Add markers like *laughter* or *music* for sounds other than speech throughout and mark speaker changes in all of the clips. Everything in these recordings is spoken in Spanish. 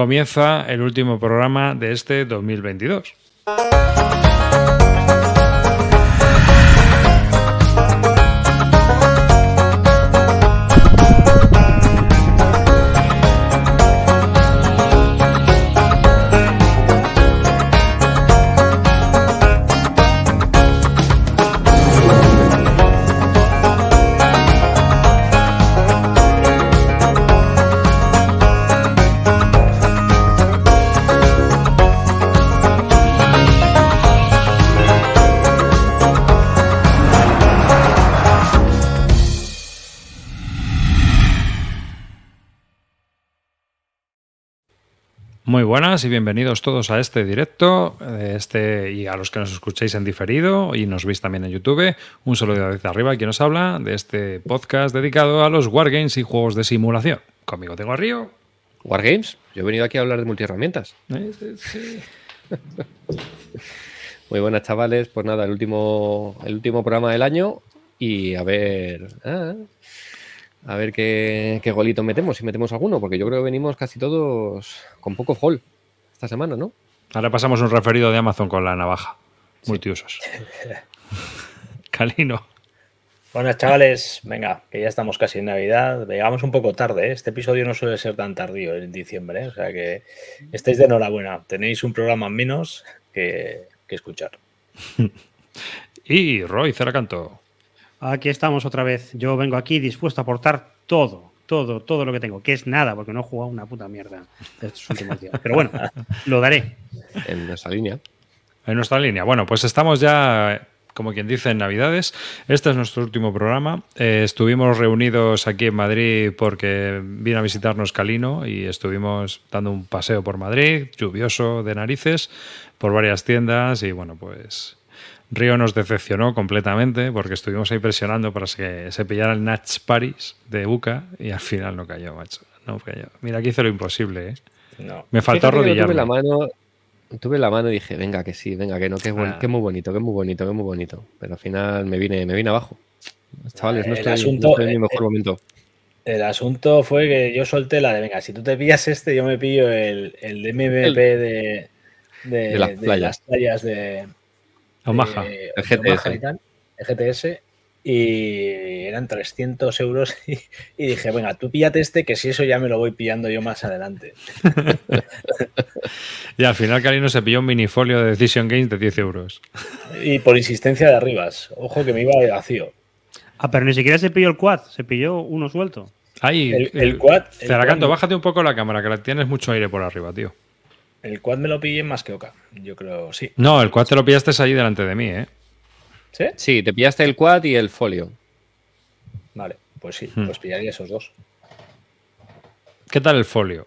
Speaker 1: comienza el último programa de este 2022. Buenas y bienvenidos todos a este directo este, y a los que nos escuchéis en diferido y nos veis también en YouTube. Un saludo desde arriba, quien nos habla de este podcast dedicado a los wargames y juegos de simulación. Conmigo tengo a Río.
Speaker 2: ¿Wargames? Yo he venido aquí a hablar de multiherramientas. *laughs* Muy buenas, chavales. Pues nada, el último, el último programa del año y a ver. Ah, a ver qué, golito metemos, si metemos alguno, porque yo creo que venimos casi todos con poco hall esta semana, ¿no?
Speaker 1: Ahora pasamos un referido de Amazon con la navaja. Multiusos. *laughs* Calino.
Speaker 3: Bueno, chavales, venga, que ya estamos casi en Navidad. Llegamos un poco tarde, ¿eh? este episodio no suele ser tan tardío en diciembre, ¿eh? o sea que estáis de enhorabuena. Tenéis un programa menos que, que escuchar. *laughs*
Speaker 1: y Roy Ceracanto.
Speaker 4: Aquí estamos otra vez. Yo vengo aquí dispuesto a aportar todo, todo, todo lo que tengo, que es nada, porque no he jugado una puta mierda estos últimos días. Pero bueno, lo daré.
Speaker 2: En nuestra línea.
Speaker 1: En nuestra línea. Bueno, pues estamos ya, como quien dice, en Navidades. Este es nuestro último programa. Eh, estuvimos reunidos aquí en Madrid porque vino a visitarnos Calino y estuvimos dando un paseo por Madrid, lluvioso de narices, por varias tiendas y bueno, pues Río nos decepcionó completamente porque estuvimos ahí presionando para que se pillara el Natch Paris de Buca y al final no cayó, macho. No cayó. Mira, aquí hice lo imposible, ¿eh? Me faltó arrodillarme.
Speaker 2: Tuve la, mano, tuve la mano y dije, venga, que sí, venga, que no, que es, ah. muy bonito, que es muy bonito, que es muy bonito. Pero al final me vine, me vine abajo. Chavales, no estoy, en mi mejor momento.
Speaker 3: El asunto fue que yo solté la de, venga, si tú te pillas este, yo me pillo el, el de MVP de, de, las playas de,
Speaker 1: Omaha,
Speaker 3: eh, el GTS. el GTS, y eran 300 euros *laughs* y, dije, venga, tú píllate este que si eso ya me lo voy pillando yo más adelante. *laughs*
Speaker 1: y al final Carino se pilló un minifolio de Decision Games de 10 euros.
Speaker 3: y por insistencia de arribas. Ojo que me iba vacío.
Speaker 4: Ah, pero ni siquiera se pilló el quad, se pilló uno suelto.
Speaker 1: Ahí, el, el, quad. Ceracanto, bájate un poco la cámara, que la tienes mucho aire por arriba, tío.
Speaker 3: El quad me lo pillé más que Oka, yo creo, sí.
Speaker 1: No, el quad te lo pillaste ahí delante de mí, ¿eh?
Speaker 3: ¿Sí?
Speaker 2: Sí, te pillaste el quad y el folio.
Speaker 3: Vale, pues sí, hmm. pues pillaría esos dos.
Speaker 1: ¿Qué tal el folio?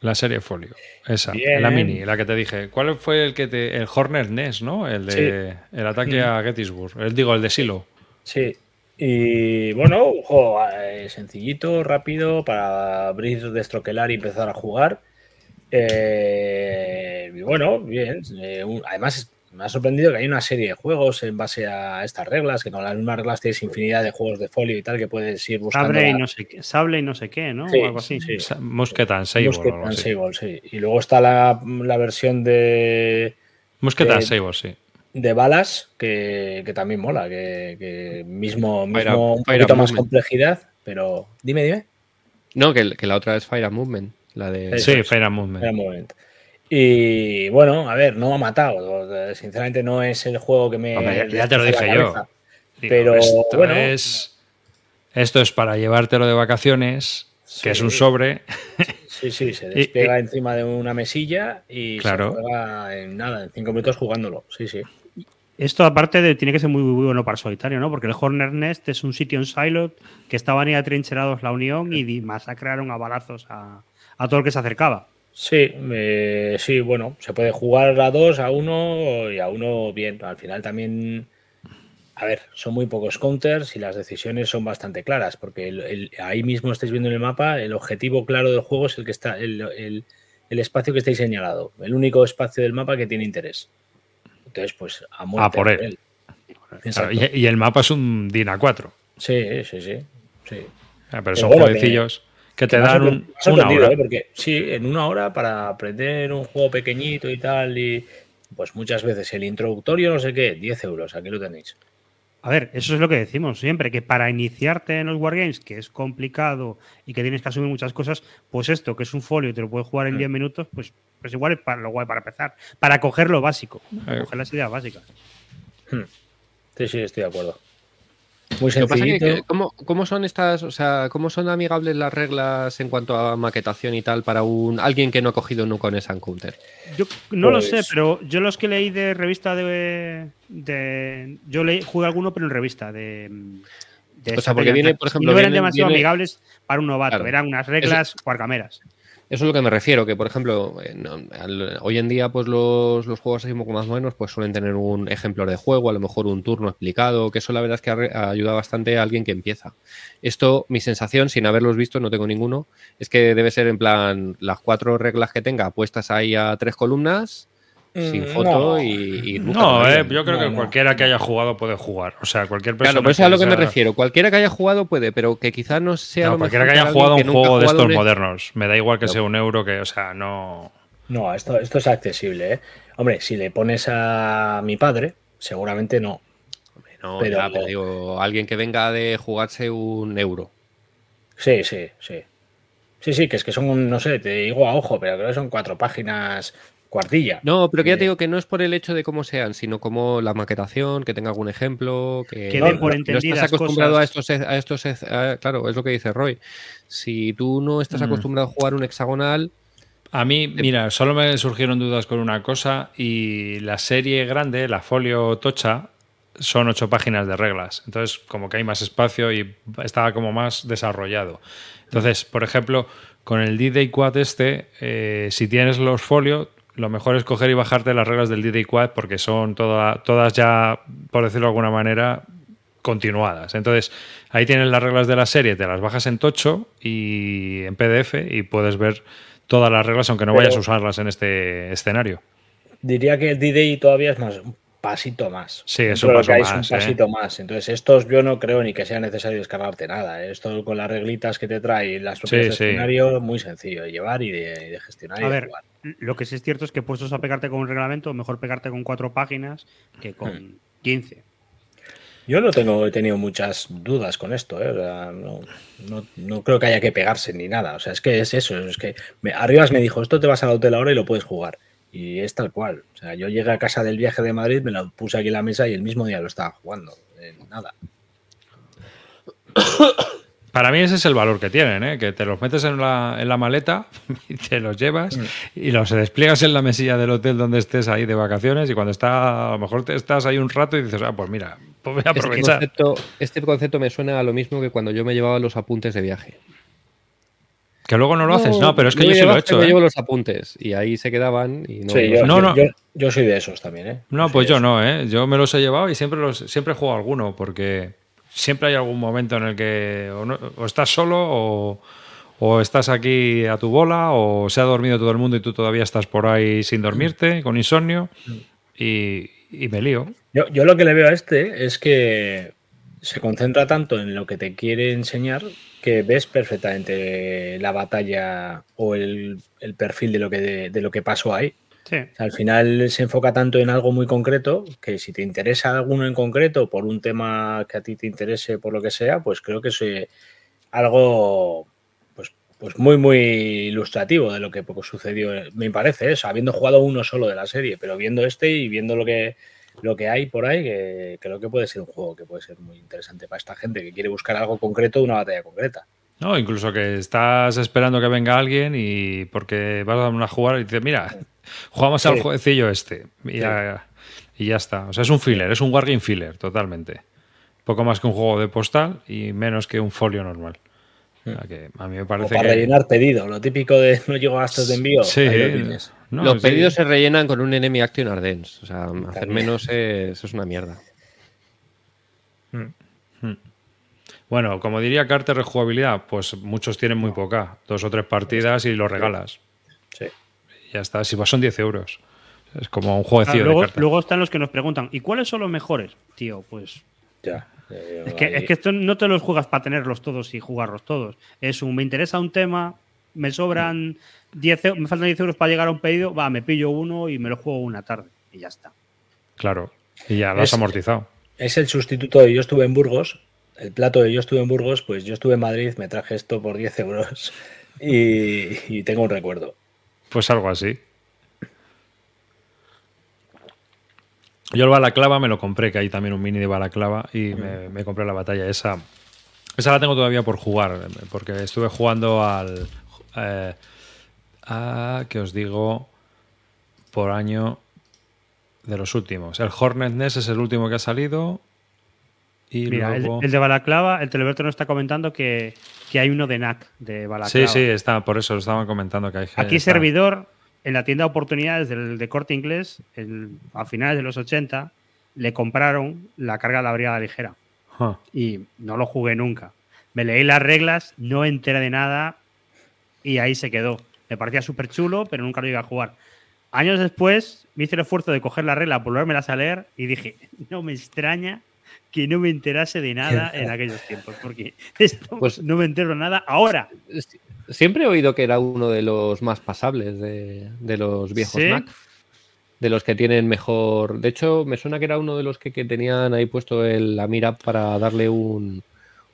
Speaker 1: La serie folio. Esa, la mini, la que te dije. ¿Cuál fue el que te. El Horner Ness, ¿no? El de. El ataque a Gettysburg. El, digo, el de Silo.
Speaker 3: Sí. Y bueno, juego eh, sencillito, rápido, para abrir, destroquelar y empezar a jugar. Eh, bueno, bien. Eh, además, me ha sorprendido que hay una serie de juegos en base a estas reglas, que con las mismas reglas tienes infinidad de juegos de folio y tal que puedes ir buscando.
Speaker 4: Sable y no sé qué, sable y no sé qué ¿no? o algo así. Sí.
Speaker 1: Musketan Sable. Musketan
Speaker 3: Sable, sí. Y luego está la, versión de.
Speaker 1: Musketan Sable, sí.
Speaker 3: De balas, que, también mola, que, mismo, mismo un poquito más complejidad, pero. Dime, dime.
Speaker 2: No, que, que la otra es Fire Movement. La de...
Speaker 1: Sí, Fire Movement.
Speaker 3: Y bueno, a ver, no me ha matado. Sinceramente, no es el juego que me.
Speaker 1: ya te lo dije yo. pero esto es. Esto es para llevártelo de vacaciones, que es un sobre.
Speaker 3: Sí, sí, se *laughs* despega encima de una mesilla y se juega en nada, en cinco minutos jugándolo. Sí, sí.
Speaker 4: Esto, aparte, de, tiene que ser muy, bueno para solitario, ¿no? Porque el Horner Nest es un sitio en Silot que estaban ahí atrincherados la Unión y masacraron a balazos a, a todo el que se acercaba.
Speaker 3: Sí, eh, sí, bueno, se puede jugar a dos, a uno y a uno bien. Al final también, a ver, son muy pocos counters y las decisiones son bastante claras, porque ahí mismo estáis viendo en el mapa, el objetivo claro del juego es el que está, el, espacio que estáis señalado, el único espacio del mapa que tiene interés. Entonces, pues a
Speaker 1: muerte por él. y, el mapa es un DINA 4.
Speaker 3: Sí, sí, sí. sí.
Speaker 1: Ah, pero son jueguecillos que te dan un- una hora.
Speaker 3: ¿eh? Porque sí, en una hora para aprender un juego pequeñito y tal, y pues muchas veces el introductorio, no sé qué, 10 euros, aquí lo tenéis.
Speaker 4: A ver, eso es lo que decimos siempre, que para iniciarte en los Wargames, que es complicado y que tienes que asumir muchas cosas, pues esto, que es un folio y te lo puedes jugar en
Speaker 3: Mm.
Speaker 4: 10 minutos, pues, pues igual es para lo guay para empezar. Para coger lo básico, coger las ideas básicas.
Speaker 3: Sí, sí, estoy de acuerdo. Muy
Speaker 2: Lo que pasa es que,
Speaker 3: sencillito.
Speaker 2: que, ¿cómo, cómo son estas, o sea, cómo son amigables las reglas en cuanto a maquetación y tal para un alguien que no ha cogido nunca un Encounter?
Speaker 4: Yo no lo
Speaker 3: Pues-
Speaker 4: sé, pero yo los que leí de revista de. de- yo leí, jugué alguno, pero en revista de. de
Speaker 2: O sea, porque viene, por
Speaker 4: Y
Speaker 2: ejemplo,
Speaker 4: no eran
Speaker 2: viene-
Speaker 4: demasiado
Speaker 2: viene-
Speaker 4: amigables para un novato,
Speaker 2: Claro.
Speaker 4: eran unas reglas guargameras.
Speaker 2: Eso es lo que me refiero, que por ejemplo, eh, hoy en día, pues los, los juegos así más modernos, pues suelen tener un ejemplo de juego, a lo mejor un turno explicado, que eso la verdad es que arre- ayuda bastante a alguien que empieza. Esto, mi sensación, sin haberlos visto, no tengo ninguno, es que debe ser en plan las cuatro reglas que tenga puestas ahí a tres columnas, sin
Speaker 3: Mm,
Speaker 2: foto
Speaker 3: no.
Speaker 2: y, y
Speaker 1: No, eh, yo creo
Speaker 3: No,
Speaker 1: que
Speaker 3: no.
Speaker 1: cualquiera que haya jugado puede jugar. O sea, cualquier persona.
Speaker 2: Claro, por eso es a lo que me refiero. Cualquiera que haya jugado puede, pero que quizás no sea
Speaker 1: No,
Speaker 2: lo
Speaker 1: cualquiera que haya jugado un juego de estos
Speaker 2: un-
Speaker 1: modernos. Me da igual que
Speaker 2: Claro.
Speaker 1: sea un euro, que, o sea, no.
Speaker 3: No, esto, esto es accesible, ¿eh? Hombre, si le pones a mi padre, seguramente no.
Speaker 2: No,
Speaker 3: Pero-
Speaker 2: ya, pero digo, alguien que venga de jugarse un euro.
Speaker 3: Sí, sí, sí. Sí, sí, que es que son, no sé, te digo a ojo, pero creo que son cuatro páginas cuartilla.
Speaker 2: No, pero que ya te
Speaker 3: Eh,
Speaker 2: digo que no es por el hecho de cómo sean, sino como la maquetación, que tenga algún ejemplo, que,
Speaker 4: Que
Speaker 2: no,
Speaker 3: por
Speaker 2: no estás acostumbrado
Speaker 4: cosas.
Speaker 2: a estos, a estos, a- claro, es lo que dice Roy. Si tú no estás
Speaker 1: Mm.
Speaker 2: acostumbrado a jugar un hexagonal,
Speaker 1: A mí, mira, solo me surgieron dudas con una cosa y la serie grande, la folio tocha, son ocho páginas de reglas. Entonces, como que hay más espacio y estaba como más desarrollado. Entonces, por ejemplo, con el D-Day Quad este, eh, si tienes los folio, lo mejor es coger y bajarte las reglas del D-Day Quad porque son toda- todas ya, por decirlo de alguna manera, continuadas. Entonces, ahí tienes las reglas de la serie, te las bajas en tocho y en PDF y puedes ver todas las reglas, aunque no
Speaker 3: Pero-
Speaker 1: vayas a usarlas en este escenario.
Speaker 3: Diría que el D-Day todavía es más, pasito más.
Speaker 1: Sí, es un paso más,
Speaker 3: un
Speaker 1: ¿eh?
Speaker 3: pasito más. Entonces, estos yo no creo ni que sea necesario descargarte nada. ¿eh? Esto con las reglitas que te trae y las propiedades
Speaker 1: Sí,
Speaker 3: del
Speaker 1: sí.
Speaker 3: escenario, muy sencillo de llevar y de, y de gestionar. y
Speaker 4: A
Speaker 3: de
Speaker 4: ver,
Speaker 3: jugar.
Speaker 4: lo que sí es cierto es que puestos a pegarte con un reglamento, mejor pegarte con cuatro páginas que con 15.
Speaker 3: Yo no tengo, he tenido muchas dudas con esto, ¿eh? O sea, no, no- no creo que haya que pegarse ni nada. O sea, es que es eso, es que me, Arribas me dijo, esto te vas al hotel ahora y lo puedes jugar. Y es tal cual. O sea, yo llegué a casa del viaje de Madrid, me lo puse aquí en la mesa y el mismo día lo estaba jugando. Eh, nada. *coughs*
Speaker 1: Para mí ese es el valor que tienen, ¿eh? que te los metes en la, en la maleta *laughs* y te los llevas
Speaker 3: Mm.
Speaker 1: y los despliegas en la mesilla del hotel donde estés ahí de vacaciones y cuando está, a lo mejor te estás ahí un rato y dices, ah, pues mira, pues voy a
Speaker 2: este
Speaker 1: aprovechar.
Speaker 2: concepto, este concepto me suena a lo mismo que cuando yo me llevaba los apuntes de viaje.
Speaker 1: Que luego no lo haces, no, pero es que yo sí lo he hecho.
Speaker 2: Me
Speaker 1: ¿eh?
Speaker 2: llevo los apuntes y ahí se quedaban y no,
Speaker 3: Sí,
Speaker 2: no
Speaker 3: yo,
Speaker 1: no,
Speaker 3: yo-
Speaker 1: no.
Speaker 3: yo- yo soy de esos también, ¿eh?
Speaker 1: No, pues yo no, ¿eh? Yo me los he llevado y siempre los siempre juego alguno porque siempre hay algún momento en el que o, no- o estás solo o, o estás aquí a tu bola o se ha dormido todo el mundo y tú todavía estás por ahí sin dormirte, con insomnio y, y me lío.
Speaker 3: Yo, yo lo que le veo a este es que se concentra tanto en lo que te quiere enseñar que ves perfectamente la batalla o el, el perfil de lo que, de, lo que pasó ahí.
Speaker 4: Sí.
Speaker 3: O sea, al final se enfoca tanto en algo muy concreto que si te interesa alguno en concreto por un tema que a ti te interese por lo que sea, pues creo que es eh, algo pues, pues muy muy ilustrativo de lo que poco sucedió, eh, me parece, eso, habiendo jugado uno solo de la serie, pero viendo este y viendo lo que lo que hay por ahí, que creo que puede ser un juego que puede ser muy interesante para esta gente que quiere buscar algo concreto de una batalla concreta.
Speaker 1: No, incluso que estás esperando que venga alguien y porque vas a una jugar y dices, mira, *laughs* jugamos al jueguecillo este y, ya, y ya está. O sea, es un filler, es un wargame filler totalmente. Poco más que un juego de postal y menos que un folio normal. O sea, que a mí me
Speaker 3: O
Speaker 1: parece
Speaker 3: para
Speaker 1: que...
Speaker 3: rellenar pedido, lo típico de *laughs* no llego a gastos de envío.
Speaker 1: Sí. No,
Speaker 2: los
Speaker 1: sí.
Speaker 2: pedidos se rellenan con un enemy action ardens. O sea, hacer menos es, es una mierda.
Speaker 1: Bueno, como diría Carter, rejugabilidad, pues muchos tienen muy poca. Dos o tres partidas y lo regalas.
Speaker 3: Sí.
Speaker 1: Y ya está. Si vas son 10 euros. Es como un
Speaker 4: Ah,
Speaker 1: jueguecillo de
Speaker 4: luego,
Speaker 1: cartas.
Speaker 4: luego están los que nos preguntan, ¿y cuáles son los mejores? Tío, pues
Speaker 3: Ya.
Speaker 4: Es que, es que esto no te los juegas para tenerlos todos y jugarlos todos. Es un, me interesa un tema, me sobran 10, eu- me faltan 10 euros para llegar a un pedido, va, me pillo uno y me lo juego una tarde. Y ya está.
Speaker 1: Claro. Y ya lo has
Speaker 3: Es-
Speaker 1: amortizado.
Speaker 3: Es el sustituto de yo estuve en Burgos. El plato de yo estuve en Burgos, pues yo estuve en Madrid, me traje esto por 10 euros *laughs* y, y tengo un recuerdo.
Speaker 1: Pues algo así. Yo el balaclava me lo compré, que hay también un mini de balaclava, y me, me compré la batalla. Esa, esa la tengo todavía por jugar, porque estuve jugando al... eh, a, que os digo, por año de los últimos. El Hornet Nest es el último que ha salido. Y
Speaker 4: Mira,
Speaker 1: luego...
Speaker 4: el de Balaclava, el Teleberto nos está comentando que, que hay uno de NAC de
Speaker 1: Sí,
Speaker 4: Balaclava.
Speaker 1: sí, está, por eso lo estaban comentando que hay
Speaker 4: Aquí
Speaker 1: está-
Speaker 4: servidor, en la tienda de oportunidades del de corte inglés, el- a finales de los 80, le compraron la carga de la brigada ligera. Y no lo jugué nunca. Me leí las reglas, no enteré de nada y ahí se quedó. Me parecía súper chulo, pero nunca lo iba a jugar. Años después me hice el esfuerzo de coger la regla, volvérmelas a leer y dije, *laughs* no me extraña que no me enterase de nada *laughs* en aquellos tiempos, porque *laughs* esto
Speaker 2: Pues-
Speaker 4: no me entero nada ahora.
Speaker 2: Siempre he oído que era uno de los más pasables de, de los viejos
Speaker 4: ¿Sí?
Speaker 2: Mac. De los que tienen mejor. De hecho, me suena que era uno de los que, que tenían ahí puesto el- la mira para darle un-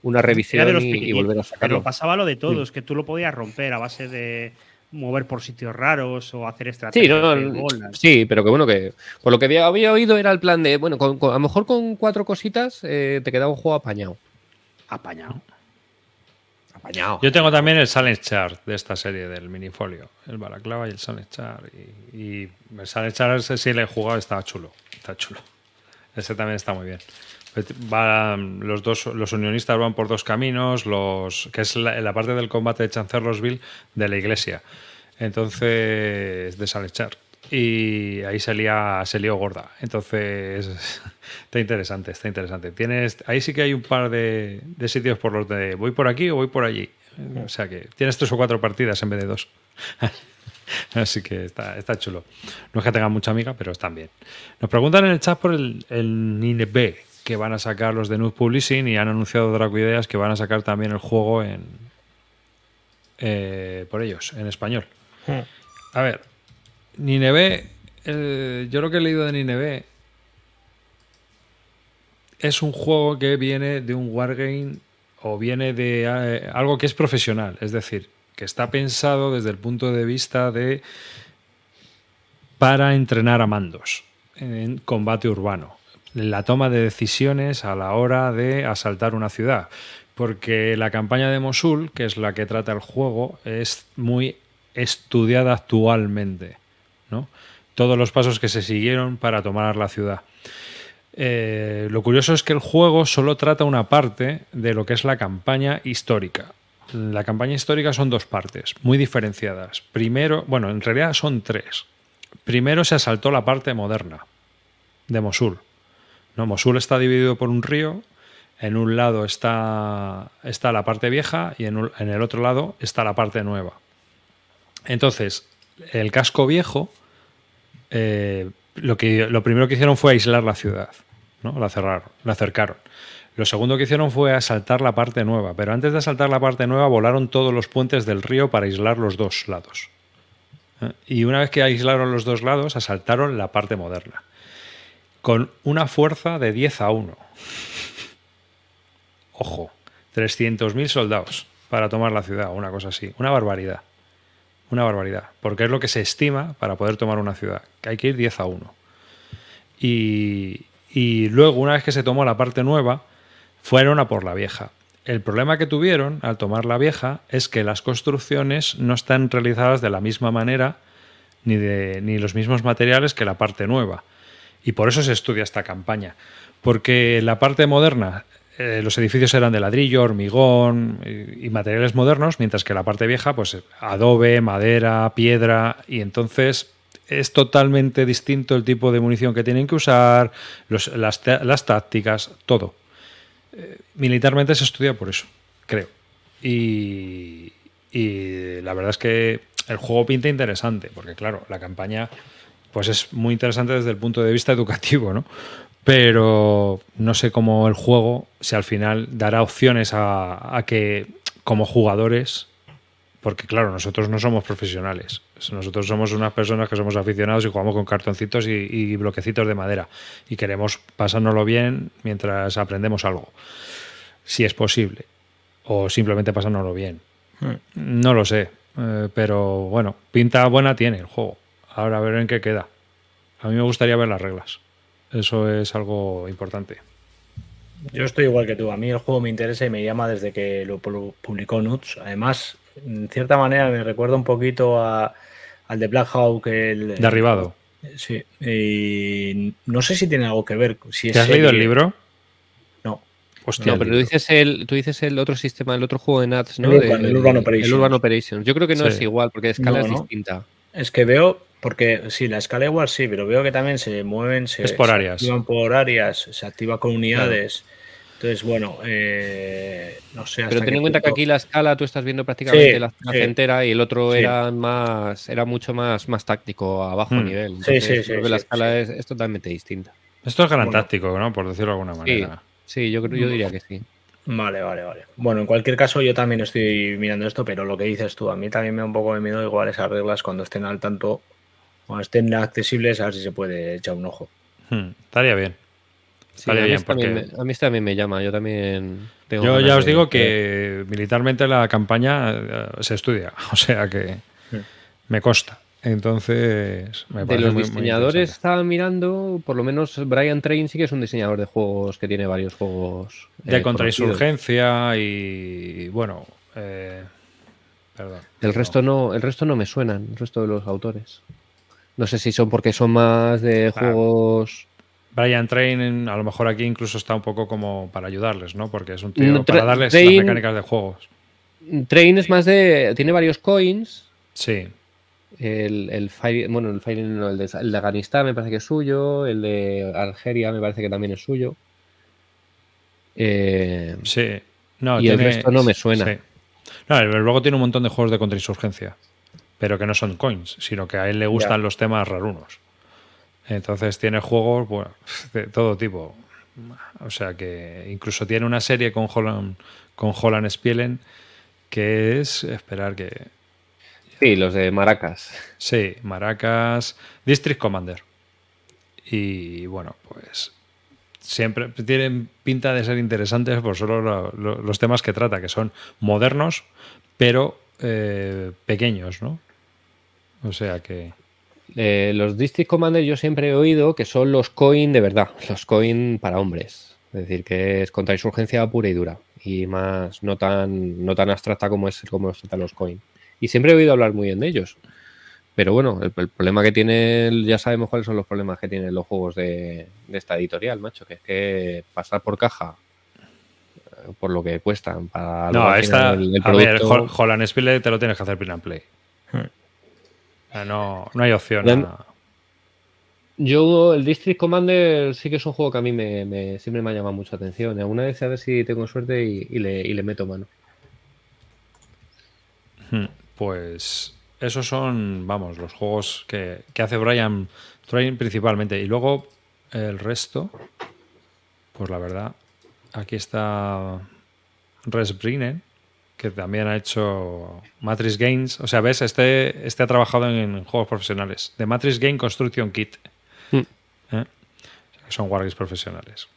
Speaker 2: una revisión
Speaker 4: de los
Speaker 2: y, volver a
Speaker 4: Pero
Speaker 2: sacarlo.
Speaker 4: pasaba lo de todos, que tú lo podías romper a base de mover por sitios raros o hacer estrategias.
Speaker 2: Sí, no, sí, pero que bueno, que por lo que había, había oído era el plan de, bueno, con- con- a lo mejor con cuatro cositas eh, te quedaba un juego apañado.
Speaker 4: Apañado.
Speaker 2: Apañado.
Speaker 1: Yo tengo también el Silent Chart de esta serie del minifolio, el Balaclava y el Silent Chart. Y, y el Silent Chart ese sí le he jugado, está chulo, está chulo. Ese también está muy bien. Van- los dos, los unionistas van por dos caminos, los que es la, la parte del combate de Chancellorsville de la iglesia. Entonces, de Silent Chart. Y ahí se, lía- se lió gorda. Entonces, *laughs* está interesante, está interesante. Tienes, ahí sí que hay un par de, de sitios por los de voy por aquí o voy por allí. O sea que tienes tres o cuatro partidas en vez de dos. *laughs* Así que está, está chulo. No es que tengan mucha amiga, pero están bien. Nos preguntan en el chat por el, el Nine B, que van a sacar los de Nud Publishing y han anunciado Draco Ideas que van a sacar también el juego en eh, por ellos, en español. A ver, Nineve, eh, yo lo que he leído de Nineve es un juego que viene de un wargame o viene de eh, algo que es profesional, es decir, que está pensado desde el punto de vista de para entrenar a mandos en combate urbano, la toma de decisiones a la hora de asaltar una ciudad, porque la campaña de Mosul, que es la que trata el juego, es muy estudiada actualmente, ¿no? Todos los pasos que se siguieron para tomar la ciudad. Eh, lo curioso es que el juego solo trata una parte de lo que es la campaña histórica. La campaña histórica son dos partes, muy diferenciadas. Primero, bueno, en realidad son tres. Primero se asaltó la parte moderna de Mosul. ¿No? Mosul está dividido por un río. En un lado está, está la parte vieja y en, el otro lado está la parte nueva. Entonces, el casco viejo, eh, lo, que, lo primero que hicieron fue aislar la ciudad. ¿no? La cerraron, la acercaron. Lo segundo que hicieron fue asaltar la parte nueva, pero antes de asaltar la parte nueva volaron todos los puentes del río para aislar los dos lados. ¿Eh? Y una vez que aislaron los dos lados, asaltaron la parte moderna. Con una fuerza de 10 a 1. Ojo, 300.000 soldados para tomar la ciudad, una cosa así. Una barbaridad. Una barbaridad. Porque es lo que se estima para poder tomar una ciudad. Que hay que ir 10 a 1. Y, y luego, una vez que se tomó la parte nueva, fueron a por la vieja. El problema que tuvieron al tomar la vieja es que las construcciones no están realizadas de la misma manera ni, de, ni los mismos materiales que la parte nueva. Y por eso se estudia esta campaña. Porque la parte moderna, eh, los edificios eran de ladrillo, hormigón y, materiales modernos, mientras que la parte vieja, pues adobe, madera, piedra, y entonces es totalmente distinto el tipo de munición que tienen que usar, las, tácticas, todo. Eh, militarmente se estudia por eso, creo. Y la verdad es que el juego pinta interesante, porque claro, la campaña pues es muy interesante desde el punto de vista educativo, ¿no? pero no sé cómo el juego, si al final dará opciones a, a que como jugadores, porque claro, nosotros no somos profesionales, nosotros somos unas personas que somos aficionados y jugamos con cartoncitos y, y bloquecitos de madera y queremos pasárnoslo bien mientras aprendemos algo, si es posible, o simplemente pasárnoslo bien. No lo sé, eh, pero bueno, pinta buena tiene el juego. Ahora a ver en qué queda. A mí me gustaría ver las reglas. Eso es algo importante.
Speaker 3: Yo estoy igual que tú. A mí el juego me interesa y me llama desde que lo pu- publicó Nuts. Además, en cierta manera me recuerda un poquito a- al de Black Hawk. El,
Speaker 1: Derribado.
Speaker 3: Sí. Y no sé si tiene algo que ver. Si es
Speaker 1: ¿Te has leído el libro?
Speaker 3: No.
Speaker 1: Hostia,
Speaker 2: No, pero tú dices el, tú dices el otro sistema, el otro juego de Nats, ¿no?
Speaker 3: El Urban-
Speaker 2: De-
Speaker 3: el Urban
Speaker 2: El
Speaker 3: Operations.
Speaker 2: Urban Operations. Yo creo que no
Speaker 1: Sí.
Speaker 2: es igual, porque la escala
Speaker 3: No,
Speaker 2: es
Speaker 3: no.
Speaker 2: distinta.
Speaker 3: Es que veo, porque sí, la escala igual sí, pero veo que también se mueven, se,
Speaker 1: Es por
Speaker 3: se
Speaker 1: áreas.
Speaker 3: activan por áreas, se activa con unidades. Entonces, bueno, eh, no sé. hasta
Speaker 2: Pero ten en cuenta que aquí la escala tú estás viendo prácticamente
Speaker 3: Sí,
Speaker 2: la escala
Speaker 3: sí.
Speaker 2: entera y el otro
Speaker 3: Sí.
Speaker 2: era más era mucho más, más táctico, a bajo
Speaker 1: Hmm.
Speaker 2: nivel.
Speaker 3: Sí,
Speaker 2: Entonces,
Speaker 3: sí, sí,
Speaker 2: creo que la escala
Speaker 3: sí.
Speaker 2: Es, es totalmente distinta.
Speaker 1: Esto es gran
Speaker 3: Bueno.
Speaker 1: táctico, ¿no? Por decirlo de alguna
Speaker 2: Sí,
Speaker 1: manera.
Speaker 2: sí, yo creo, yo diría que sí.
Speaker 3: Vale, vale, vale. Bueno, en cualquier caso, yo también estoy mirando esto, pero lo que dices tú, a mí también me da un poco de miedo igual esas reglas cuando estén al tanto, cuando estén accesibles, a ver si se puede echar un ojo.
Speaker 1: Hmm, estaría bien.
Speaker 2: Sí, a, mí
Speaker 1: bien,
Speaker 2: esto también
Speaker 1: porque-
Speaker 2: me, a mí también me llama, yo también tengo
Speaker 1: Yo ya os
Speaker 2: de-
Speaker 1: digo
Speaker 2: de-
Speaker 1: que militarmente la campaña eh, se estudia, *laughs* o sea que me consta. Entonces, me
Speaker 2: De
Speaker 1: parece
Speaker 2: los
Speaker 1: muy- muy
Speaker 2: diseñadores
Speaker 1: interesante.
Speaker 2: estaba mirando, por lo menos Brian Train sí que es un diseñador de juegos que tiene varios juegos.
Speaker 1: de
Speaker 2: eh,
Speaker 1: contrainsurgencia y bueno, eh, perdón.
Speaker 2: El resto no, el resto no me suenan, el resto de los autores. No sé si son porque son más de juegos.
Speaker 1: Brian Train a lo mejor aquí incluso está un poco como para ayudarles, ¿no? Porque es un tío
Speaker 2: No, Tra-
Speaker 1: para darles
Speaker 2: Train-
Speaker 1: las mecánicas de juegos.
Speaker 2: Train es más de. tiene varios coins.
Speaker 1: Sí,
Speaker 2: El, el Fire- bueno, el Fire no, el de, el de Afganistán me parece que es suyo. El de Algeria me parece que también es suyo. Eh,
Speaker 1: sí. No,
Speaker 2: Y el resto no me suena.
Speaker 1: sí. No, el- luego tiene un montón de juegos de contrainsurgencia, pero que no son coins, sino que a él le gustan los temas rarunos. Entonces tiene juegos bueno, *laughs* de todo tipo. O sea que incluso tiene una serie con Holland, con Holland Spielen que es esperar que
Speaker 2: sí, los de Maracas.
Speaker 1: Sí, Maracas, District Commander. Y bueno, pues siempre tienen pinta de ser interesantes por solo lo- lo- los temas que trata, que son modernos, pero eh, pequeños, ¿no? O sea que...
Speaker 2: Eh, los District Commander yo siempre he oído que son los coin de verdad, *laughs* los coin para hombres. Es decir, que es contrainsurgencia pura y dura. Y más no tan, no tan abstracta como es como los tratan los coin. Y siempre he oído hablar muy bien de ellos. Pero bueno, el, problema que tiene, ya sabemos cuáles son los problemas que tienen los juegos de, de esta editorial, macho, que es que pasar por caja por lo que cuestan para
Speaker 1: No, esta...
Speaker 2: final el
Speaker 1: a ver, Holland Spiele te lo tienes que hacer print and play.
Speaker 3: Hmm.
Speaker 1: No, no hay opción.
Speaker 2: Yo, el District Commander sí que es un juego que a mí me, me- siempre me ha llamado mucha atención. Alguna vez a ver si tengo suerte y, y le, y le meto mano.
Speaker 1: Hmm, Pues esos son, vamos, los juegos que, que hace Brian Train principalmente. Y luego el resto, pues la verdad, aquí está Res Brinen, que también ha hecho Matrix Games. O sea, ves, este, este ha trabajado en, juegos profesionales. De Matrix Game Construction Kit.
Speaker 2: Hmm.
Speaker 1: ¿Eh? Son wargames profesionales.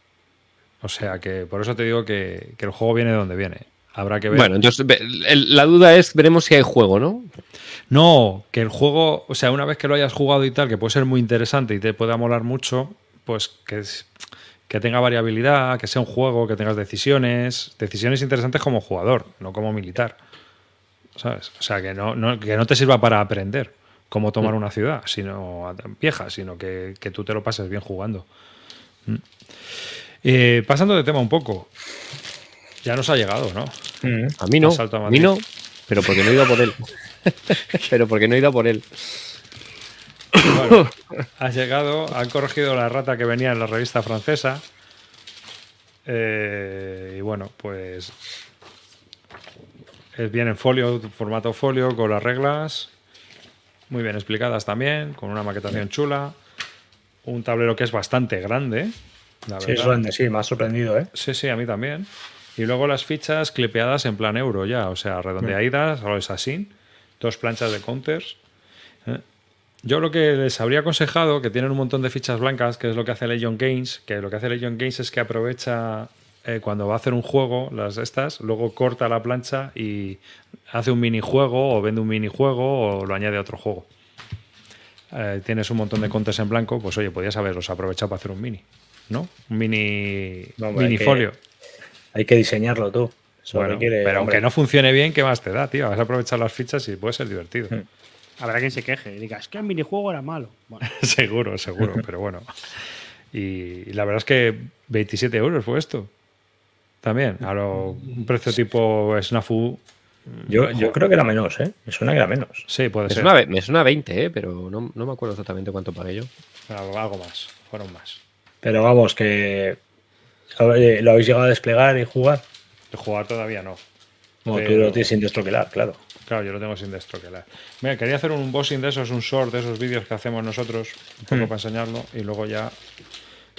Speaker 1: O sea que por eso te digo que, que el juego viene de donde viene. Habrá que ver.
Speaker 2: Bueno, entonces la duda es, veremos si hay juego, ¿no?
Speaker 1: No, que el juego, o sea, una vez que lo hayas jugado y tal, que puede ser muy interesante y te pueda molar mucho, pues que, es- que tenga variabilidad, que sea un juego, que tengas decisiones, decisiones interesantes como jugador, no como militar. ¿Sabes? O sea, que no, no- que no te sirva para aprender cómo tomar una ciudad, sino vieja, sino que, que tú te lo pases bien jugando. Mm. Eh, pasando de tema un poco, ya nos ha llegado, ¿no?
Speaker 3: Mm.
Speaker 2: A mí no.
Speaker 1: A
Speaker 2: A mí no, pero porque no he ido a por él. *laughs* pero porque no he ido a por él.
Speaker 1: Bueno, *laughs* has llegado, han corregido la rata que venía en la revista francesa. Eh, y bueno, pues es bien en folio, formato folio, con las reglas, muy bien explicadas también, con una maquetación chula, un tablero que es bastante grande, La
Speaker 3: Sí,
Speaker 1: verdad.
Speaker 3: sorprende, sí, me ha sorprendido, ¿eh?
Speaker 1: Sí, sí, a mí también. Y luego las fichas clipeadas en plan euro ya, o sea, redondeadas, o es así, dos planchas de counters. ¿eh? Yo lo que les habría aconsejado, que tienen un montón de fichas blancas, que es lo que hace Legion Games, que lo que hace Legion Games es que aprovecha eh, cuando va a hacer un juego, las estas, luego corta la plancha y hace un minijuego, o vende un minijuego, o lo añade a otro juego. Eh, tienes un montón de counters en blanco, pues oye, podías haberlos aprovechado para hacer un mini, ¿no? Un mini,
Speaker 3: No, hombre, hay
Speaker 1: mini
Speaker 3: que-. Hay que diseñarlo tú. Eso
Speaker 1: Bueno,
Speaker 3: requiere,
Speaker 1: pero
Speaker 3: hombre.
Speaker 1: aunque no funcione bien, ¿qué más te da, tío? Vas a aprovechar las fichas y puede ser divertido.
Speaker 3: Hmm.
Speaker 4: Habrá quien se queje y diga, es que el minijuego era malo. Bueno, *laughs*
Speaker 1: seguro, seguro, *laughs* pero bueno. Y, y la verdad es que 27 euros fue esto. También, a lo, un precio tipo Snafu.
Speaker 3: Yo, yo creo que era menos, ¿eh? Me suena que era menos.
Speaker 1: Sí, puede
Speaker 2: Me
Speaker 1: ser.
Speaker 2: suena, me suena 20, ¿eh? pero no, no me acuerdo exactamente cuánto pagué yo.
Speaker 1: Algo, algo más, fueron más.
Speaker 3: Pero vamos, que. Oye, ¿Lo habéis llegado a desplegar y jugar?
Speaker 1: Jugar todavía no.
Speaker 3: Como tú
Speaker 1: Pero-
Speaker 3: lo tienes sin destroquelar, claro.
Speaker 1: Claro, yo lo tengo sin destroquelar. Mira, quería hacer un unboxing de esos, un short de esos vídeos que hacemos nosotros, un poco
Speaker 3: Hmm.
Speaker 1: para enseñarlo y luego ya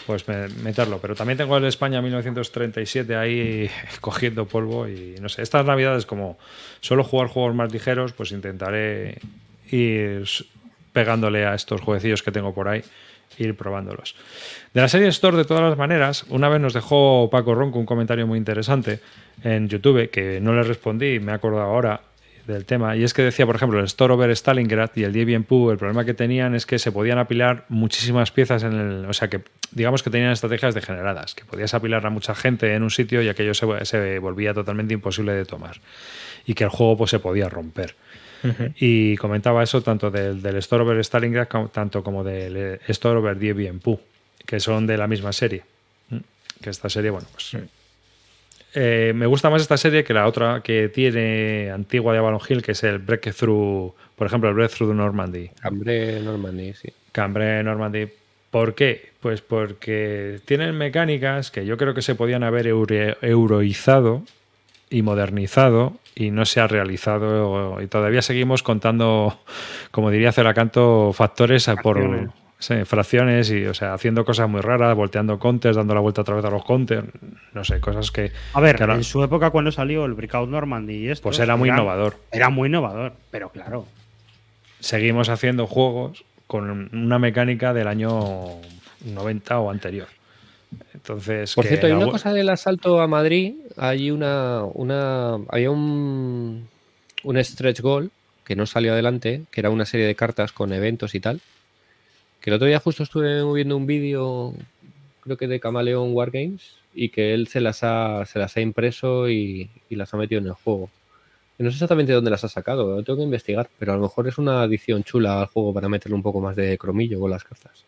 Speaker 1: pues me- meterlo. Pero también tengo el España 1937 ahí *laughs* cogiendo polvo y no sé, estas navidades como solo jugar juegos más ligeros, pues intentaré ir pegándole a estos jueguecillos que tengo por ahí, ir probándolos. De la serie Store, de todas las maneras, una vez nos dejó Paco Ronco un comentario muy interesante en YouTube que no le respondí y me he acordado ahora del tema. Y es que decía, por ejemplo, el Store over Stalingrad y el Debian Poo, el problema que tenían es que se podían apilar muchísimas piezas en el. O sea, que digamos que tenían estrategias degeneradas, que podías apilar a mucha gente en un sitio y aquello se, se volvía totalmente imposible de tomar. Y que el juego pues, se podía romper. Y comentaba eso tanto del, del Store over Stalingrad como- tanto como del eh, Store over Debian Poo, que son de la misma serie. Que esta serie, bueno, pues. Eh, me gusta más esta serie que la otra que tiene antigua de Avalon Hill, que es el Breakthrough, por ejemplo, el Breakthrough Normandy.
Speaker 2: Cambre Normandy, sí.
Speaker 1: Cambre Normandy. ¿Por qué? Pues porque tienen mecánicas que yo creo que se podían haber euroizado y modernizado y no se ha realizado y todavía seguimos contando, como diría Celacanto, factores por. Sí, fracciones y o sea haciendo cosas muy raras, volteando counters, dando la vuelta otra vez a los counters, no sé, cosas que
Speaker 4: a ver,
Speaker 1: que ahora-
Speaker 4: en su época cuando salió el Breakout Normandy y esto.
Speaker 1: pues era muy innovador.
Speaker 4: Era muy innovador, pero claro.
Speaker 1: Seguimos haciendo juegos con una mecánica del año 90 o anterior. Entonces,
Speaker 2: Por
Speaker 1: que
Speaker 2: cierto, hay una cosa del asalto a Madrid. Hay una. una había un. Un stretch goal que no salió adelante, que era una serie de cartas con eventos y tal. Que el otro día justo estuve viendo un vídeo, creo que de Camaleon Wargames, y que él se las ha, se las ha impreso y, y las ha metido en el juego. Y No sé exactamente dónde las ha sacado, lo tengo que investigar, pero a lo mejor es una adición chula al juego para meterle un poco más de cromillo con las cartas.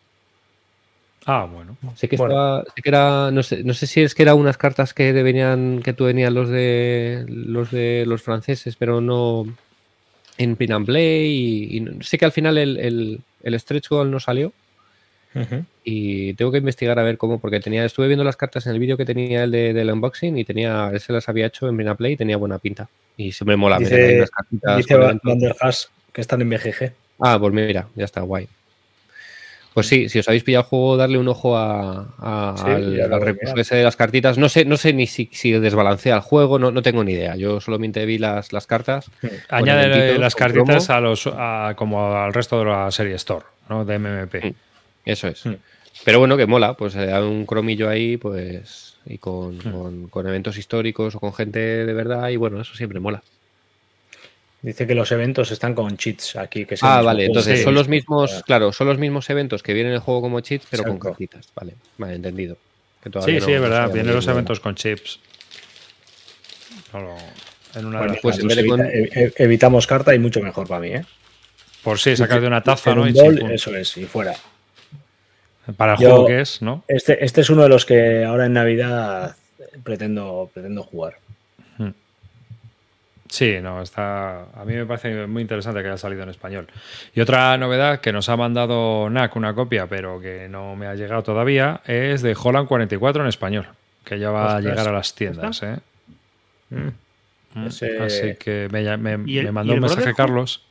Speaker 1: Ah, bueno.
Speaker 2: Sé que,
Speaker 3: Bueno.
Speaker 2: estaba, sé que era, no sé, no sé si es que eran unas cartas que venían, que tú venían los de los de los franceses, pero no en Pin and Play y, sé que al final el, el, el stretch goal no salió y tengo que investigar a ver cómo, porque tenía, estuve viendo las cartas en el vídeo que tenía el de, del unboxing y tenía, él se las había hecho en and Play y tenía buena pinta. Y siempre mola
Speaker 3: Dice-
Speaker 2: meter ahí unas cartitas
Speaker 3: Dice
Speaker 2: con
Speaker 3: Van der Haas que están en BGG.
Speaker 2: Ah, pues mira, ya está, guay. Pues sí, si os habéis pillado el juego, darle un ojo a, a-
Speaker 3: Sí,
Speaker 2: al, al recurso ese de las cartitas. No sé, no sé ni si, si desbalancea el juego, no, no tengo ni idea. Yo solamente vi las, las cartas.
Speaker 1: Añade las cartitas
Speaker 2: promo.
Speaker 1: a los a- como al resto de la serie Store, ¿no? De MMP.
Speaker 2: Mm. Eso es. Pero bueno, que mola, pues eh, hay un cromillo ahí, pues, y con, con- con eventos históricos o con gente de verdad, y bueno, eso siempre mola.
Speaker 3: Dice que los eventos están con cheats aquí. Que
Speaker 2: Ah, vale, entonces
Speaker 1: Sí.
Speaker 2: son los mismos, claro, son los mismos eventos que vienen en el juego como cheats, pero con cartitas. Vale, vale, entendido. Que
Speaker 1: Sí, sí, es verdad. Vienen los eventos con chips. Solo en una
Speaker 3: Bueno,
Speaker 1: las-
Speaker 2: pues en
Speaker 3: pues
Speaker 2: vez de con-
Speaker 3: evita- e- e- evitamos carta y mucho mejor para mí, ¿eh?
Speaker 1: Por sí, sacar de una taza, ¿no?
Speaker 3: un bol, eso es, y fuera.
Speaker 1: Para el
Speaker 3: Yo-
Speaker 1: juego que es, ¿no?
Speaker 3: Este, este es uno de los que ahora en Navidad pretendo, pretendo jugar.
Speaker 1: Sí, no, está. A mí me parece muy interesante que haya salido en español. Y otra novedad que nos ha mandado NAC una copia, pero que no me ha llegado todavía, es de Holland 44 en español, que ya va a llegar a las tiendas, ¿eh? Mm,
Speaker 3: Ese-
Speaker 1: Así que me, me-
Speaker 4: ¿Y el-
Speaker 1: me mandó un mensaje
Speaker 4: Brotherhood?
Speaker 1: Carlos.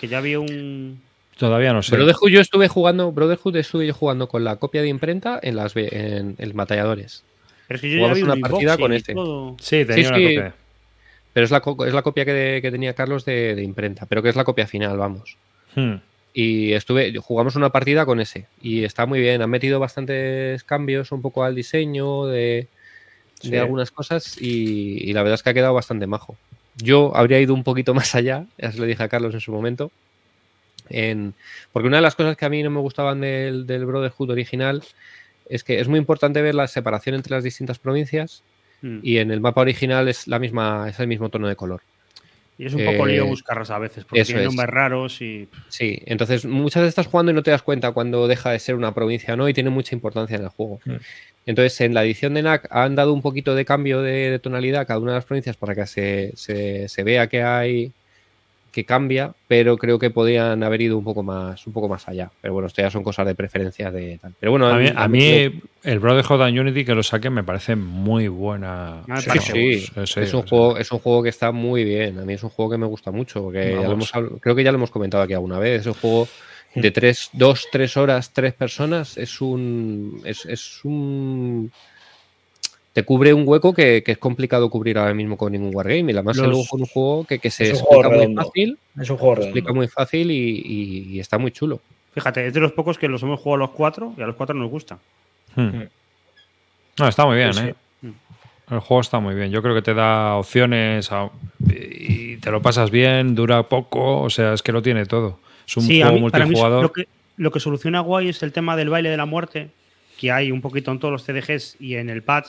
Speaker 4: Que ya había un.
Speaker 1: Todavía no sé.
Speaker 2: Brotherhood yo estuve jugando, Brotherhood estuve yo jugando con la copia de imprenta en las en, en Batalladores.
Speaker 4: Pero es que yo ya
Speaker 2: Jugamos
Speaker 4: vi
Speaker 2: una
Speaker 4: un
Speaker 2: partida con este.
Speaker 4: todo.
Speaker 1: Sí, tenía
Speaker 2: Sí,
Speaker 1: una
Speaker 2: sí.
Speaker 1: copia.
Speaker 2: Pero es la, co- es la copia que, que tenía Carlos de, de imprenta, pero que es la copia final, vamos.
Speaker 1: Hmm.
Speaker 2: Y estuve, jugamos una partida con ese. Y está muy bien. Han metido bastantes cambios un poco al diseño de, de algunas cosas. Y, y la verdad es que ha quedado bastante majo. Yo habría ido un poquito más allá, ya se lo dije a Carlos en su momento. en- porque una de las cosas que a mí no me gustaban del, del Brotherhood original es que es muy importante ver la separación entre las distintas provincias.
Speaker 4: Mm.
Speaker 2: Y en el mapa original es la misma, es el mismo tono de color.
Speaker 4: Y es un poco
Speaker 2: Eh,
Speaker 4: lío buscarlas a veces, porque tienen
Speaker 2: es.
Speaker 4: nombres raros y.
Speaker 2: Sí, entonces muchas veces estás jugando y no te das cuenta cuando deja de ser una provincia o no y tiene mucha importancia en el juego.
Speaker 3: Mm.
Speaker 2: Entonces en la edición de NAC han dado un poquito de cambio de, de tonalidad a cada una de las provincias para que se, se- se vea que hay que cambia, pero creo que podrían haber ido un poco más un poco más allá. Pero bueno, esto ya son cosas de preferencia de tal. Pero bueno,
Speaker 1: A mí,
Speaker 2: a
Speaker 1: a
Speaker 2: mí-
Speaker 1: mí el Brotherhood and Unity que lo saquen me parece muy buena.
Speaker 2: Sí, sí,
Speaker 1: Sí,
Speaker 2: es un juego, es un juego que está muy bien. A mí es un juego que me gusta mucho, porque ya lo
Speaker 1: Vamos.
Speaker 2: hemos habl- creo que ya lo hemos comentado aquí alguna vez. Es un juego de tres, dos, tres horas, tres personas. Es un, es, es un, te cubre un hueco que, que es complicado cubrir ahora mismo con ningún wargame. Y además
Speaker 4: Los-
Speaker 2: luego con un juego que, que se
Speaker 3: Es un
Speaker 2: explica
Speaker 3: juego
Speaker 2: muy
Speaker 3: redondo.
Speaker 2: fácil,
Speaker 3: Es un juego
Speaker 2: se explica muy fácil y, y- y está muy chulo.
Speaker 4: Fíjate, es de los pocos que los hemos jugado los cuatro y a los cuatro nos gusta.
Speaker 1: hmm. No, está muy bien,
Speaker 3: Sí, sí.
Speaker 1: ¿eh? El juego está muy bien. Yo creo que te da opciones a- y te lo pasas bien, dura poco, o sea, es que lo tiene todo. Es un
Speaker 4: Sí, a
Speaker 1: juego
Speaker 4: mí- para mí
Speaker 1: multijugador.
Speaker 4: lo que, lo que soluciona guay es el tema del baile de la muerte, que hay un poquito en todos los CDGs y en el patch,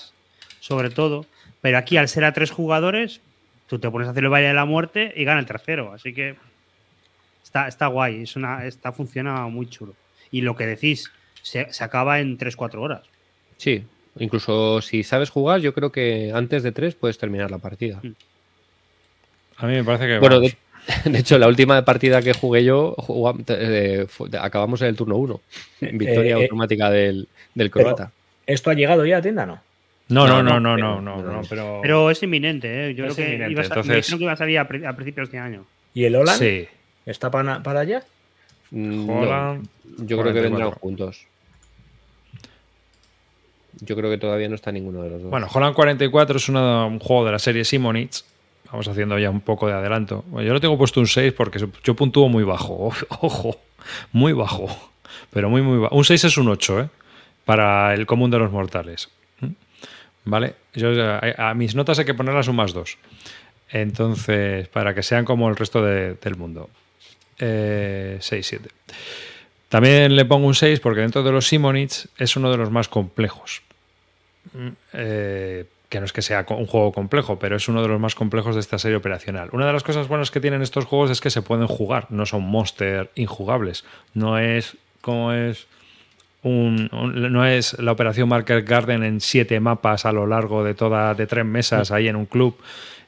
Speaker 4: sobre todo. Pero aquí, al ser a tres jugadores, tú te pones a hacer el baile de la muerte y gana el tercero. Así que está, está guay, es una, está, funciona muy chulo. Y lo que decís, se, se acaba en 3-4 horas.
Speaker 2: Sí, incluso si sabes jugar, yo creo que antes de tres puedes terminar la partida.
Speaker 1: A mí me parece que.
Speaker 2: Bueno, de, *laughs* de hecho, la última partida que jugué yo, eh, fue- acabamos en el turno 1. Victoria
Speaker 3: Eh, eh,
Speaker 2: automática del, del croata.
Speaker 3: ¿Esto ha llegado ya a tienda, no?
Speaker 1: No, no,
Speaker 2: no,
Speaker 1: no, no, no, no,
Speaker 2: pero-
Speaker 1: no, pero.
Speaker 4: Pero es inminente, ¿eh? Yo
Speaker 1: Es
Speaker 4: creo que
Speaker 1: inminente,
Speaker 4: iba a
Speaker 1: entonces-
Speaker 4: me dijeron que iba a salir a, pri- a principios de año.
Speaker 3: ¿Y el Olan
Speaker 1: Sí.
Speaker 3: está para, para allá?
Speaker 2: Mm, no,
Speaker 1: Holland,
Speaker 2: yo creo que
Speaker 1: 44.
Speaker 2: vendrán juntos. Yo creo que todavía no está ninguno de los dos.
Speaker 1: Bueno, Holland 44 es una- un juego de la serie Simonitz. Vamos haciendo ya un poco de adelanto. Bueno, yo lo tengo puesto un 6 porque yo puntúo muy bajo. *laughs* Ojo, muy bajo. Pero muy, muy bajo. Un 6 es un 8, ¿eh? Para el común de los mortales. ¿Vale? Yo, a, a mis notas hay que ponerlas un más 2. Entonces, para que sean como el resto de- del mundo. Eh, 6, 7. También le pongo un 6 porque dentro de los Simonitz es uno de los más complejos. Mm, eh, que no es que sea un juego complejo, pero es uno de los más complejos de esta serie operacional. Una de las cosas buenas que tienen estos juegos es que se pueden jugar, no son monster injugables. No es como es un, un- no es la operación Market Garden en siete mapas a lo largo de toda de tres mesas ahí en un club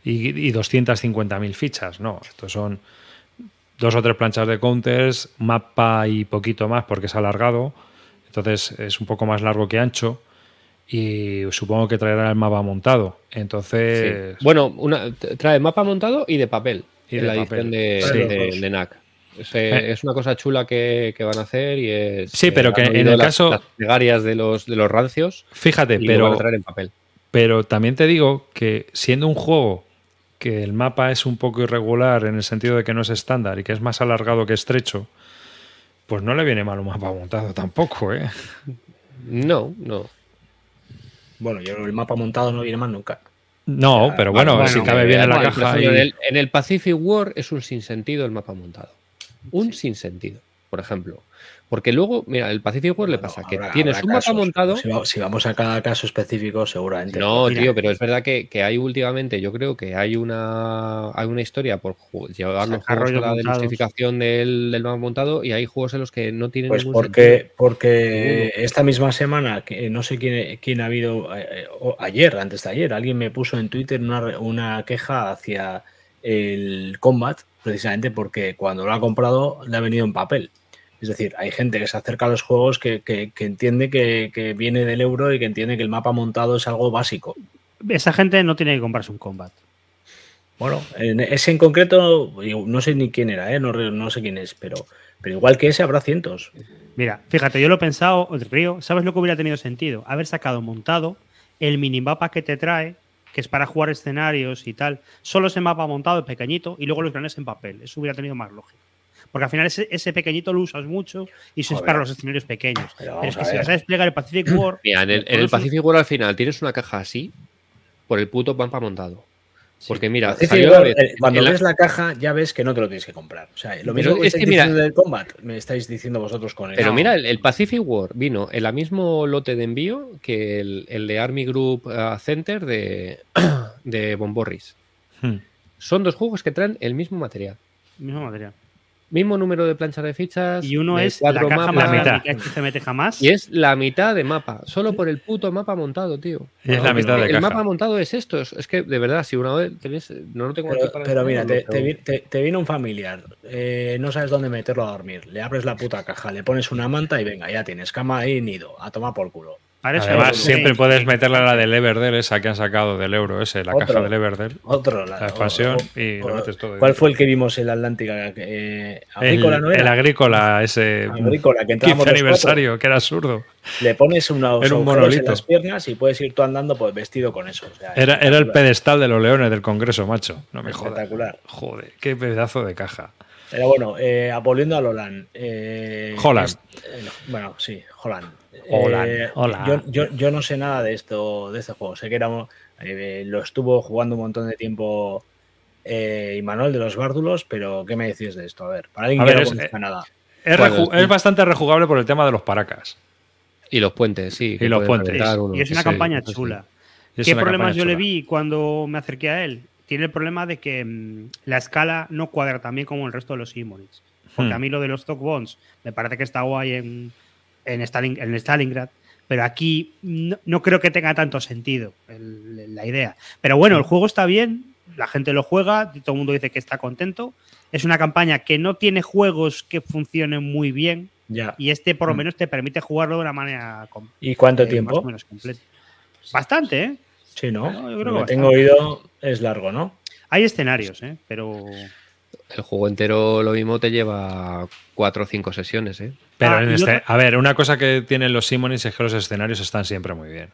Speaker 1: y, y 250.000 fichas. No, estos son dos o tres planchas de counters, mapa y poquito más porque es alargado. Entonces es un poco más largo que ancho. Y supongo que traerá el mapa montado.
Speaker 2: Sí.
Speaker 1: Entonces.
Speaker 2: Bueno, una, trae mapa montado y de papel.
Speaker 1: Y
Speaker 2: en
Speaker 1: de
Speaker 2: la
Speaker 1: papel.
Speaker 2: edición de,
Speaker 3: Sí.
Speaker 2: de- de NAC. Es, eh,
Speaker 1: Eh.
Speaker 2: es una cosa chula que, que van a hacer y es.
Speaker 1: Sí, pero
Speaker 2: han
Speaker 1: que en el
Speaker 2: las-
Speaker 1: caso-
Speaker 2: Las plegarias de los, de los rancios
Speaker 1: Fíjate,
Speaker 2: y lo van
Speaker 1: pero,
Speaker 2: a traer en papel.
Speaker 1: pero también te digo que siendo un juego que el mapa es un poco irregular en el sentido de que no es estándar y que es más alargado que estrecho, pues no le viene mal un mapa montado tampoco, ¿eh?
Speaker 2: No, no.
Speaker 3: Bueno, yo el mapa montado no viene más nunca.
Speaker 1: No, pero bueno,
Speaker 4: bueno,
Speaker 1: si cabe bien en la caja.
Speaker 2: ejemplo,
Speaker 1: y-
Speaker 2: en, el, en el Pacific War es un sinsentido el mapa montado. Un sinsentido, por ejemplo. Porque luego, mira, el Pacific War le pasa que
Speaker 3: habrá-
Speaker 2: tienes
Speaker 3: habrá
Speaker 2: un mapa montado.
Speaker 3: Si, va- si vamos a cada caso específico, seguramente.
Speaker 2: No,
Speaker 4: Mira.
Speaker 2: tío, pero es verdad que, que hay últimamente, yo creo que hay una hay una historia por llevar los juegos la delusificación del, del mapa montado y hay juegos en los que no tienen
Speaker 3: Pues
Speaker 2: ningún
Speaker 3: porque,
Speaker 2: sentido.
Speaker 3: porque esta misma semana, que no sé quién, quién ha habido, eh, eh, ayer, antes de ayer, alguien me puso en Twitter una, una queja hacia el Combat, precisamente porque cuando lo ha comprado le ha venido en papel. Es decir, hay gente que se acerca a los juegos que, que- que entiende que, que viene del euro y que entiende que el mapa montado es algo básico.
Speaker 4: Esa gente no tiene que comprarse un combat.
Speaker 3: Bueno, en ese en concreto, no sé ni quién era, ¿eh? no, no sé quién es, pero, Pero igual que ese habrá cientos.
Speaker 4: Mira, fíjate, yo lo he pensado, Río, ¿sabes lo que hubiera tenido sentido? Haber sacado montado el minimapa que te trae, que es para jugar escenarios y tal, solo ese mapa montado pequeñito y luego los grandes en papel. Eso hubiera tenido más lógica. Porque al final ese, ese pequeñito lo usas mucho y eso es para los escenarios pequeños.
Speaker 3: Pero
Speaker 4: Pero, es que si vas a desplegar el Pacific War.
Speaker 2: Mira, en el, en el Pacific War al final tienes una caja así por el puto mapa montado. Porque mira, salió la
Speaker 3: eh, cuando
Speaker 2: la-
Speaker 3: ves la caja ya ves que no te lo tienes que comprar. O sea, lo mismo
Speaker 2: Pero
Speaker 3: que
Speaker 2: es que mira-
Speaker 3: del combat, me estáis diciendo vosotros con el.
Speaker 2: Pero
Speaker 3: No.
Speaker 2: mira, el, el Pacific War vino en el mismo lote de envío que el, el de Army Group uh, Center de, *coughs* de Bomborris.
Speaker 1: Hmm.
Speaker 2: Son dos juegos que traen el mismo material.
Speaker 4: Mismo material.
Speaker 2: Mismo número de planchas de fichas.
Speaker 4: Y uno es la
Speaker 2: cuatro
Speaker 4: caja
Speaker 2: mapas,
Speaker 4: más
Speaker 1: La
Speaker 4: que se mete jamás.
Speaker 2: Y es la mitad de mapa, solo por el puto mapa montado, tío.
Speaker 1: Y es la mitad de
Speaker 2: el
Speaker 1: caja.
Speaker 2: mapa montado es esto. Es, es que de verdad, si una vez tenéis. No lo tengo
Speaker 3: Pero,
Speaker 2: aquí para
Speaker 3: pero mira, te- te viene un familiar, eh, no sabes dónde meterlo a dormir, le abres la puta caja, le pones una manta y venga, ya tienes cama y nido, a tomar por culo.
Speaker 4: Para eso
Speaker 1: Además, siempre puedes meterle a la del Everdell, esa que han sacado del euro, ese, la
Speaker 3: Otro.
Speaker 1: caja del Everdell.
Speaker 3: Otro,
Speaker 1: La expansión y lo metes todo
Speaker 3: ¿Cuál
Speaker 1: dentro.
Speaker 3: fue el que vimos en la Atlántica? Eh,
Speaker 1: El,
Speaker 3: Agrícola, ¿no
Speaker 1: el
Speaker 3: era?
Speaker 1: agrícola, ese
Speaker 3: Agrícola, que
Speaker 1: 15
Speaker 3: entrábamos los
Speaker 1: aniversario, que era absurdo.
Speaker 3: le pones unos
Speaker 1: Era un monolito.
Speaker 3: en las piernas y puedes ir tú andando pues vestido con eso. o sea,
Speaker 1: Era, era el pedestal de los leones del Congreso, macho. No me jodas.
Speaker 3: Espectacular.
Speaker 1: Joder, qué pedazo de caja.
Speaker 3: Pero bueno, eh, volviendo a Lolan. Eh,
Speaker 1: Holland.
Speaker 3: es- eh, no, bueno, sí, Holland.
Speaker 1: Holland,
Speaker 3: Eh,
Speaker 1: Holland.
Speaker 3: Yo, yo- yo no sé nada de esto, de este juego. Sé que era, eh, lo estuvo jugando un montón de tiempo eh, Imanol de los Bárdulos, pero ¿qué me decís de esto? A ver, para alguien
Speaker 1: A
Speaker 3: que
Speaker 1: ver,
Speaker 3: no
Speaker 1: es-
Speaker 3: conozca nada.
Speaker 1: Es,
Speaker 2: Bueno,
Speaker 1: bastante rejugable por el tema de los paracas.
Speaker 2: Y los puentes, sí.
Speaker 1: Y los puentes.
Speaker 2: uno.
Speaker 4: Y es una
Speaker 1: Sí,
Speaker 4: campaña
Speaker 2: sí, sí.
Speaker 4: chula. ¿Qué problemas yo le vi cuando me acerqué a él? Tiene el problema de que mm, la escala no cuadra tan bien como el resto de los Simonits. Porque
Speaker 1: Hmm.
Speaker 4: a mí lo de los Stock Bonds me parece que está guay en, en, Stalin- en Stalingrad, pero aquí no, no creo que tenga tanto sentido el- la idea. Pero bueno, el juego está bien, la gente lo juega, todo el mundo dice que está contento. Es una campaña que no tiene juegos que funcionen muy bien
Speaker 3: Ya.
Speaker 4: y este por lo
Speaker 3: Hmm.
Speaker 4: menos te permite jugarlo de una manera
Speaker 3: ¿Y cuánto
Speaker 4: eh, más
Speaker 3: tiempo?
Speaker 4: o menos completa. Bastante, ¿eh?
Speaker 3: Sí, ¿no?
Speaker 4: Bueno, yo creo
Speaker 3: Lo
Speaker 4: que
Speaker 3: que tengo oído es largo, ¿no?
Speaker 4: Hay escenarios, ¿eh? pero
Speaker 2: El juego entero lo mismo te lleva cuatro o cinco sesiones, ¿eh?
Speaker 1: Pero
Speaker 4: Ah,
Speaker 1: en este,
Speaker 4: otra-
Speaker 1: a ver, una cosa que tienen los Simonis es que los escenarios están siempre muy bien.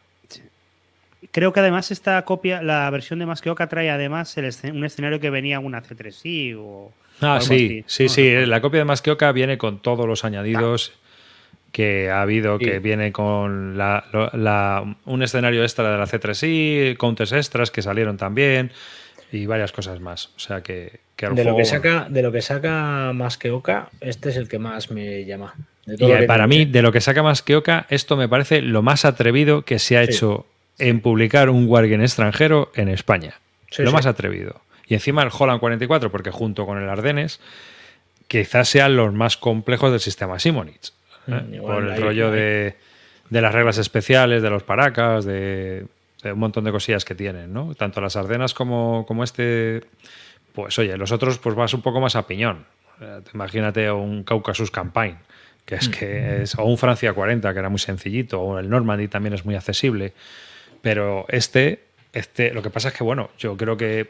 Speaker 4: creo que además esta copia, la versión de Masqueoka trae además el escen- un escenario que venía en una C3i o o
Speaker 1: Ah, sí,
Speaker 4: así.
Speaker 1: sí,
Speaker 4: No,
Speaker 1: sí.
Speaker 4: no, no.
Speaker 1: La copia de Masqueoka viene con todos los añadidos que ha habido,
Speaker 2: Sí.
Speaker 1: que viene con la- la- un escenario extra de la C3i, counters extras que salieron también y varias cosas más. O sea que, que
Speaker 3: De lo, que saca, de lo que saca más que Oca, este es el que más me llama. De
Speaker 1: Y
Speaker 3: todo que
Speaker 1: para mí, de lo que saca Masqueoka, esto me parece lo más atrevido que se ha
Speaker 3: Sí.
Speaker 1: hecho en publicar un Wargame extranjero en España.
Speaker 3: Sí,
Speaker 1: lo más atrevido. Y encima el Holland 44, porque junto con el Ardennes, quizás sean los más complejos del sistema Simonitz. ¿eh?
Speaker 3: Mm,
Speaker 1: Por el
Speaker 3: ahí-
Speaker 1: rollo
Speaker 3: ahí.
Speaker 1: de, de las reglas especiales, de los paracas, de, de un montón de cosillas que tienen, ¿no? Tanto las Ardenas como, como este, pues oye, los otros pues vas un poco más a piñón. Eh, Imagínate un Caucasus Campaign, que
Speaker 3: Mm.
Speaker 1: es que es, o un Francia 40, que era muy sencillito, o el Normandy también es muy accesible. Pero este, este, lo que pasa es que, bueno, yo creo que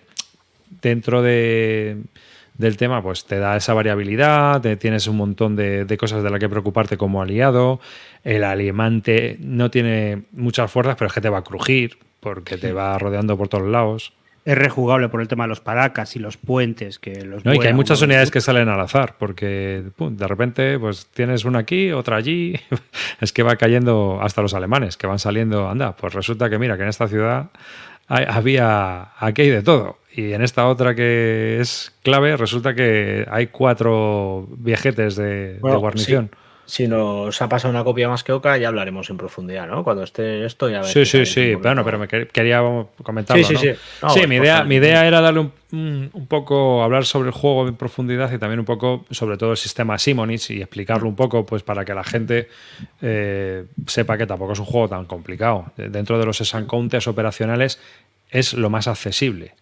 Speaker 1: dentro de, del tema, pues te da esa variabilidad, te- tienes un montón de, de cosas de las que preocuparte como aliado. El alemante no tiene muchas fuerzas, pero es que te va a crujir, porque te va rodeando por todos lados.
Speaker 4: Es rejugable por el tema de los paracas y los puentes que los
Speaker 1: No, y que hay muchas unidades que salen al azar, porque pum, de repente pues tienes una aquí, otra allí. *laughs* es que va cayendo hasta los alemanes, que van saliendo. Anda, pues resulta que mira, que en esta ciudad hay- había aquí hay de todo. Y en esta otra que es clave, resulta que hay cuatro viejetes de, guarnición.
Speaker 3: Si nos ha pasado una copia más que Oca, ya hablaremos en profundidad, ¿no? Cuando esté esto, ya
Speaker 1: Sí, sí, sí. Bueno, pero me quer- quería comentarlo.
Speaker 3: Sí, sí,
Speaker 1: ¿no?
Speaker 3: sí. No,
Speaker 1: sí,
Speaker 3: pues,
Speaker 1: mi idea, mi idea era darle un, un- un poco, hablar sobre el juego en profundidad y también un poco sobre todo el sistema Simonix y explicarlo un poco, pues para que la gente eh, sepa que tampoco es un juego tan complicado. Dentro de los Esan Counters operacionales es lo más accesible.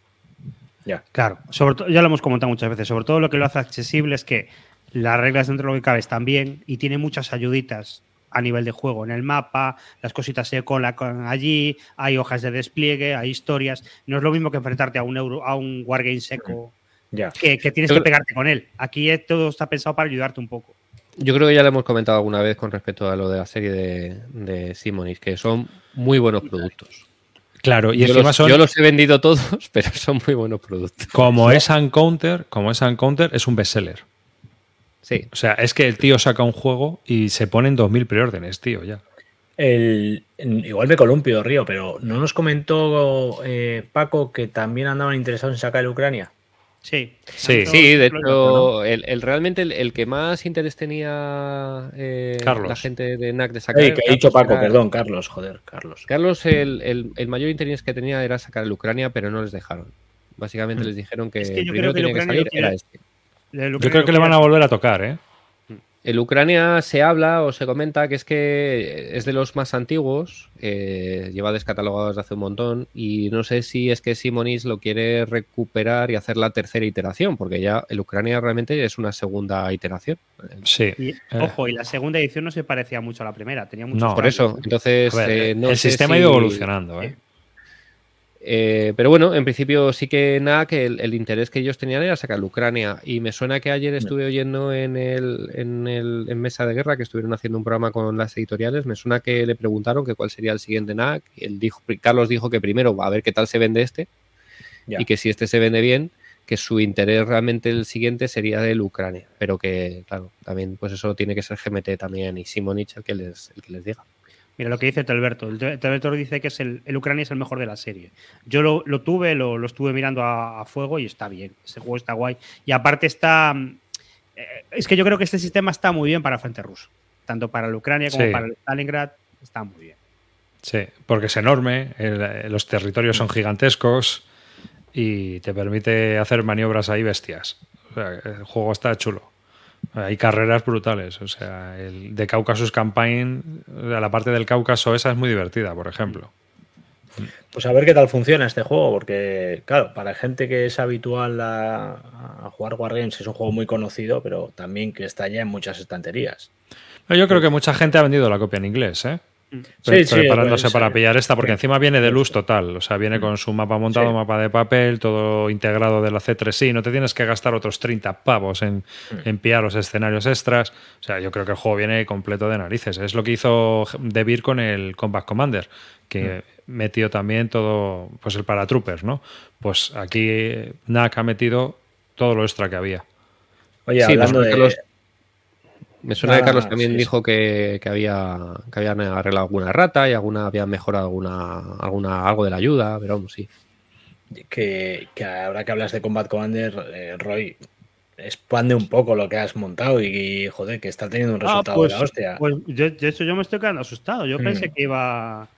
Speaker 3: Ya.
Speaker 4: Claro, sobre ya lo hemos comentado muchas veces, sobre todo lo que lo hace accesible es que las reglas dentro de lo que cabe están bien y tiene muchas ayuditas a nivel de juego. En el mapa, las cositas se colan allí, hay hojas de despliegue, hay historias. No es lo mismo que enfrentarte a un euro, a un wargame seco
Speaker 3: Ya.
Speaker 4: que, que tienes que pegarte con él. Aquí todo está pensado para ayudarte un poco.
Speaker 2: yo creo que ya lo hemos comentado alguna vez con respecto a lo de la serie de, de Simonis, que son muy buenos productos.
Speaker 1: Claro, y
Speaker 2: yo,
Speaker 1: encima
Speaker 2: los,
Speaker 1: son,
Speaker 2: yo los he vendido todos, *laughs* pero son muy buenos productos.
Speaker 1: como es Uncounter, como es Uncounter, es un bestseller.
Speaker 2: Sí,
Speaker 1: O sea, es que el tío saca un juego y se ponen 2.000 preórdenes, tío, ya.
Speaker 3: El, igual me columpio, Río, pero ¿no nos comentó eh, Paco que también andaban interesados en sacar el Ucrania?
Speaker 4: Sí.
Speaker 1: Sí.
Speaker 2: Sí, de hecho, el, el- realmente el, el que más interés tenía eh,
Speaker 1: Carlos.
Speaker 2: la gente de NAC de sacar.
Speaker 3: Ey, que ha dicho Paco,
Speaker 2: era-
Speaker 3: perdón, Carlos, joder, Carlos.
Speaker 2: Carlos, el, el- el mayor interés que tenía era sacar el Ucrania, pero no les dejaron. Básicamente les dijeron que,
Speaker 4: Es que
Speaker 2: el
Speaker 4: yo
Speaker 2: primero
Speaker 4: creo que el
Speaker 2: tenía que
Speaker 4: Ucrania
Speaker 2: salir
Speaker 4: lo quiere-
Speaker 2: era este.
Speaker 4: El
Speaker 1: Yo
Speaker 4: Ucrania
Speaker 1: creo que le van a volver a tocar, ¿eh?
Speaker 2: El Ucrania se habla o se comenta que es que es de los más antiguos, eh, lleva descatalogado desde hace un montón y no sé si es que Simonis lo quiere recuperar y hacer la tercera iteración, porque ya el Ucrania realmente es una segunda iteración.
Speaker 1: Sí.
Speaker 4: Y,
Speaker 1: Eh.
Speaker 4: Ojo, y la segunda edición no se parecía mucho a la primera, tenía muchos
Speaker 1: No.
Speaker 2: Por eso, entonces
Speaker 1: ver,
Speaker 2: eh, no
Speaker 1: el
Speaker 2: sé
Speaker 1: sistema ha
Speaker 2: si-
Speaker 1: ido evolucionando, ¿eh?
Speaker 2: Eh, pero bueno, en principio sí que nada, que el, el interés que ellos tenían era sacar Ucrania. Y me suena que ayer estuve oyendo en el, en el en Mesa de Guerra, que estuvieron haciendo un programa con las editoriales, me suena que le preguntaron que cuál sería el siguiente NAC. Él dijo, Carlos dijo que primero a ver qué tal se vende este,
Speaker 3: Ya.
Speaker 2: y que si este se vende bien, que su interés realmente el siguiente sería el Ucrania. Pero que, claro, también pues eso tiene que ser GMT también y Simonich el que les, el que les diga.
Speaker 4: Mira lo que dice Telberto. El Tel- Telberto dice que es el, el Ucrania es el mejor de la serie. Yo lo, lo tuve, lo, lo estuve mirando a, a fuego y está bien. Ese juego está guay. Y aparte está. mm, eh, es que yo creo que este sistema está muy bien para frente ruso. Tanto para la Ucrania como
Speaker 1: Sí.
Speaker 4: para el Stalingrad. Está muy bien.
Speaker 1: Sí, porque es enorme, el- los territorios son gigantescos y te permite hacer maniobras ahí bestias. O sea, el juego está chulo. Hay carreras brutales. O sea, el de Caucasus Campaign, la parte del Cáucaso esa es muy divertida, por ejemplo.
Speaker 3: Pues a ver qué tal funciona este juego, porque, claro, para gente que es habitual a, a jugar Wargames es un juego muy conocido, pero también que está ya en muchas estanterías.
Speaker 1: Yo creo que mucha gente ha vendido la copia en inglés, ¿eh?
Speaker 4: Mm.
Speaker 1: Pre-
Speaker 3: Sí, sí,
Speaker 1: preparándose para pillar esta, porque
Speaker 3: Sí.
Speaker 1: encima viene de luz total. O sea, viene con su mapa montado,
Speaker 3: Sí.
Speaker 1: mapa de papel, todo integrado de la C3I. No te tienes que gastar otros 30 pavos en, en pillar los escenarios extras. O sea, yo creo que el juego viene completo de narices. Es lo que hizo De Beer con el Combat Commander, que metió también todo, pues el Paratroopers, ¿no? Pues aquí NAC ha metido todo lo extra que había.
Speaker 3: Oye,
Speaker 2: Sí,
Speaker 3: hablando
Speaker 2: pues,
Speaker 3: de.
Speaker 2: Carlos- Me suena
Speaker 3: Ah,
Speaker 2: que Carlos también
Speaker 3: sí,
Speaker 2: dijo que, que había que habían arreglado alguna rata y alguna habían mejorado alguna, alguna algo de la ayuda, pero vamos, sí.
Speaker 3: que, que ahora que hablas de Combat Commander, eh, Roy, expande un poco lo que has montado y, joder, que está teniendo un
Speaker 4: Ah,
Speaker 3: resultado
Speaker 4: pues,
Speaker 3: de la hostia.
Speaker 4: pues yo- de hecho, yo me estoy quedando asustado. Yo
Speaker 3: Mm.
Speaker 4: pensé que iba,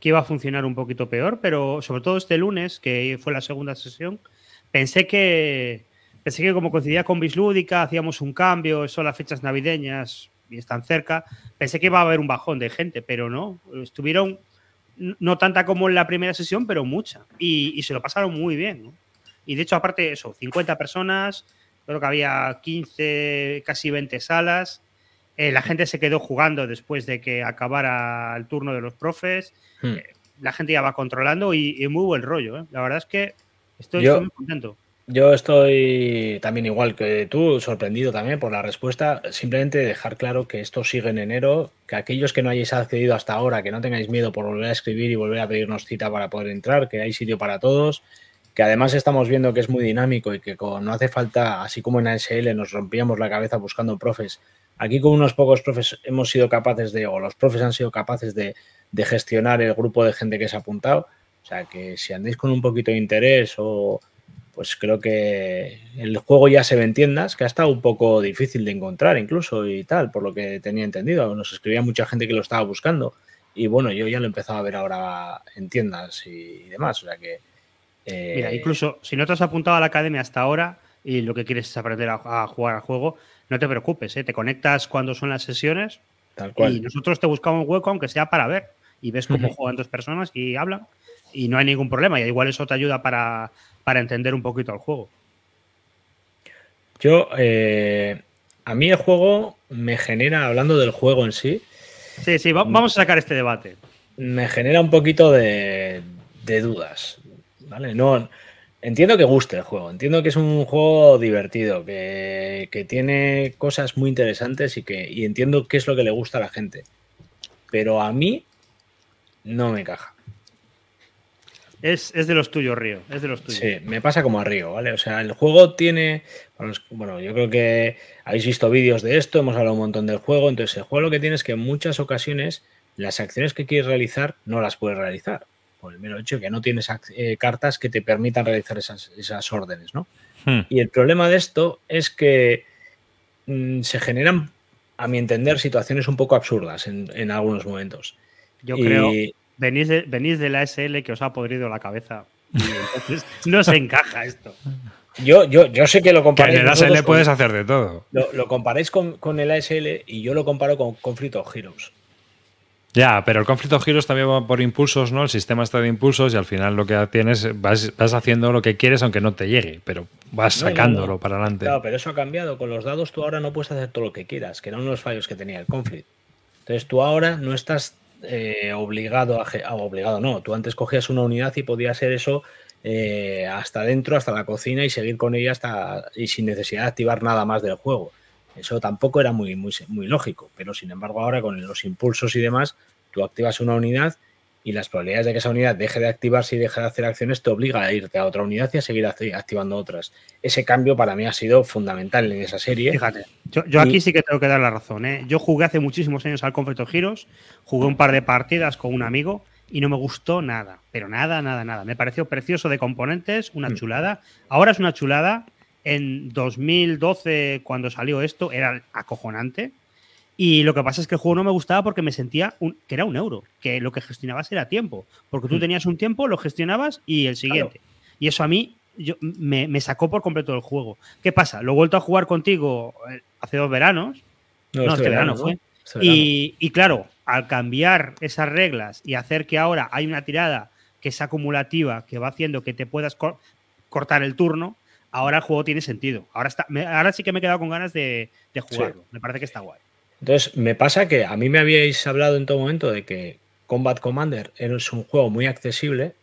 Speaker 4: que iba a funcionar un poquito peor, pero sobre todo este lunes, que fue la segunda sesión, pensé que pensé que como coincidía con Bislúdica, hacíamos un cambio, son las fechas navideñas y están cerca. Pensé que iba a haber un bajón de gente, pero no. Estuvieron no tanta como en la primera sesión, pero mucha. Y, y se lo pasaron muy bien. ¿no? Y de hecho, aparte eso, 50 personas, creo que había 15, casi 20 salas. Eh, la gente se quedó jugando después de que acabara el turno de los profes.
Speaker 3: Hmm.
Speaker 4: La gente ya va controlando y, y muy buen rollo. ¿eh? La verdad es que estoy,
Speaker 3: Yo-
Speaker 4: estoy muy contento.
Speaker 3: Yo estoy también igual que tú, sorprendido también por la respuesta. Simplemente dejar claro que esto sigue en enero, que aquellos que no hayáis accedido hasta ahora, que no tengáis miedo por volver a escribir y volver a pedirnos cita para poder entrar, que hay sitio para todos, que además estamos viendo que es muy dinámico y que no hace falta, así como en ASL nos rompíamos la cabeza buscando profes, aquí con unos pocos profes hemos sido capaces de, o los profes han sido capaces de, de gestionar el grupo de gente que se ha apuntado. O sea que si andáis con un poquito de interés o pues creo que el juego ya se ve en tiendas, que ha estado un poco difícil de encontrar incluso y tal, por lo que tenía entendido. Nos escribía mucha gente que lo estaba buscando y bueno, yo ya lo he empezado a ver ahora en tiendas y, demás, o sea que... eh,
Speaker 4: Mira, incluso si no te has apuntado a la academia hasta ahora y lo que quieres es aprender a, a jugar al juego, no te preocupes, ¿eh? te conectas cuando son las sesiones
Speaker 3: Tal
Speaker 4: y
Speaker 3: cual.
Speaker 4: nosotros te buscamos un hueco aunque sea para ver y ves cómo juegan dos personas y hablan y no hay ningún problema y igual eso te ayuda para, para entender un poquito el juego.
Speaker 3: Yo, eh, a mí el juego me genera, hablando del juego en sí,
Speaker 4: Sí, sí, va- vamos a sacar este debate.
Speaker 3: me genera un poquito de, de dudas. ¿Vale? No, entiendo que guste el juego, entiendo que es un juego divertido, que, que tiene cosas muy interesantes y que y entiendo qué es lo que le gusta a la gente. Pero a mí no me encaja.
Speaker 4: Es, es, de los tuyos, Río. Es de los tuyos.
Speaker 3: Sí, me pasa como a Río, ¿vale? O sea, el juego tiene. Bueno, yo creo que habéis visto vídeos de esto, hemos hablado un montón del juego. Entonces, el juego lo que tiene es que en muchas ocasiones las acciones que quieres realizar no las puedes realizar. Por el mero hecho de que no tienes eh, cartas que te permitan realizar esas, esas órdenes, ¿no? Hmm. Y el problema de esto es que mmm, se generan, a mi entender, situaciones un poco absurdas en, en algunos momentos.
Speaker 4: Yo y... creo venís de, venís de la SL que os ha podrido la cabeza. Y entonces no se encaja esto.
Speaker 3: Yo, yo, yo sé que lo comparáis.
Speaker 1: Que en el ASL con, puedes hacer de todo.
Speaker 3: Lo, lo comparáis con, con, el ASL y yo lo comparo con Conflict of Heroes.
Speaker 1: Ya, pero el Conflict of Heroes también va por impulsos, ¿no? El sistema está de impulsos y al final lo que tienes, vas, vas haciendo lo que quieres aunque no te llegue, pero vas no, sacándolo no, no.
Speaker 3: para
Speaker 1: adelante.
Speaker 3: Claro, pero eso ha cambiado. Con los dados tú ahora no puedes hacer todo lo que quieras, que eran unos fallos que tenía el Conflict. Entonces tú ahora no estás eh, obligado a, a, obligado no tú antes cogías una unidad y podía ser eso eh, hasta dentro hasta la cocina y seguir con ella hasta y sin necesidad de activar nada más del juego. Eso tampoco era muy muy lógico pero sin embargo ahora con los impulsos y demás tú activas una unidad y las probabilidades de que esa unidad deje de activarse y deje de hacer acciones te obliga a irte a otra unidad y a seguir activando otras. Ese cambio para mí ha sido fundamental en esa serie.
Speaker 4: Fíjate, yo, yo y... aquí sí que tengo que dar la razón. ¿eh? Yo jugué hace muchísimos años al Conflict of Heroes, jugué un par de partidas con un amigo y no me gustó nada, pero nada, nada, nada. Me pareció precioso de componentes, una mm. chulada. Ahora es una chulada. En 2012, cuando salió esto, era acojonante. Y lo que pasa es que el juego no me gustaba porque me sentía un, que era un euro, que lo que gestionabas era tiempo. Porque tú tenías un tiempo, lo gestionabas y el siguiente. Claro. Y eso a mí yo, me, me, sacó por completo del juego. ¿Qué pasa? Lo he vuelto a jugar contigo eh, hace dos veranos. No, no este verano, verano fue. Este y, y, claro, al cambiar esas reglas y hacer que ahora hay una tirada que es acumulativa, que va haciendo que te puedas cor cortar el turno, ahora el juego tiene sentido. Ahora, está, me, ahora sí que me he quedado con ganas de, de jugarlo. Sí. Me parece que está guay.
Speaker 3: Entonces, me pasa que a mí me habíais hablado en todo momento de que Combat Commander es un juego muy accesible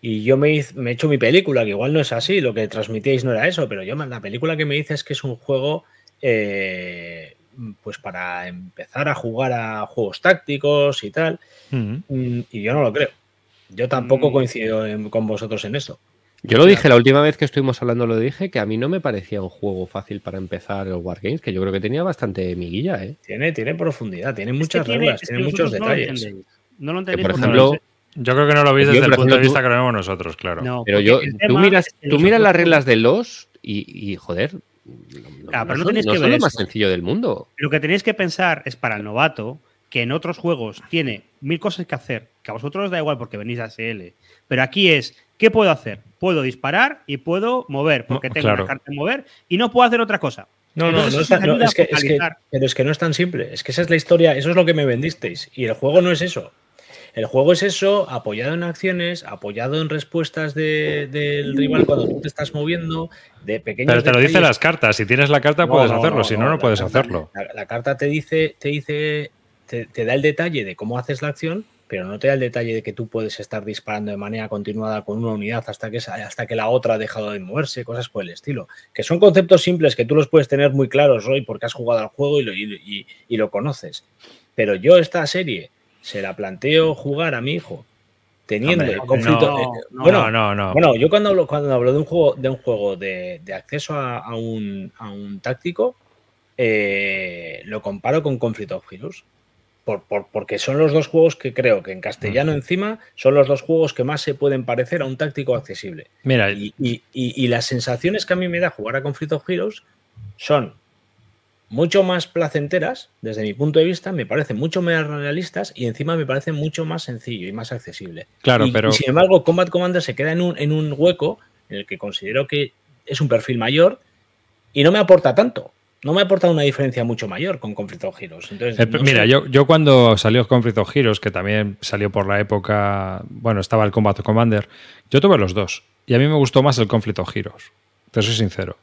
Speaker 3: y yo me, he hecho mi película, que igual no es así, lo que transmitíais no era eso, pero yo la película que me hice es que es un juego eh, pues para empezar a jugar a juegos tácticos y tal, uh -huh. y yo no lo creo. Yo tampoco coincido en, con vosotros en esto.
Speaker 2: Yo lo dije la última vez que estuvimos hablando, lo dije, que a mí no me parecía un juego fácil para empezar el Wargames, que yo creo que tenía bastante miguilla, ¿eh?
Speaker 3: Tiene, tiene profundidad, tiene muchas es que reglas, tiene, es que muchos detalles.
Speaker 4: No lo entendéis.
Speaker 2: por ejemplo,
Speaker 1: yo creo que no lo veis desde el punto de vista tú, que lo vemos nosotros, claro.
Speaker 2: No, pero yo, tú miras, tú miras las reglas de los y, y joder.
Speaker 4: No, claro, pero no,
Speaker 2: no
Speaker 4: tenéis
Speaker 2: no
Speaker 4: que ver
Speaker 2: lo más sencillo del mundo.
Speaker 4: Lo que tenéis que pensar es para el novato que en otros juegos tiene mil cosas que hacer, que a vosotros os da igual porque venís a SL, pero aquí es, ¿qué puedo hacer? Puedo disparar y puedo mover, porque tengo
Speaker 1: claro.
Speaker 4: una carta de mover y no puedo hacer otra cosa.
Speaker 3: No, no, no, está, no es, que, es, que, pero es que no es tan simple. Es que esa es la historia, eso es lo que me vendisteis. Y el juego no es eso. El juego es eso, apoyado en acciones, apoyado en respuestas del de, de rival cuando tú te estás moviendo, de pequeños.
Speaker 1: Pero te lo dicen las cartas. Si tienes la carta, puedes no, hacerlo. si no, no puedes
Speaker 3: carta,
Speaker 1: hacerlo.
Speaker 3: La, la, carta te dice, te dice, te, te, da el detalle de cómo haces la acción, pero no te da el detalle de que tú puedes estar disparando de manera continuada con una unidad hasta que, hasta que la otra ha dejado de moverse, cosas por el estilo. Que son conceptos simples que tú los puedes tener muy claros, Roy, porque has jugado al juego y lo, y, y, y lo conoces. Pero yo esta serie se la planteo jugar a mi hijo teniendo Hombre, conflicto. No, eh, bueno, no, no, bueno, yo cuando hablo, cuando hablo de un juego de un juego de, de acceso a, a, un, a, un, táctico, eh, lo comparo con Conflict of Heroes. Por, por, porque son los dos juegos que creo que en castellano encima son los dos juegos que más se pueden parecer a un táctico accesible.
Speaker 1: Mira,
Speaker 3: y, y, y, y las sensaciones que a mí me da jugar a Conflict of Heroes son mucho más placenteras, desde mi punto de vista, me parecen mucho más realistas y encima me parece mucho más sencillo y más accesible.
Speaker 1: Claro, pero.
Speaker 3: Sin embargo, Combat Commander se queda en un, en un hueco en el que considero que es un perfil mayor y no me aporta tanto. No me aporta una diferencia mucho mayor con Conflict of Heroes. Entonces,
Speaker 1: eh, no mira, sé. yo, yo cuando salió Conflict of Heroes, que también salió por la época, bueno, estaba el Combat Commander, yo tuve los dos. Y a mí me gustó más el Conflict of Heroes. Te soy sincero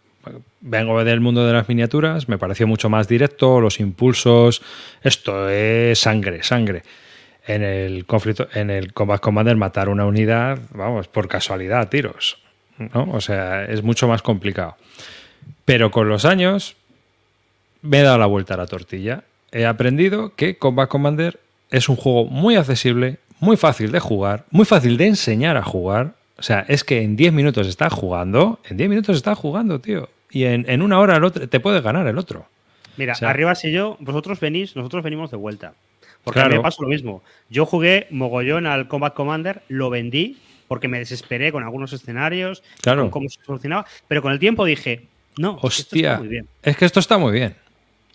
Speaker 1: vengo del mundo de las miniaturas, me pareció mucho más directo, los impulsos, esto es sangre, sangre. En el conflicto, en el Combat Commander matar una unidad, vamos, por casualidad, tiros. ¿no? O sea, es mucho más complicado. Pero con los años me he dado la vuelta a la tortilla. He aprendido que Combat Commander es un juego muy accesible, muy fácil de jugar, muy fácil de enseñar a jugar. O sea, es que en 10 minutos estás jugando, en 10 minutos estás jugando, tío. Y en, en una hora el otro, te puede ganar el otro.
Speaker 4: Mira,
Speaker 1: O sea-
Speaker 4: arriba si yo, vosotros venís, nosotros venimos de vuelta. Porque a mí
Speaker 1: Claro.
Speaker 4: me pasó lo mismo. Yo jugué mogollón al Combat Commander, lo vendí porque me desesperé con algunos escenarios,
Speaker 1: Claro.
Speaker 4: con cómo se solucionaba, pero con el tiempo dije, no, es que esto está muy bien.
Speaker 1: es que esto está muy bien.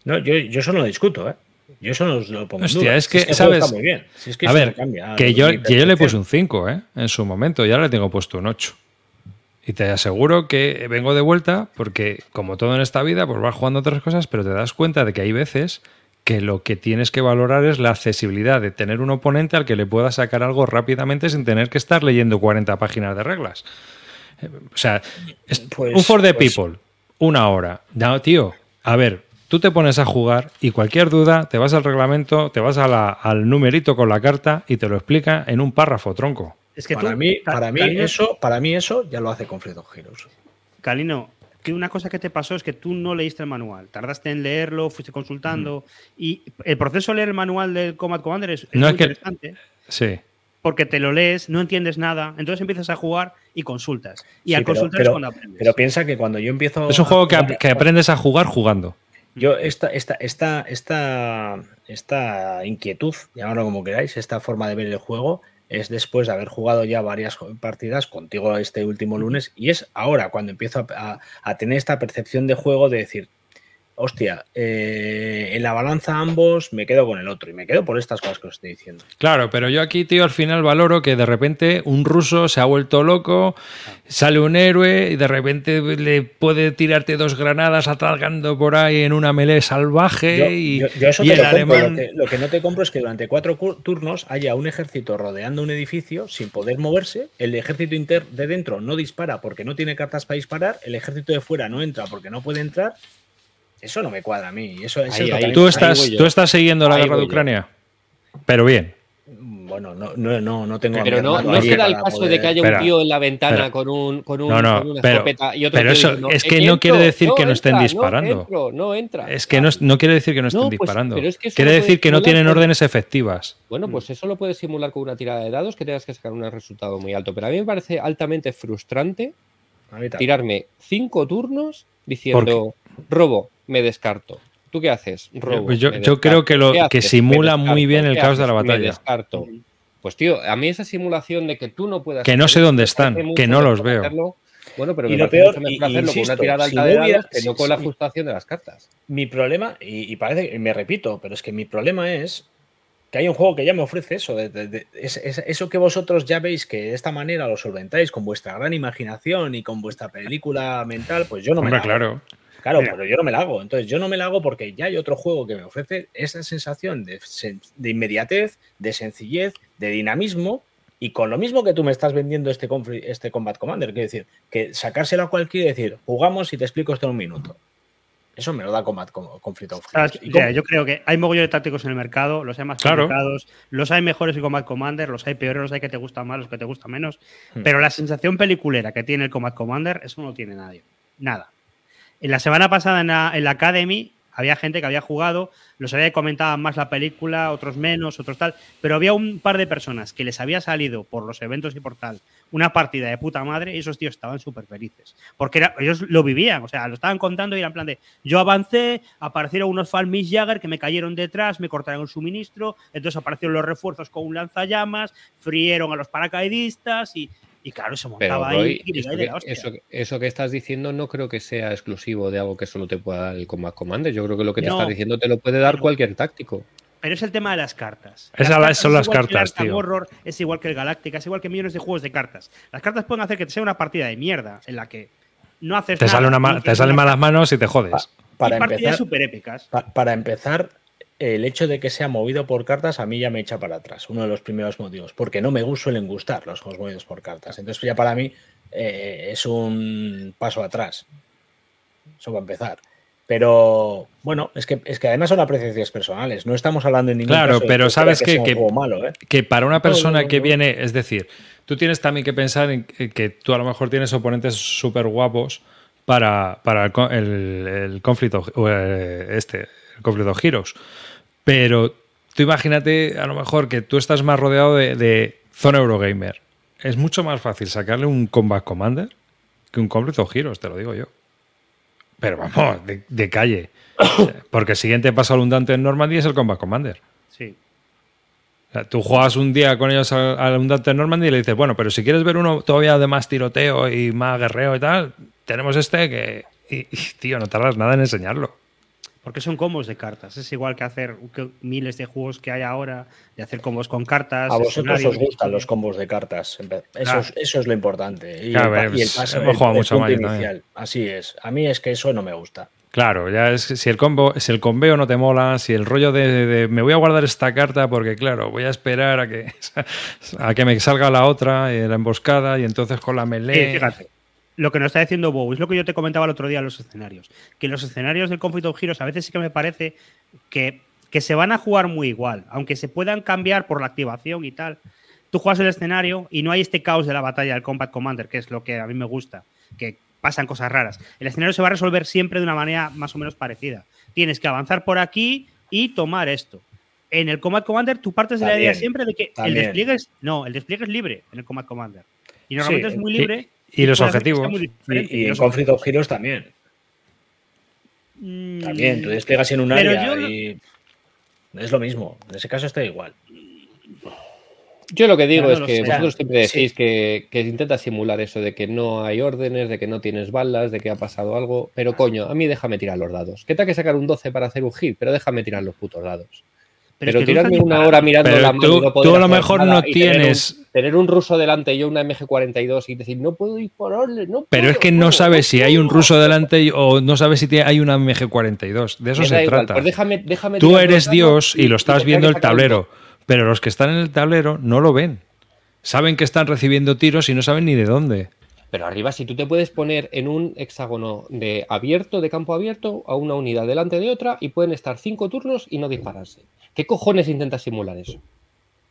Speaker 3: No, yo, yo eso no lo discuto, ¿eh? Yo eso no lo pongo en
Speaker 1: Hostia,
Speaker 3: duda.
Speaker 1: es
Speaker 3: Si
Speaker 1: que,
Speaker 3: el juego
Speaker 1: ¿sabes?
Speaker 3: Está muy bien. Si es que
Speaker 1: a ver,
Speaker 3: cambia
Speaker 1: que
Speaker 3: mi
Speaker 1: yo, que yo le puse un 5 ¿eh? en su momento y ahora le tengo puesto un 8. Y te aseguro que vengo de vuelta porque, como todo en esta vida, pues vas jugando otras cosas, pero te das cuenta de que hay veces que lo que tienes que valorar es la accesibilidad de tener un oponente al que le puedas sacar algo rápidamente sin tener que estar leyendo 40 páginas de reglas. Eh, O sea, es
Speaker 3: Pues-
Speaker 1: un for the
Speaker 3: pues-
Speaker 1: people, una hora. No, tío, a ver, tú te pones a jugar y cualquier duda, te vas al reglamento, te vas a la- al numerito con la carta y te lo explica en un párrafo, tronco.
Speaker 4: Es que
Speaker 3: para
Speaker 4: tú,
Speaker 3: mí,
Speaker 4: Ca-
Speaker 3: para mí
Speaker 4: Calino,
Speaker 3: eso, para mí eso ya lo hace Conflict of Heroes.
Speaker 4: Calino, que una cosa que te pasó es que tú no leíste el manual. Tardaste en leerlo, fuiste consultando. Y el proceso de leer el manual del Combat Commander es, es
Speaker 1: No,
Speaker 4: muy
Speaker 1: es que-
Speaker 4: interesante.
Speaker 1: Sí.
Speaker 4: Porque te lo lees, no entiendes nada, entonces empiezas a jugar y consultas. Y
Speaker 3: Sí,
Speaker 4: al
Speaker 3: pero-
Speaker 4: consultar
Speaker 3: pero-
Speaker 4: es cuando aprendes.
Speaker 3: Pero piensa que cuando yo empiezo.
Speaker 1: Es un
Speaker 3: a
Speaker 1: juego que aprendes a jugar jugando.
Speaker 3: Yo, esta, esta, esta, esta, esta inquietud, llamarlo como queráis, esta forma de ver el juego, es después de haber jugado ya varias partidas contigo este último lunes, y es ahora cuando empiezo a, a- a tener esta percepción de juego de decir, hostia, eh, en la balanza ambos me quedo con el otro, y me quedo por estas cosas que os estoy diciendo.
Speaker 1: Claro, pero yo aquí, tío, al final valoro que de repente un ruso se ha vuelto loco, sale un héroe y de repente le puede tirarte dos granadas atalgando por ahí en una melee salvaje
Speaker 3: Yo,
Speaker 1: y,
Speaker 3: yo- yo eso
Speaker 1: y
Speaker 3: te
Speaker 1: el
Speaker 3: lo compro,
Speaker 1: alemán...
Speaker 3: Lo que, lo que no te compro es que durante cuatro cu- turnos haya un ejército rodeando un edificio sin poder moverse. El ejército inter de dentro no dispara porque no tiene cartas para disparar. El ejército de fuera no entra porque no puede entrar. Eso no me cuadra a mí. Eso, eso
Speaker 2: Ahí,
Speaker 3: es lo
Speaker 2: ahí.
Speaker 3: que a mí
Speaker 1: Tú estás, tú estás siguiendo la
Speaker 2: Ahí
Speaker 1: guerra de
Speaker 2: yo.
Speaker 1: Ucrania, pero bien.
Speaker 3: Bueno, no, no, no, no tengo.
Speaker 2: Pero no, no se da el caso
Speaker 3: poder-
Speaker 2: de que haya un tío en la ventana con, un, con, un,
Speaker 1: No, no,
Speaker 2: con una
Speaker 1: pero-
Speaker 2: escopeta y otro
Speaker 1: pero eso es que no quiere decir que no estén
Speaker 2: entra,
Speaker 1: disparando.
Speaker 2: No, entro, no entra.
Speaker 1: Es que no, no quiere decir que no estén
Speaker 2: No, pues,
Speaker 1: disparando.
Speaker 2: pero es que
Speaker 1: quiere decir que no tienen
Speaker 2: con-
Speaker 1: órdenes efectivas.
Speaker 2: Bueno, pues eso lo puedes simular con una tirada de dados que tengas que sacar un resultado muy alto. Pero a mí me parece altamente frustrante tirarme cinco turnos diciendo robo, me descarto. ¿Tú qué haces? Robo.
Speaker 1: Pues yo-
Speaker 2: me
Speaker 1: creo que lo-
Speaker 2: ¿Qué
Speaker 1: que simula
Speaker 2: Me
Speaker 1: muy bien el
Speaker 2: ¿Qué
Speaker 1: caos de la
Speaker 2: Me
Speaker 1: batalla.
Speaker 2: descarto. Pues tío, a mí esa simulación de que tú no puedas.
Speaker 1: Que no sé dónde
Speaker 2: me
Speaker 1: están, que no los veo.
Speaker 2: hacerlo- Bueno, pero
Speaker 3: Y
Speaker 2: me
Speaker 3: lo peor, y-
Speaker 2: hacerlo con una tirada alta de
Speaker 3: hubiera-
Speaker 2: dados que no con la frustración de las cartas.
Speaker 3: Mi problema, y, y parece que me repito, pero es que mi problema es que hay un juego que ya me ofrece eso. de- de- de- es- es- eso que vosotros ya veis que de esta manera lo solventáis con vuestra gran imaginación y con vuestra película mental, pues yo no me hago.
Speaker 1: Claro.
Speaker 4: Mira.
Speaker 3: pero yo no me la hago. Entonces, yo no me la hago porque ya hay otro juego que me ofrece esa sensación de, inmediatez, de sencillez, de dinamismo. Y con lo mismo que tú me estás vendiendo este, este Combat Commander, quiero decir, que sacárselo a cualquiera y decir, jugamos y te explico esto en un minuto. Eso me lo da Combat Com- Conflict of
Speaker 4: ¿Sabes?
Speaker 3: Heroes. Y
Speaker 4: Mira,
Speaker 3: com-
Speaker 4: yo creo que hay mogollón de tácticos en el mercado, los hay más
Speaker 1: Claro.
Speaker 4: complicados, los hay mejores que Combat Commander, los hay peores, los hay que te gustan más, los que te gustan menos.
Speaker 3: Hmm.
Speaker 4: Pero la sensación peliculera que tiene el Combat Commander, eso no lo tiene nadie. Nada. En la semana pasada en la, Academy había gente que había jugado, los había comentado más la película, otros menos, otros tal, pero había un par de personas que les había salido por los eventos y por tal una partida de puta madre y esos tíos estaban súper felices. Porque ellos lo vivían, o sea, lo estaban contando y eran plan de, yo avancé, aparecieron unos Falmis Jagger que me cayeron detrás, me cortaron el suministro, entonces aparecieron los refuerzos con un lanzallamas, frieron a los paracaidistas y, y claro, se
Speaker 2: Pero
Speaker 4: montaba
Speaker 2: Roy,
Speaker 4: ahí y
Speaker 2: eso,
Speaker 4: de
Speaker 2: que,
Speaker 4: la hostia.
Speaker 2: eso que- eso que estás diciendo no creo que sea exclusivo de algo que solo te pueda dar el Combat Commander. Yo creo que lo que te
Speaker 4: No.
Speaker 2: estás diciendo te lo puede dar
Speaker 4: No.
Speaker 2: cualquier táctico.
Speaker 4: Pero es el tema de las cartas.
Speaker 1: Esa
Speaker 4: Las
Speaker 1: son
Speaker 4: es
Speaker 1: las
Speaker 4: igual que el
Speaker 1: cartas,
Speaker 4: Arkham
Speaker 1: tío.
Speaker 4: Horror, es igual que el Galáctica, es igual que millones de juegos de cartas. Las cartas pueden hacer que te sea una partida de mierda en la que no haces
Speaker 1: Te,
Speaker 4: nada.
Speaker 1: sale una te salen malas manos y te jodes.
Speaker 3: Pa- para
Speaker 4: y partidas
Speaker 3: empezar,
Speaker 4: súper épicas.
Speaker 3: pa- para empezar, el hecho de que sea movido por cartas a mí ya me echa para atrás. Uno de los primeros motivos. Porque no me suelen gustar los juegos movidos por cartas. Entonces, ya para mí eh, es un paso atrás. Eso va a empezar. Pero bueno, es que, es que además son apreciaciones personales. No estamos hablando en ningún
Speaker 1: Claro,
Speaker 3: caso
Speaker 1: pero sabes que, que,
Speaker 3: malo, ¿eh?
Speaker 1: que para una persona
Speaker 3: No, no,
Speaker 1: que viene, es decir, tú tienes también que pensar en que tú a lo mejor tienes oponentes súper guapos para, para el, el, el conflicto, eh, este, el conflicto Heroes. Pero tú imagínate a lo mejor que tú estás más rodeado de, de zona Eurogamer. Es mucho más fácil sacarle un Combat Commander que un conflicto Heroes, te lo digo yo. Pero vamos, de, de calle. *coughs* Porque el siguiente paso al Undante en Normandy es el Combat Commander.
Speaker 4: Sí.
Speaker 1: O sea, tú juegas un día con ellos al, al Undante Normandy y le dices, bueno, pero si quieres ver uno todavía de más tiroteo y más guerreo y tal, tenemos este que. Y, y, tío, no tardas nada en enseñarlo.
Speaker 4: Porque son combos de cartas. Es igual que hacer miles de juegos que hay ahora, de hacer combos con cartas.
Speaker 3: A vosotros os gustan los combos de cartas. Eso,
Speaker 4: Claro.
Speaker 3: es, eso es lo importante. Y,
Speaker 1: Claro,
Speaker 3: el, pa- y el
Speaker 1: es-
Speaker 3: paso,
Speaker 1: hemos
Speaker 3: el-
Speaker 1: jugado
Speaker 3: el
Speaker 1: mucho
Speaker 3: punto inicial. Así es. A mí es que eso no me gusta.
Speaker 1: Claro, ya es que si el combo, si el combeo no te mola, si el rollo de, de- de, me voy a guardar esta carta porque claro, voy a esperar a que *laughs* a que me salga la otra, eh, la emboscada, y entonces con la
Speaker 4: Sí,
Speaker 1: melee.
Speaker 4: fíjate. Lo que nos está diciendo Bow es lo que yo te comentaba el otro día en los escenarios. Que los escenarios del Conflict of Heroes a veces sí que me parece que, que se van a jugar muy igual, aunque se puedan cambiar por la activación y tal. Tú juegas el escenario y no hay este caos de la batalla del Combat Commander, que es lo que a mí me gusta, que pasan cosas raras. El escenario se va a resolver siempre de una manera más o menos parecida. Tienes que avanzar por aquí y tomar esto. En el Combat Commander tú partes de la idea siempre de que el despliegue es no, el despliegue es libre en el Combat Commander. Y normalmente
Speaker 3: Sí,
Speaker 4: es muy libre.
Speaker 1: Y los objetivos.
Speaker 3: Y, y en Conflict of. Heroes también.
Speaker 4: Mm,
Speaker 3: También. Tú despliegas en un
Speaker 4: Pero
Speaker 3: área
Speaker 4: yo
Speaker 3: y. Es lo mismo. En ese caso está igual.
Speaker 2: Yo lo que digo es que
Speaker 4: sé.
Speaker 2: vosotros siempre
Speaker 3: Sí.
Speaker 2: decís que, que intentas simular eso de que no hay órdenes, de que no tienes balas, de que ha pasado algo. Pero coño, a mí déjame tirar los dados. Que tenga que sacar un 12 para hacer un hit, pero déjame tirar los putos dados.
Speaker 4: Pero,
Speaker 2: Pero,
Speaker 4: es que
Speaker 2: tirarme una hora mirando
Speaker 1: Pero
Speaker 2: la mano
Speaker 1: tú-
Speaker 2: y no poder
Speaker 1: tú a lo mejor no
Speaker 2: y tener un-
Speaker 1: tienes-
Speaker 2: Tener un, ruso delante y yo una MG42 y decir, no puedo dispararle, no
Speaker 1: Pero
Speaker 2: puedo,
Speaker 1: es que no sabes si hay un
Speaker 2: puedo".
Speaker 1: ruso delante y- o no sabes si hay una MG42. De eso
Speaker 2: Me
Speaker 1: se trata.
Speaker 2: pues déjame, déjame
Speaker 1: Tú eres Dios y lo estás viendo el tablero, pero los que están en el tablero no lo ven. Saben que están recibiendo tiros y no saben ni de dónde.
Speaker 2: Pero arriba, si tú te puedes poner en un hexágono de abierto, de campo abierto, a una unidad delante de otra y pueden estar cinco turnos y no dispararse. ¿Qué cojones intentas simular eso?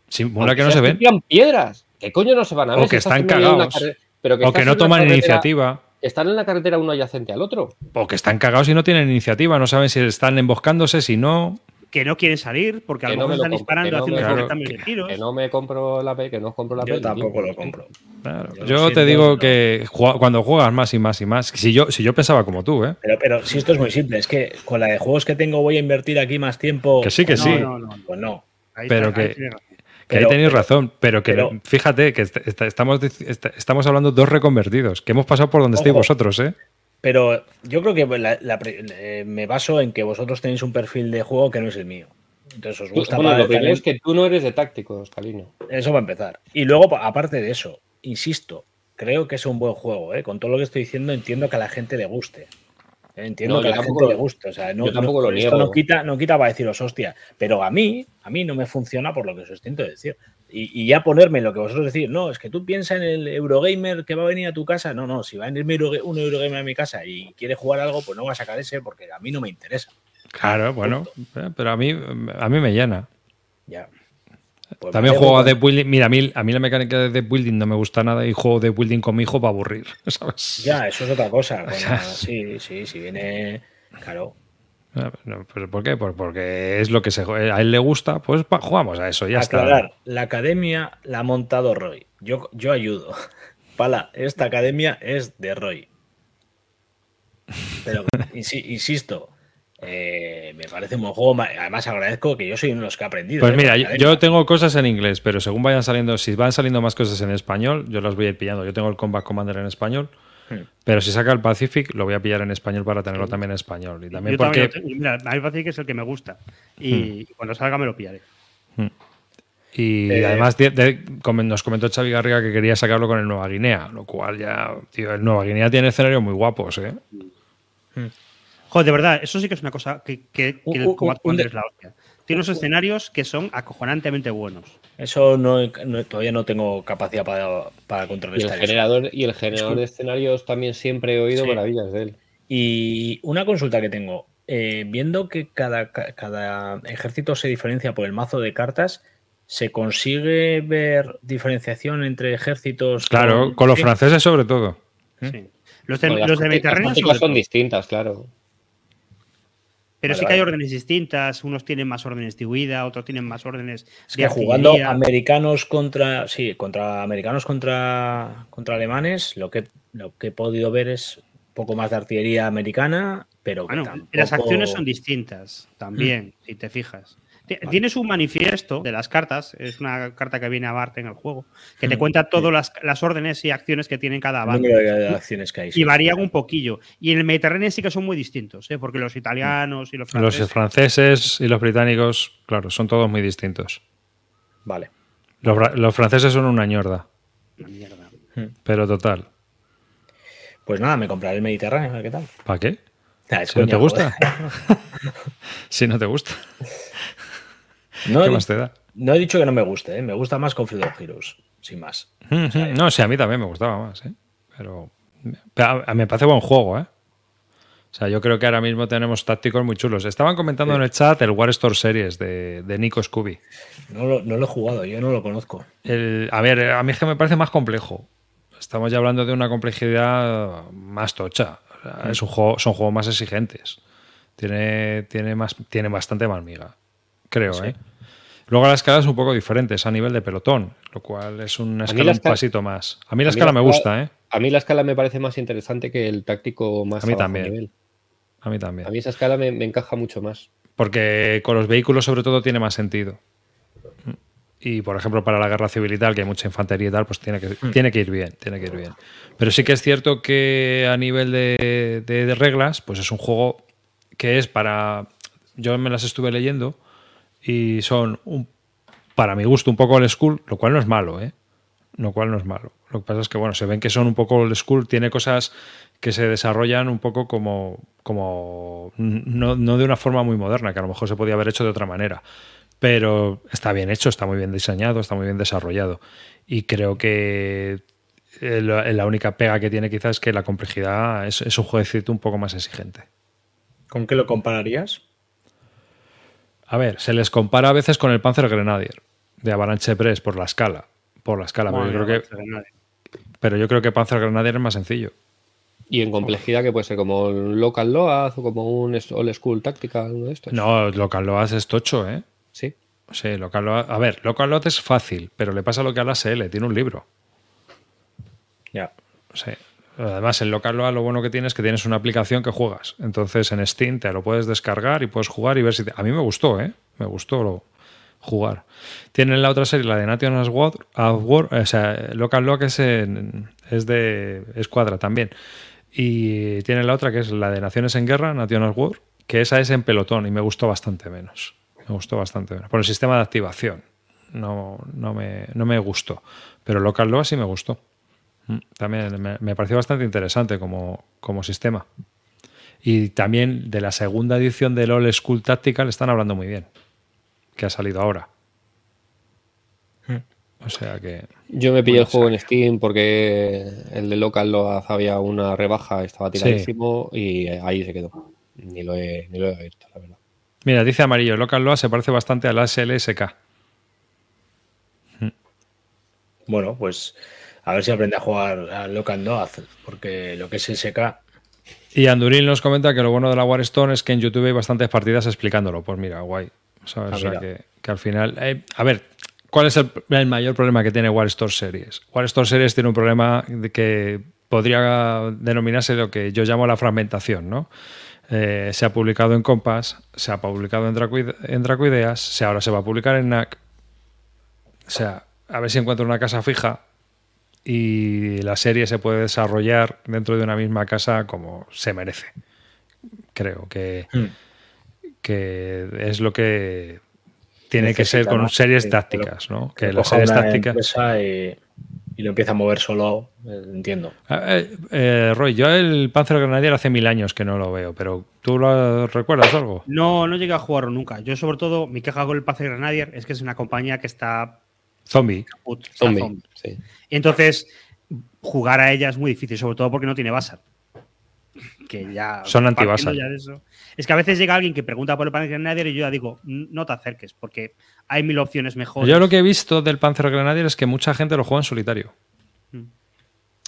Speaker 1: Simula
Speaker 2: Aunque
Speaker 1: que no se ven.
Speaker 2: tiran piedras. ¿Qué coño no se van a
Speaker 1: O
Speaker 2: ver?
Speaker 1: que
Speaker 2: estás
Speaker 1: están cagados.
Speaker 2: pero
Speaker 1: O que
Speaker 2: estás en
Speaker 1: no toman
Speaker 2: carretera-
Speaker 1: iniciativa.
Speaker 2: Están en la carretera uno adyacente al otro.
Speaker 1: O que están cagados y no tienen iniciativa. No saben si están emboscándose, si no.
Speaker 4: Que no quieren salir porque a
Speaker 2: Que
Speaker 4: lo
Speaker 2: no
Speaker 4: mejor
Speaker 2: me lo
Speaker 4: están
Speaker 2: compro, que
Speaker 4: disparando haciendo
Speaker 1: Claro,
Speaker 4: intercambios de tiros.
Speaker 2: Que no me compro la P, que no os compro la P.
Speaker 3: Yo tampoco lo compro.
Speaker 1: Claro.
Speaker 3: Yo
Speaker 1: Yo,
Speaker 3: lo
Speaker 1: te digo
Speaker 3: no.
Speaker 1: que cuando juegas más y más y más. Si yo, si yo pensaba como tú, ¿eh?
Speaker 3: Pero, pero si esto es muy simple, es que con la de juegos que tengo voy a invertir aquí más tiempo.
Speaker 1: Que sí, que
Speaker 4: No,
Speaker 1: sí.
Speaker 4: no, no.
Speaker 3: Pues no.
Speaker 4: Ahí
Speaker 1: Pero
Speaker 4: está, ahí
Speaker 1: que-. Que ahí
Speaker 3: Pero-
Speaker 1: tenéis razón, pero que
Speaker 3: pero-
Speaker 1: fíjate que est- est- estamos, est- estamos hablando dos reconvertidos, que hemos pasado por donde estéis
Speaker 3: Ojo.
Speaker 1: vosotros, ¿eh?
Speaker 3: Pero yo creo que la- la pre- eh, me baso en que vosotros tenéis un perfil de juego que no es el mío. Entonces os gusta
Speaker 2: bueno,
Speaker 3: para
Speaker 2: lo primero es que tú no eres de tácticos, Calino.
Speaker 3: Eso va a empezar. Y luego, pa- aparte de eso, insisto, creo que es un buen juego. ¿eh? Con todo lo que estoy diciendo, entiendo que a la gente le guste. ¿eh? Entiendo
Speaker 2: No,
Speaker 3: que a la gente
Speaker 2: lo-
Speaker 3: le guste. O sea, no,
Speaker 2: yo tampoco
Speaker 3: no-
Speaker 2: lo
Speaker 3: esto
Speaker 2: niego.
Speaker 3: no quita, no quita para deciros, hostia. Pero a mí, a mí no me funciona por lo que os intento decir. Y, y ya ponerme lo que vosotros decís, no, es que tú piensas en el Eurogamer que va a venir a tu casa. No, no, si va a venir un Eurogamer a mi casa y quiere jugar algo, pues no va a sacar ese porque a mí no me interesa.
Speaker 1: Claro, bueno, pero a mí, a mí me llena.
Speaker 3: Ya. Pues
Speaker 1: También juego a Deck Building. Mira, a mí, a mí la mecánica de Deck Building no me gusta nada y juego de Building con mi hijo para aburrir, *laughs* ¿sabes?
Speaker 3: Ya, eso es otra cosa. *laughs* Bueno, sí, sí, si viene. Claro.
Speaker 1: Ah, no, ¿pero ¿Por qué? Por- porque es lo que se, a él le gusta, pues jugamos a eso, ya
Speaker 3: Aclarar,
Speaker 1: está.
Speaker 3: la academia la ha montado Roy. Yo, yo ayudo. *laughs* Pala, esta academia es de Roy. Pero, *laughs* insi- insisto, eh, me parece un buen juego. Además, agradezco que yo soy uno de los que ha aprendido.
Speaker 1: Pues
Speaker 3: ¿eh?
Speaker 1: mira, yo, yo tengo cosas en inglés, pero según vayan saliendo, si van saliendo más cosas en español, yo las voy a ir pillando. Yo tengo el Combat Commander en español. Pero si saca el Pacific, lo voy a pillar en español para tenerlo también en español. Y también
Speaker 4: Yo
Speaker 1: porque.
Speaker 4: Mira, parece que es el que me gusta. Y cuando salga me lo pillaré.
Speaker 1: Y
Speaker 3: Eh,
Speaker 1: además de- de- como nos comentó Xavi Garriga que quería sacarlo con el Nueva Guinea, lo cual ya, tío, el Nueva Guinea tiene escenarios muy guapos, ¿eh?
Speaker 4: Joder, de verdad, eso sí que es una cosa que, que- que
Speaker 3: Un-
Speaker 4: el
Speaker 3: un de-
Speaker 4: es la hostia. Tiene unos escenarios que son acojonantemente buenos.
Speaker 3: Eso no, no- todavía no tengo capacidad para, para
Speaker 2: Y el
Speaker 3: contrarrestar eso.
Speaker 2: generador, y el generador de escenarios también siempre he oído
Speaker 3: Sí.
Speaker 2: maravillas de él.
Speaker 3: Y una consulta que tengo. Eh, viendo que cada, cada ejército se diferencia por el mazo de cartas, ¿se consigue ver diferenciación entre ejércitos?
Speaker 1: Claro, con, los franceses sobre todo.
Speaker 4: Sí. Los de, los de Mediterráneo
Speaker 2: son distintas, claro.
Speaker 4: Pero sí que hay órdenes distintas, unos tienen más órdenes de huida, otros tienen más órdenes
Speaker 3: es que jugando americanos contra sí, contra americanos contra contra alemanes, lo que lo que he podido ver es un poco más de artillería americana, pero
Speaker 4: bueno, las acciones son distintas también, mm. si te fijas. Tienes un manifiesto de las cartas, es una carta que viene a Bart en el juego, que te mm, cuenta todas las, órdenes y acciones que tienen cada bando.
Speaker 3: acciones que hay,
Speaker 4: y varían un poquillo. Y en el Mediterráneo sí que son muy distintos, ¿eh? porque los italianos y los
Speaker 1: franceses. Los franceses y los británicos, claro, son todos muy distintos.
Speaker 3: Vale.
Speaker 1: Los, franceses son una ñorda. Una mierda. Hmm. Pero total.
Speaker 3: Pues nada, me compraré el Mediterráneo, a ver qué tal.
Speaker 1: ¿Para qué? Ah, *laughs* si no te gusta. si no te gusta.
Speaker 3: No ¿Qué más te da? No he dicho que no me guste, ¿eh? me gusta más con Freedom Heroes, sin más.
Speaker 1: no, sí, a mí también me gustaba más, ¿eh? pero me parece buen juego, ¿eh? O sea, yo creo que ahora mismo tenemos tácticos muy chulos. Estaban comentando en el chat el War Store Series de, Nico Scooby.
Speaker 3: No lo, no lo, he jugado, yo no lo conozco.
Speaker 1: a ver, a mí es que me parece más complejo. Estamos ya hablando de una complejidad más tocha. es un juego, son juegos más exigentes. Tiene, tiene, más, tiene bastante más miga, creo, ¿eh? Luego la escala es un poco diferente, es a nivel de pelotón, lo cual es una escala un pasito más. A mí la escala me gusta, ¿eh?
Speaker 2: A mí la escala me parece más interesante que el táctico más
Speaker 1: a mí también. A mí también.
Speaker 2: A mí esa escala me, encaja mucho más.
Speaker 1: Porque con los vehículos sobre todo tiene más sentido. Y por ejemplo para la guerra civil y tal, que hay mucha infantería y tal, pues tiene que, hmm. tiene que ir bien, tiene que ir bien. Pero sí que es cierto que a nivel de, de reglas, pues es un juego que es para... Yo me las estuve leyendo y son, un, para mi gusto, un poco old school, lo cual no es malo, ¿eh? Lo cual no es malo. Lo que pasa es que, bueno, se ven que son un poco old school, tiene cosas que se desarrollan un poco como, como no, no de una forma muy moderna, que a lo mejor se podía haber hecho de otra manera. Pero está bien hecho, está muy bien diseñado, está muy bien desarrollado. Y creo que eh, la única pega que tiene quizás es que la complejidad es, un jueguecito un poco más exigente.
Speaker 3: ¿Con qué lo compararías?
Speaker 1: A ver, se les compara a veces con el Panzer Grenadier de Avalanche Press por la escala. Por la escala, pero, yo creo que, pero yo creo que Panzer Grenadier es más sencillo.
Speaker 2: ¿Y en complejidad que puede ser como un Local Loaz o como un Old School Tactical, uno de estos?
Speaker 1: No, Local Loaz es tocho, ¿eh?
Speaker 2: Sí.
Speaker 1: Sí, Local Loaz. A ver, Local Loaz es fácil, pero le pasa lo que a la SL, tiene un libro.
Speaker 3: Ya.
Speaker 1: Sí. Además, en local lo bueno que tienes es que tienes una aplicación que juegas. Entonces, en Steam te lo puedes descargar y puedes jugar y ver si... A mí me gustó, ¿eh? Me gustó lo... jugar. Tienen la otra serie, la de National War, o sea, Local Lock es, es de Escuadra también. Y tienen la otra que es la de Naciones en Guerra, National War, que esa es en pelotón y me gustó bastante menos. Me gustó bastante menos. Por el sistema de activación. No, no, me, no me gustó. Pero Local Lock sí me gustó. Mm, también me, pareció bastante interesante como, sistema. Y también de la segunda edición del All School Tactical están hablando muy bien, que ha salido ahora. Mm. O sea que.
Speaker 2: Yo me pillé el juego en Steam porque el de Local lo había una rebaja, estaba tiradísimo y ahí se quedó. Ni lo he, ni lo he visto, la verdad.
Speaker 1: Mira, dice Amarillo, Local Loa se parece bastante a la SLSK.
Speaker 3: Mm. Bueno, pues a ver si aprende a jugar a Local Noaz, porque lo que es SK.
Speaker 1: Y Anduril nos comenta que lo bueno de la Warstone es que en YouTube hay bastantes partidas explicándolo. Pues mira, guay. Ah, o sea, que, al final. Eh, a ver, ¿cuál es el, mayor problema que tiene Warstone Series? Warstone Series tiene un problema de que podría denominarse lo que yo llamo la fragmentación, ¿no? Eh, se ha publicado en Compass, se ha publicado en, Dracuideas, se, ahora se va a publicar en NAC. O sea, a ver si encuentro una casa fija y la serie se puede desarrollar dentro de una misma casa como se merece. Creo que, hmm. que es lo que tiene que ser con series tácticas, ¿no? Que las series tácticas.
Speaker 3: Y, lo empieza a mover solo, eh, entiendo.
Speaker 1: Ah, eh, eh, Roy, yo el Panzer Grenadier hace mil años que no lo veo, pero ¿tú lo recuerdas algo?
Speaker 4: No, no llegué a jugarlo nunca. Yo, sobre todo, mi queja con el Panzer Grenadier es que es una compañía que está
Speaker 1: Zombie.
Speaker 4: entonces, jugar a ella es muy difícil, sobre todo porque no tiene base. que ya...
Speaker 1: Son
Speaker 4: eso. Es que a veces llega alguien que pregunta por el Panzer Grenadier y yo ya digo, "N- no te acerques, porque hay mil opciones mejores.
Speaker 1: Yo lo que he visto del Panzer Grenadier es que mucha gente lo juega en solitario.
Speaker 4: Mm.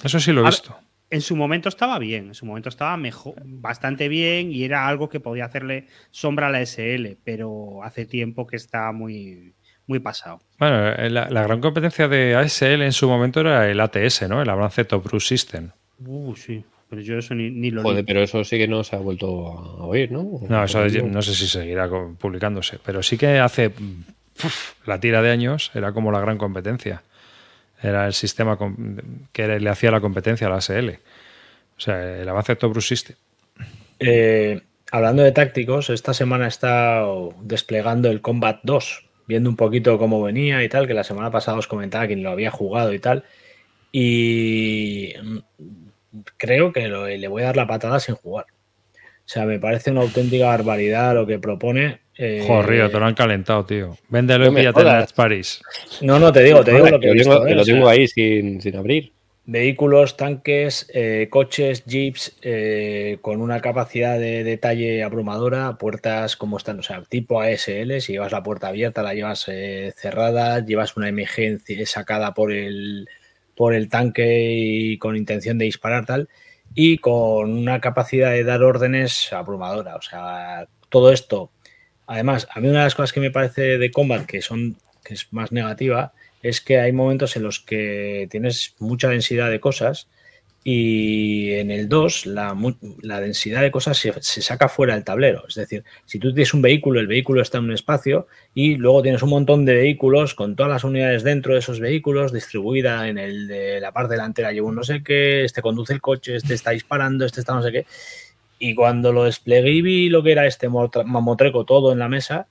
Speaker 1: Eso sí lo he
Speaker 4: A-
Speaker 1: visto.
Speaker 4: En su momento estaba bien, en su momento estaba mejor, bastante bien y era algo que podía hacerle sombra a la SL, pero hace tiempo que está muy, muy pasado.
Speaker 1: Bueno, eh, la, la gran competencia de ASL en su momento era el ATS, ¿no? El Advanced Top Cruise System.
Speaker 4: Uh, sí, pero yo eso ni, ni lo
Speaker 2: Joder, pero eso sí que no se ha vuelto a oír, ¿no?
Speaker 1: No, eso es- no sé si seguirá publicándose, pero sí que hace uf, la tira de años era como la gran competencia. Era el sistema que le hacía la competencia a la ASL. O sea, el Advanced Top Cruise System.
Speaker 3: Eh, hablando de tácticos, esta semana estado desplegando el Combat 2, viendo un poquito cómo venía y tal, que la semana pasada os comentaba que ni lo había jugado y tal. Y mm, creo que lo- le voy a dar la patada sin jugar. O sea, me parece una auténtica barbaridad lo que propone. eh,
Speaker 1: Joder, te lo han calentado, tío. Véndelo y píllate en. Nats Paris.
Speaker 3: No, no, te digo, te digo lo que
Speaker 2: lo
Speaker 3: visto,
Speaker 2: tengo,
Speaker 3: ¿eh?
Speaker 2: lo
Speaker 3: O sea,
Speaker 2: tengo ahí sin, sin abrir.
Speaker 3: Vehículos, tanques, eh, coches, jeeps, eh, con una capacidad de detalle abrumadora, puertas como están, o sea, tipo ASL, si llevas la puerta abierta, la llevas eh, cerrada, llevas una MG enci- sacada por el, por el tanque y con intención de disparar tal, y con una capacidad de dar órdenes abrumadora. O sea, todo esto. Además, a mí una de las cosas que me parece de Combat que son que es más negativa es que hay momentos en los que tienes mucha densidad de cosas y en el 2 la, la densidad de cosas se, saca fuera del tablero. Es decir, si tú tienes un vehículo, el vehículo está en un espacio y luego tienes un montón de vehículos con todas las unidades dentro de esos vehículos distribuida en el de la parte delantera lleva un no sé qué, este conduce el coche, este está disparando, este está no sé qué. Y cuando lo desplegué y vi lo que era este mamotreco todo en la mesa,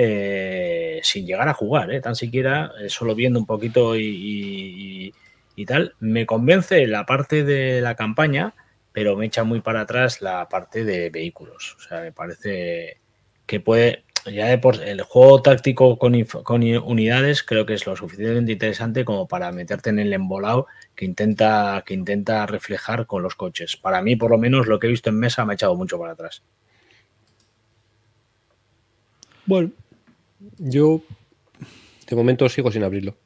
Speaker 3: eh, sin llegar a jugar, eh, tan siquiera, eh, solo viendo un poquito y, tal, me convence la parte de la campaña, pero me echa muy para atrás la parte de vehículos. O sea, me parece que puede, ya de por el juego táctico con, con unidades, creo que es lo suficientemente interesante como para meterte en el embolado que intenta, que intenta reflejar con los coches. Para mí, por lo menos, lo que he visto en mesa me ha echado mucho para atrás.
Speaker 2: Bueno, yo de momento sigo sin abrirlo.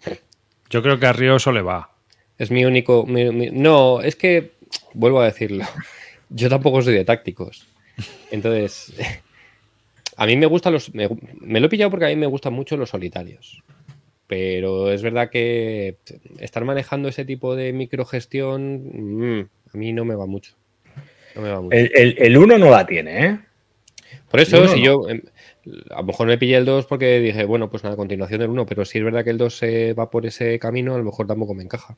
Speaker 1: Yo creo que a Río eso le va.
Speaker 2: Es mi único. mi- mi- no, es que. Vuelvo a decirlo. *laughs* Yo tampoco soy de tácticos. Entonces. *laughs* A mí me gustan los. Me, me lo he pillado porque a mí me gustan mucho los solitarios. Pero es verdad que estar manejando ese tipo de microgestión. mm, a mí no me va mucho. No me va mucho.
Speaker 3: El, el, el uno no la tiene, ¿eh?
Speaker 2: Por eso,
Speaker 3: no,
Speaker 2: si
Speaker 3: no.
Speaker 2: yo. A lo mejor me pillé el 2 porque dije, bueno, pues nada, continuación del 1. Pero si es verdad que el 2 se va por ese camino, a lo mejor tampoco me encaja.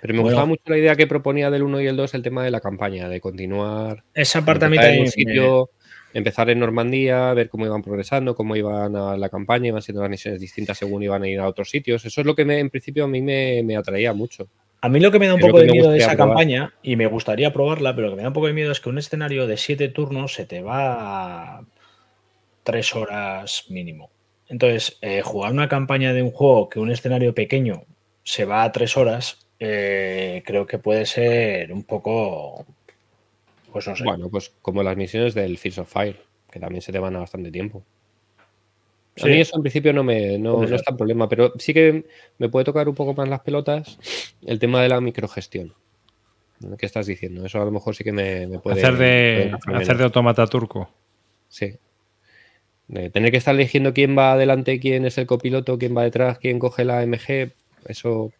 Speaker 2: Pero me
Speaker 3: Bueno.
Speaker 2: gustaba mucho la idea que proponía del 1 y el 2 el tema de la campaña, de continuar.
Speaker 3: Esa parte a mí
Speaker 2: empezar en
Speaker 3: también
Speaker 2: un
Speaker 3: me-
Speaker 2: empezar en Normandía, ver cómo iban progresando, cómo iban a la campaña, iban siendo las misiones distintas según iban a ir a otros sitios. Eso es lo que me, en principio a mí me, me atraía mucho.
Speaker 3: A mí lo que me da un poco de miedo de esa
Speaker 2: probar.
Speaker 3: campaña, y me gustaría probarla, pero lo que me da un poco de miedo es que un escenario de siete turnos se te va tres horas mínimo. Entonces, eh, jugar una campaña de un juego que un escenario pequeño se va a tres horas, eh, creo que puede ser un poco, pues no sé.
Speaker 2: Bueno, pues como las misiones del Fields of Fire, que también se te van a bastante tiempo. A mí eso en principio no, me, no, no es tan problema, pero sí que me puede tocar un poco más las pelotas el tema de la microgestión. ¿Qué estás diciendo? Eso a lo mejor sí que me, me puede.
Speaker 1: hacer de, hacer de automata turco.
Speaker 2: Sí. De tener que estar eligiendo quién va adelante, quién es el copiloto, quién va detrás, quién coge la MG, eso.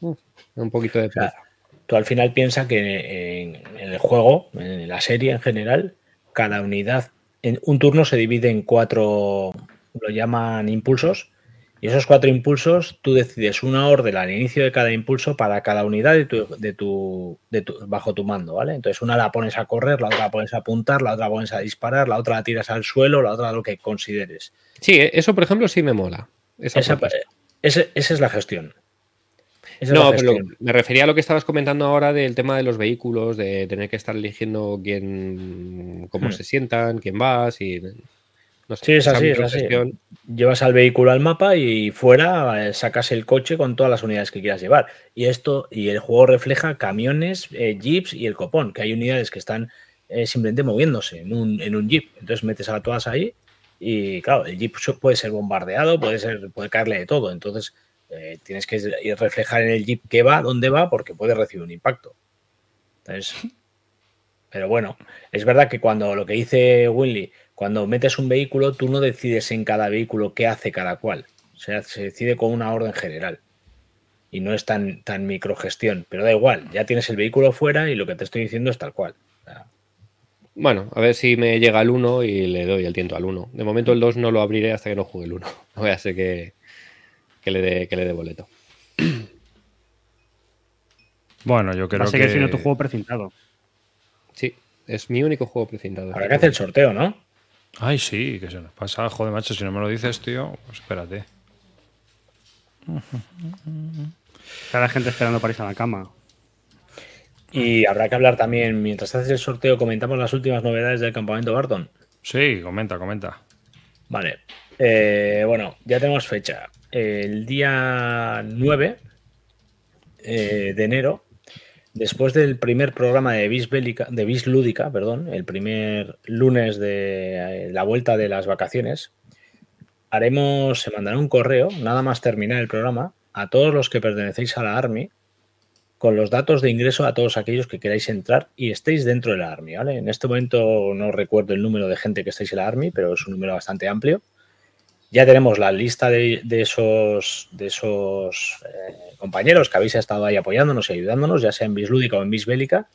Speaker 2: uh, un poquito de
Speaker 3: sea,
Speaker 2: pereza.
Speaker 3: Tú al final piensas que en, en el juego, en la serie en general, cada unidad, en un turno se divide en cuatro, lo llaman impulsos, y esos cuatro impulsos tú decides una orden al inicio de cada impulso para cada unidad de tu, de tu, de tu- bajo tu mando, ¿vale? Entonces una la pones a correr, la otra la pones a apuntar, la otra la pones a disparar, la otra la tiras al suelo, la otra lo que consideres.
Speaker 2: Sí, eh, eso por ejemplo sí me mola. Esa
Speaker 3: Esa, esa es la gestión. Esa
Speaker 2: No, pero me refería a lo que estabas comentando ahora del tema de los vehículos, de tener que estar eligiendo quién, cómo
Speaker 3: Hmm.
Speaker 2: se sientan, quién va, si...
Speaker 3: sí, es así, es así. Llevas al vehículo al mapa y fuera eh, sacas el coche con todas las unidades que quieras llevar. Y esto, y el juego refleja camiones, eh, jeeps y el copón, que hay unidades que están eh, simplemente moviéndose en un, en un jeep. Entonces metes a todas ahí y claro, el jeep puede ser bombardeado, puede ser, puede caerle de todo. Entonces tienes que reflejar en el jeep qué va, dónde va, porque puede recibir un impacto. Entonces, pero bueno, es verdad que cuando lo que dice Winley, cuando metes un vehículo, tú no decides en cada vehículo qué hace cada cual. O sea, se decide con una orden general. Y no es tan, tan microgestión. Pero da igual, ya tienes el vehículo fuera y lo que te estoy diciendo es tal cual.
Speaker 2: bueno, a ver si me llega el 1 y le doy el tiento al 1. De momento el 2 no lo abriré hasta que no juegue el 1. No voy a ser que, le dé que le dé boleto. *clears throat*
Speaker 1: Bueno, yo creo
Speaker 4: que...
Speaker 1: que...
Speaker 4: siendo tu juego precintado.
Speaker 2: Sí, es mi único juego precintado.
Speaker 3: Habrá que hacer el sorteo, ¿no?
Speaker 1: Ay, sí, que se nos pasa. Joder, macho, si no me lo dices, tío, pues espérate.
Speaker 4: Cada gente esperando para irse a la cama.
Speaker 3: Y habrá que hablar también, mientras haces el sorteo, comentamos las últimas novedades del campamento Barton.
Speaker 1: Sí, comenta, comenta.
Speaker 3: Vale. Eh, bueno, ya tenemos fecha. El día 9 eh, de enero Después del primer programa de Vis Lúdica, perdón, el primer lunes de eh, la vuelta de las vacaciones, haremos, se mandará un correo, nada más terminar el programa, a todos los que pertenecéis a la Army, con los datos de ingreso a todos aquellos que queráis entrar y estéis dentro de la Army, ¿vale? En este momento no recuerdo el número de gente que estáis en la Army, pero es un número bastante amplio. Ya tenemos la lista de, esos, de esos eh, compañeros que habéis estado ahí apoyándonos y ayudándonos, ya sea en Bislúdica o en Bisbélica,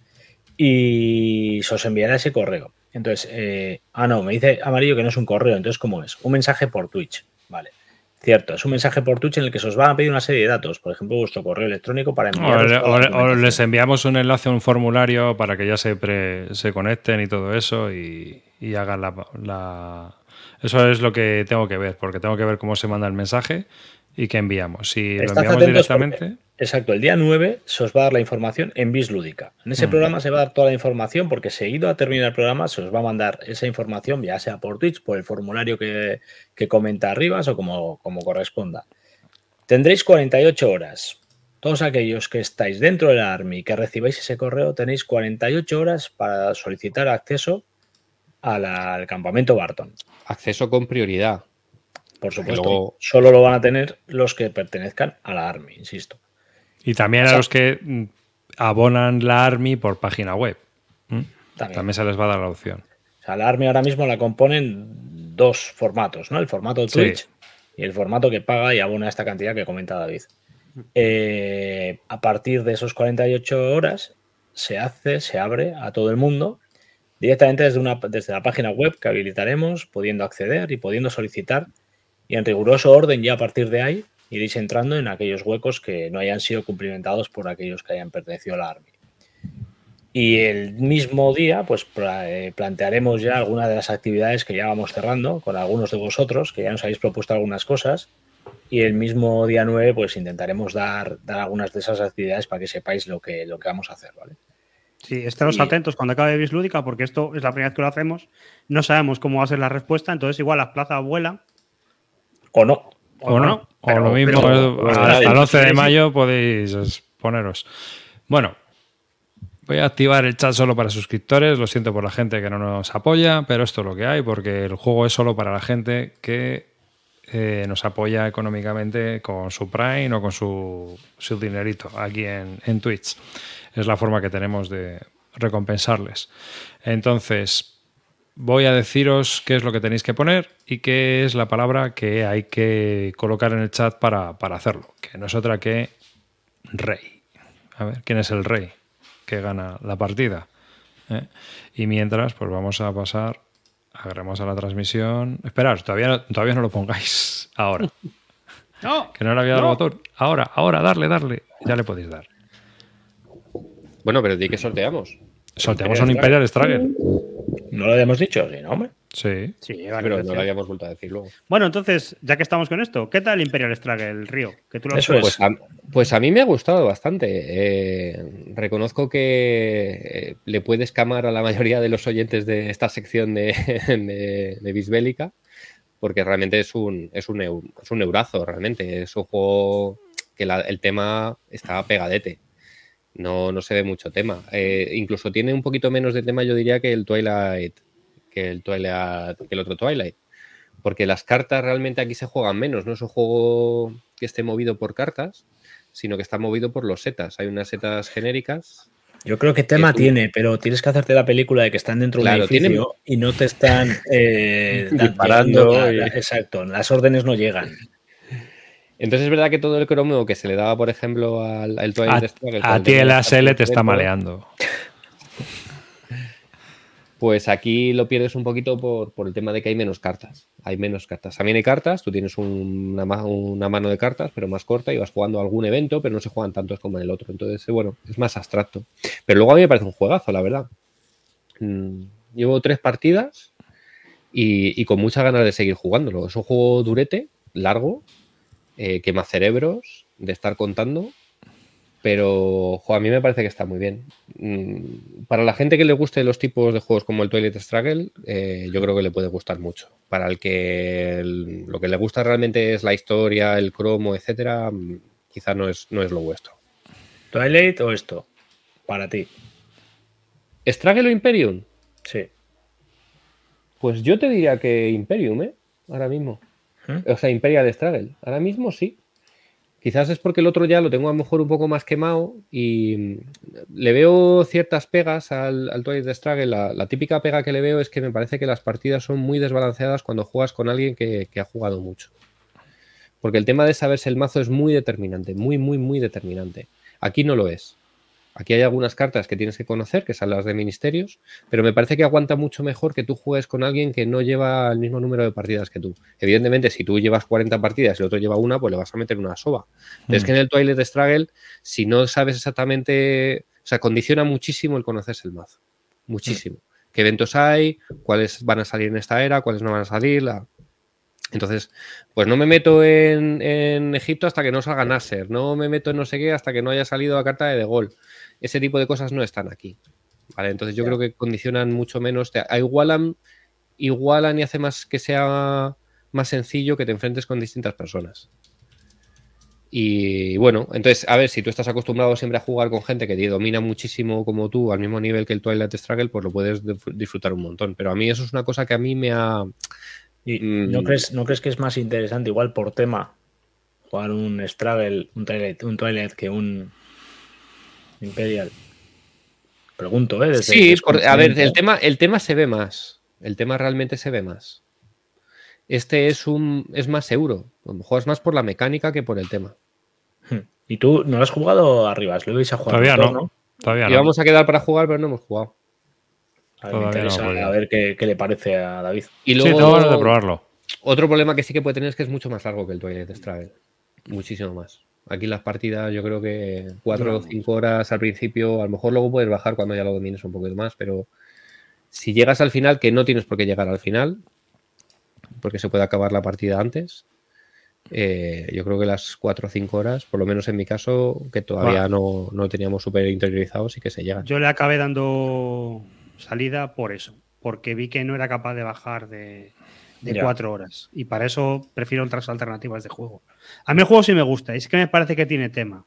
Speaker 3: y se os enviará ese correo. Entonces, eh, ah, no, me dice Amarillo que no es un correo, entonces, ¿cómo es? Un mensaje por Twitch, vale. Cierto, es un mensaje por Twitch en el que se os van a pedir una serie de datos, por ejemplo, vuestro correo electrónico para
Speaker 1: enviar. O, les enviamos un enlace a un formulario para que ya se, se conecten y todo eso y, hagan la eso es lo que tengo que ver, porque tengo que ver cómo se manda el mensaje y qué enviamos. Si lo enviamos directamente.
Speaker 3: exacto, el día 9 se os va a dar la información en Bis Lúdica. En ese mm. programa se va a dar toda la información porque seguido a terminar el programa se os va a mandar esa información, ya sea por Twitch, por el formulario que, comenta arriba o como, como corresponda. Tendréis 48 horas. Todos aquellos que estáis dentro de la ARMY y que recibáis ese correo, tenéis 48 horas para solicitar acceso al campamento Barton.
Speaker 2: Acceso con prioridad.
Speaker 3: Por supuesto. Solo lo van a tener los que pertenezcan a la Army, insisto.
Speaker 1: Y también a los que mm, abonan la Army por página web. También. se les va a dar la opción.
Speaker 3: O sea, la Army ahora mismo la componen dos formatos, ¿no? El formato Twitch y el formato que paga y abona esta cantidad que comenta David. Eh, a partir de esos 48 horas se hace, se abre a todo el mundo directamente desde, una, desde la página web que habilitaremos, pudiendo acceder y pudiendo solicitar. Y en riguroso orden, ya a partir de ahí, iréis entrando en aquellos huecos que no hayan sido cumplimentados por aquellos que hayan pertenecido a la Army. Y el mismo día, pues eh, plantearemos ya algunas de las actividades que ya vamos cerrando con algunos de vosotros, que ya nos habéis propuesto algunas cosas. Y el mismo día 9, pues intentaremos dar, dar algunas de esas actividades para que sepáis lo que, lo que vamos a hacer, ¿vale?
Speaker 4: Sí, estaros atentos cuando acabe Bislúdica, porque esto es la primera vez que lo hacemos. No sabemos cómo va a ser la respuesta, entonces igual las plazas vuelan.
Speaker 3: O no.
Speaker 1: O, no. O lo mismo, hasta el 11 de mayo podéis poneros. Bueno, voy a activar el chat solo para suscriptores. Lo siento por la gente que no nos apoya, pero esto es lo que hay, porque el juego es solo para la gente que eh, nos apoya económicamente con su Prime o con su, su dinerito aquí en, en Twitch es la forma que tenemos de recompensarles. Entonces, voy a deciros qué es lo que tenéis que poner y qué es la palabra que hay que colocar en el chat para, hacerlo, que no es otra que rey. A ver, ¿quién es el rey que gana la partida? ¿Eh? Y mientras, pues vamos a pasar, agarremos a la transmisión. Esperad, todavía no, todavía no lo pongáis ahora. *laughs*
Speaker 4: No,
Speaker 1: que no le había dado el botón. Ahora, ahora, darle, darle. Ya le podéis dar.
Speaker 2: Bueno, pero di que sorteamos.
Speaker 1: Sorteamos un Imperial Struggle.
Speaker 3: No lo habíamos dicho, sí, ¿no, hombre?
Speaker 1: Sí.
Speaker 2: Sí, pero no lo habíamos vuelto a decir luego.
Speaker 4: Bueno, entonces, ya que estamos con esto, ¿qué tal Imperial Struggle, Río? Que tú lo
Speaker 2: Eso pues, a, pues a mí me ha gustado bastante. Eh, reconozco que eh, le puedes camar a la mayoría de los oyentes de esta sección de, *laughs* de, Bisbélica, porque realmente es un, es un, es un eurazo, realmente. Es un juego que el tema está pegadete. No, no se ve mucho tema. Eh, incluso tiene un poquito menos de tema, yo diría, que el Twilight, que el Twilight, que el otro Twilight. Porque las cartas realmente aquí se juegan menos. No es un juego que esté movido por cartas, sino que está movido por los setas. Hay unas setas genéricas
Speaker 3: yo creo que tema tiene, pero tienes que hacerte la película de que están dentro de un edificio y no te están eh, *laughs*
Speaker 2: disparando.
Speaker 3: Exacto, las órdenes no llegan.
Speaker 2: Entonces es verdad que todo el cromo que se le daba, por ejemplo, al, al
Speaker 1: Twilight A, a ti el ASL te está maleando. *laughs*
Speaker 2: Pues aquí lo pierdes un poquito por, el tema de que hay menos cartas. Hay menos cartas. También hay cartas, tú tienes una, una, mano de cartas, pero más corta, y vas jugando algún evento, pero no se juegan tantos como en el otro. Entonces, bueno, es más abstracto. Pero luego a mí me parece un juegazo, la verdad. Mm, llevo tres partidas y, con muchas ganas de seguir jugándolo. Es un juego durete, largo, eh, quema cerebros, de estar contando pero a mí me parece que está muy bien. Mm, para la gente que le guste los tipos de juegos como el Toilet Struggle, eh, yo creo que le puede gustar mucho. Para el que lo que le gusta realmente es la historia, el cromo, etcétera, mm, quizá no es, no es lo vuestro.
Speaker 3: ¿Twilight o esto? Para ti.
Speaker 2: ¿Struggle o Imperium?
Speaker 3: Sí.
Speaker 2: Pues yo te diría que Imperium, ¿eh? Ahora mismo. O sea, Imperial Struggle. Ahora mismo sí. Quizás es porque el otro ya lo tengo a lo mejor un poco más quemado y mm, le veo ciertas pegas al, al Twilight Struggle. La, típica pega que le veo es que me parece que las partidas son muy desbalanceadas cuando juegas con alguien que, que ha jugado mucho. Porque el tema de saberse el mazo es muy determinante, muy, muy, muy determinante. Aquí no lo es. Aquí hay algunas cartas que tienes que conocer, que son las de ministerios, pero me parece que aguanta mucho mejor que tú juegues con alguien que no lleva el mismo número de partidas que tú. Evidentemente, si tú llevas 40 partidas y el otro lleva una, pues le vas a meter una soba. Pero es mm. que en el Twilight Struggle, si no sabes exactamente, o sea, condiciona muchísimo el conocerse el mazo. Muchísimo. ¿Qué eventos hay? ¿Cuáles van a salir en esta era? ¿Cuáles no van a salir? Entonces, pues no me meto en, Egipto hasta que no salga Nasser, no me meto en no sé qué hasta que no haya salido la carta de De Gaulle ese tipo de cosas no están aquí. ¿vale? Entonces yo creo que condicionan mucho menos, te igualan, igualan y hace más que sea más sencillo que te enfrentes con distintas personas. Y bueno, entonces, a ver, si tú estás acostumbrado siempre a jugar con gente que te domina muchísimo como tú, al mismo nivel que el Twilight Struggle, pues lo puedes disfrutar un montón. Pero a mí eso es una cosa que a mí me ha...
Speaker 3: Mm, ¿no, crees, ¿No crees que es más interesante, igual por tema, jugar un Struggle, un un Twilight que un, Imperial. Pregunto, ¿eh?
Speaker 2: sí, a ver, el tema, el tema se ve más. El tema realmente se ve más. Este es un es más seguro. Juegas más por la mecánica que por el tema.
Speaker 3: Hmm. ¿Y tú no lo has jugado arriba? ¿Lo ibais a jugar?
Speaker 1: Todavía no. Todavía
Speaker 2: no. Íbamos a quedar para jugar, pero no hemos jugado.
Speaker 3: A ver, a ver qué, le parece a David.
Speaker 1: Y luego, sí, tengo ganas de probarlo.
Speaker 2: Otro problema que sí que puede tener es que es mucho más largo que el Twilight Struggle. Muchísimo más. Aquí las partidas yo creo que cuatro o cinco horas al principio, a lo mejor luego puedes bajar cuando ya lo domines un poquito más, pero si llegas al final, que no tienes por qué llegar al final, porque se puede acabar la partida antes, eh, yo creo que las cuatro o cinco horas, por lo menos en mi caso, que todavía no, no teníamos súper interiorizados y que se llegan.
Speaker 4: Yo le acabé dando salida por eso, porque vi que no era capaz de bajar de, de cuatro horas. Y para eso prefiero otras alternativas de juego. A mí el juego sí me gusta, es que me parece que tiene tema.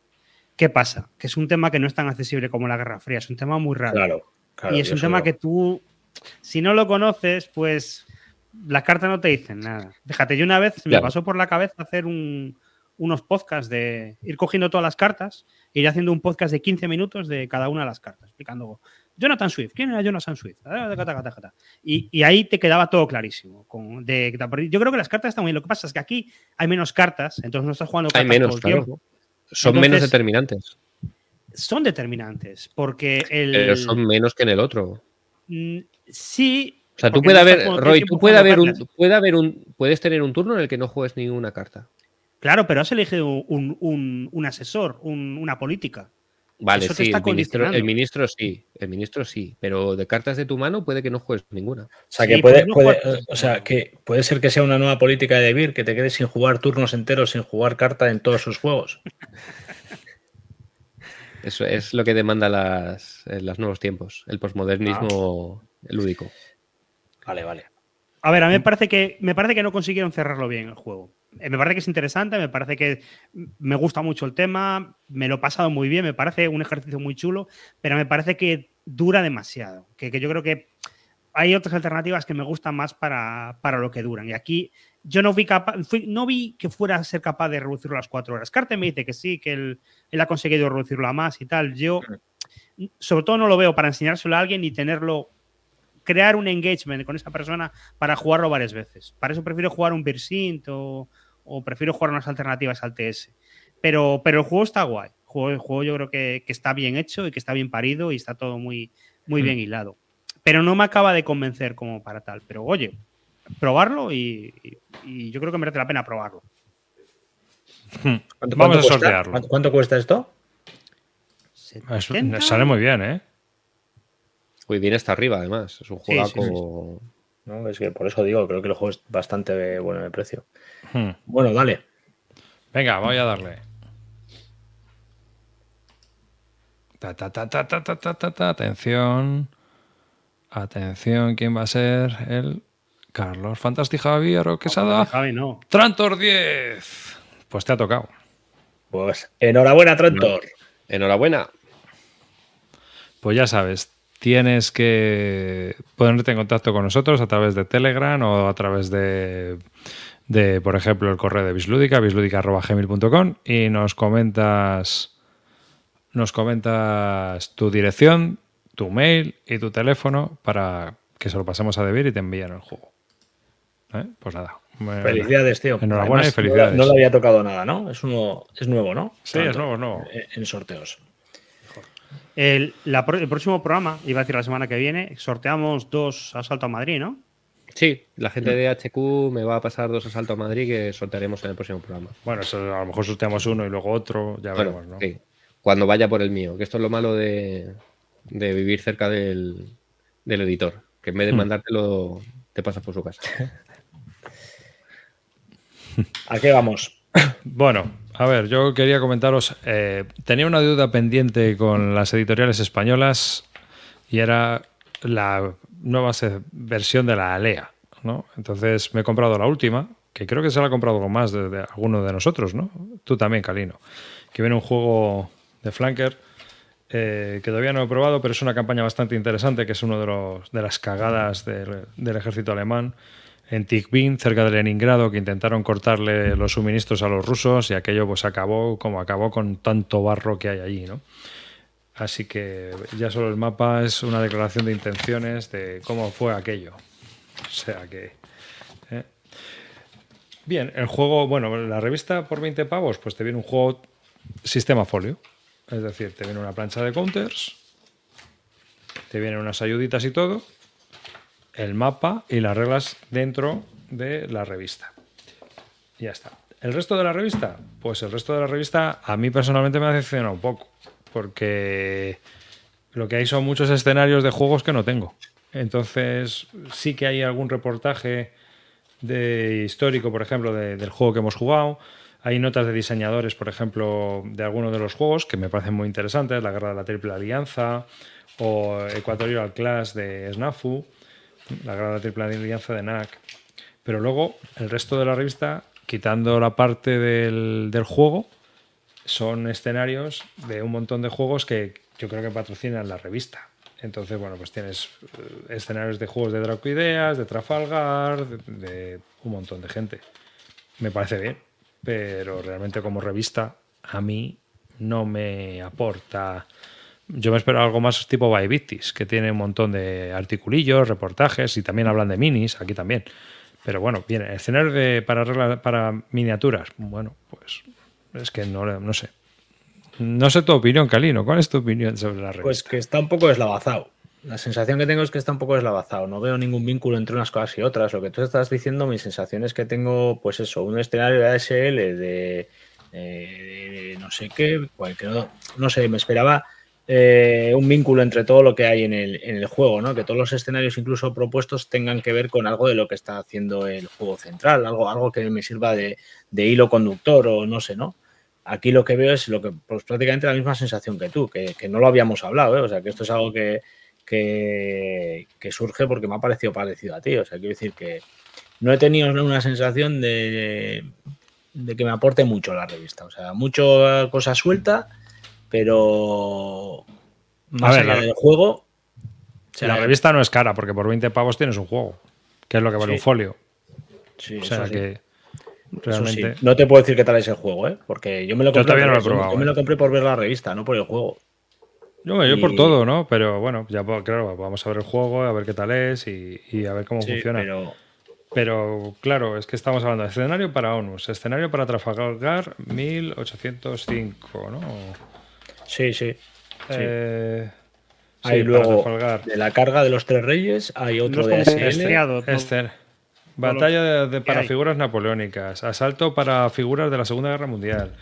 Speaker 4: ¿Qué pasa? Que es un tema que no es tan accesible como la Guerra Fría, es un tema muy raro.
Speaker 3: Claro,
Speaker 4: y es un tema que tú, si no lo conoces, pues las cartas no te dicen nada. Fíjate, yo una vez se me pasó por la cabeza hacer unos podcasts de ir cogiendo todas las cartas, ir haciendo un podcast de 15 minutos de cada una de las cartas, explicando Jonathan Swift, ¿quién era Jonathan Swift? Y, y ahí te quedaba todo clarísimo. yo creo que las cartas están muy bien. Lo que pasa es que aquí hay menos cartas, entonces no estás jugando
Speaker 2: cartas hay menos, tiempo. Son menos determinantes.
Speaker 4: Son determinantes, porque el.
Speaker 2: Pero son menos que en el otro.
Speaker 4: Mm, sí.
Speaker 2: O sea, tú puedes haber, Roy, tú puede haber, un, puede haber un, puedes tener un turno en el que no juegues ninguna carta.
Speaker 4: Claro, pero has elegido un, asesor, una política.
Speaker 2: Vale, sí, el ministro, el ministro, sí, el ministro sí, pero de cartas de tu mano puede que no juegues ninguna. O
Speaker 3: sea, que puede, o sea, que puede ser que sea una nueva política de Debir, que te quedes sin jugar turnos enteros, sin jugar carta en todos sus juegos. *laughs*
Speaker 2: Eso es lo que demanda las, eh, los nuevos tiempos, el posmodernismo lúdico.
Speaker 3: Vale, vale.
Speaker 4: A ver, a mí me parece que, me parece que no consiguieron cerrarlo bien el juego. Me parece que es interesante, me parece que me gusta mucho el tema, me lo he pasado muy bien, me parece un ejercicio muy chulo, pero me parece que dura demasiado. Que, que yo creo que hay otras alternativas que me gustan más para, para lo que duran. Y aquí yo no vi, capaz, no vi que fuera a ser capaz de reducirlo a las cuatro horas. Carte me dice que sí, que él, él, ha conseguido reducirlo a más y tal. Yo, sobre todo, no lo veo para enseñárselo a alguien y tenerlo crear un engagement con esa persona para jugarlo varias veces. Para eso prefiero jugar un Beersint o, o prefiero jugar unas alternativas al TS. Pero, pero el juego está guay. El juego, el juego yo creo que, que, está bien hecho y que está bien parido y está todo muy, muy mm. bien hilado. Pero no me acaba de convencer como para tal. Pero oye, probarlo y, y, y yo creo que merece la pena probarlo.
Speaker 3: ¿Cuánto, Vamos cuánto a sortearlo. ¿Cuánto, ¿Cuánto, cuesta esto?
Speaker 1: Es, sale muy bien, ¿eh?
Speaker 2: Uy, viene hasta arriba, además. Es un juego. Sí, sí, sí,
Speaker 3: no, es que por eso digo, creo que el juego es bastante bueno de precio. Hmm. Bueno, dale.
Speaker 1: Venga, voy a darle. Ta, ta, ta, ta, ta, ta, ta, ta, Atención. Atención, ¿quién va a ser? El Carlos Fantástico Javier o Quesada.
Speaker 4: Javi, no.
Speaker 1: Trantor 10. Pues te ha tocado.
Speaker 3: Pues enhorabuena, Trantor.
Speaker 2: Enhorabuena.
Speaker 1: Pues ya sabes, tienes que ponerte en contacto con nosotros a través de Telegram o a través de, de por ejemplo, el correo de Bislúdica, bislúdica.gmail.com y nos comentas nos comentas tu dirección, tu mail y tu teléfono para que se lo pasemos a Debir y te envíen el juego. ¿Eh? Pues nada.
Speaker 3: Felicidades, tío.
Speaker 1: Enhorabuena Además, y felicidades.
Speaker 3: No, no, le había tocado nada, ¿no? Es, uno, es nuevo, ¿no?
Speaker 1: Sí, Tanto, es nuevo, es nuevo.
Speaker 3: En sorteos.
Speaker 4: El, la, el, próximo programa, iba a decir la semana que viene, sorteamos dos Asalto a Madrid, ¿no?
Speaker 2: Sí, la gente de HQ me va a pasar dos Asalto a Madrid que sortearemos en el próximo programa.
Speaker 1: Bueno, eso, a lo mejor sorteamos uno y luego otro, ya bueno, veremos, ¿no?
Speaker 2: Sí. Cuando vaya por el mío, que esto es lo malo de, de vivir cerca del, del, editor, que en vez de mandártelo, te pasas por su casa. *laughs*
Speaker 3: ¿A qué vamos? *coughs*
Speaker 1: Bueno, a ver, yo quería comentaros, eh, tenía una duda pendiente con las editoriales españolas y era la nueva versión de la Alea, ¿no? Entonces me he comprado la última, que creo que se la ha comprado con más de, de alguno de nosotros, ¿no? Tú también, Calino. Que viene un juego de flanker eh, que todavía no he probado, pero es una campaña bastante interesante, que es una de, los, de las cagadas del ejército alemán en Tikvin, cerca de Leningrado, que intentaron cortarle los suministros a los rusos y aquello pues acabó como acabó con tanto barro que hay allí, ¿no? Así que ya solo el mapa es una declaración de intenciones de cómo fue aquello. O sea que... ¿eh? Bien, el juego, bueno, la revista por 20 pavos, pues te viene un juego sistema folio. Es decir, te viene una plancha de counters, te vienen unas ayuditas y todo, el mapa y las reglas dentro de la revista. Ya está. ¿El resto de la revista? Pues el resto de la revista a mí personalmente me ha decepcionado un poco, porque lo que hay son muchos escenarios de juegos que no tengo. Entonces sí que hay algún reportaje de histórico, por ejemplo, de, del juego que hemos jugado. Hay notas de diseñadores, por ejemplo, de algunos de los juegos que me parecen muy interesantes, La Guerra de la Triple Alianza o Equatorial Class de Snafu la gran triple alianza de NAC. Pero luego, el resto de la revista, quitando la parte del, del, juego, son escenarios de un montón de juegos que yo creo que patrocinan la revista. Entonces, bueno, pues tienes eh, escenarios de juegos de Draco Ideas, de Trafalgar, de, de un montón de gente. Me parece bien, pero realmente como revista a mí no me aporta yo me espero algo más tipo Bybittis, que tiene un montón de articulillos, reportajes y también hablan de minis, aquí también. Pero bueno, bien, escenario de, para, regla, para miniaturas. Bueno, pues es que no, no sé. No sé tu opinión, Calino. ¿Cuál es tu opinión sobre la red?
Speaker 3: Pues que está un poco deslavazado. La sensación que tengo es que está un poco deslavazado. No veo ningún vínculo entre unas cosas y otras. Lo que tú estás diciendo, mi sensación es que tengo, pues eso, un escenario de ASL de, de, de no sé qué, que no, no sé, me esperaba eh, un vínculo entre todo lo que hay en el, en el, juego, ¿no? Que todos los escenarios, incluso propuestos, tengan que ver con algo de lo que está haciendo el juego central, algo, algo que me sirva de, de hilo conductor o no sé, ¿no? Aquí lo que veo es lo que, pues prácticamente la misma sensación que tú, que, que no lo habíamos hablado, ¿eh? O sea, que esto es algo que, que, que surge porque me ha parecido parecido a ti. O sea, quiero decir que no he tenido una sensación de, de que me aporte mucho la revista. O sea, mucha cosa suelta, pero más
Speaker 1: ver,
Speaker 3: allá
Speaker 1: la-
Speaker 3: del juego. o sea,
Speaker 1: la revista no es cara, porque por 20 pavos tienes un juego, que es lo que vale
Speaker 3: Sí.
Speaker 1: un folio.
Speaker 3: sí,
Speaker 1: O sea
Speaker 3: sí.
Speaker 1: que realmente.
Speaker 3: No te puedo decir qué tal es el juego, ¿eh? Porque yo me lo
Speaker 1: Yo
Speaker 3: compré.
Speaker 1: todavía no lo he probado,
Speaker 3: Yo me
Speaker 1: ¿eh?
Speaker 3: lo compré por ver la revista, no por el juego.
Speaker 1: Yo, yo por todo, ¿no? Pero bueno, ya pues, claro, vamos a ver el juego, a ver qué tal es y, y a ver cómo funciona.
Speaker 3: pero
Speaker 1: Pero claro, es que estamos hablando de escenario para ONUS, escenario para Trafalgar 1805, ¿no?
Speaker 3: Sí, sí.
Speaker 1: Eh, sí,
Speaker 3: Hay
Speaker 1: para
Speaker 3: luego de la carga de los tres reyes, hay otro
Speaker 4: No
Speaker 3: de
Speaker 4: es como
Speaker 3: SL.
Speaker 1: Batalla de, de- para figuras napoleónicas, asalto para figuras de la Segunda Guerra Mundial,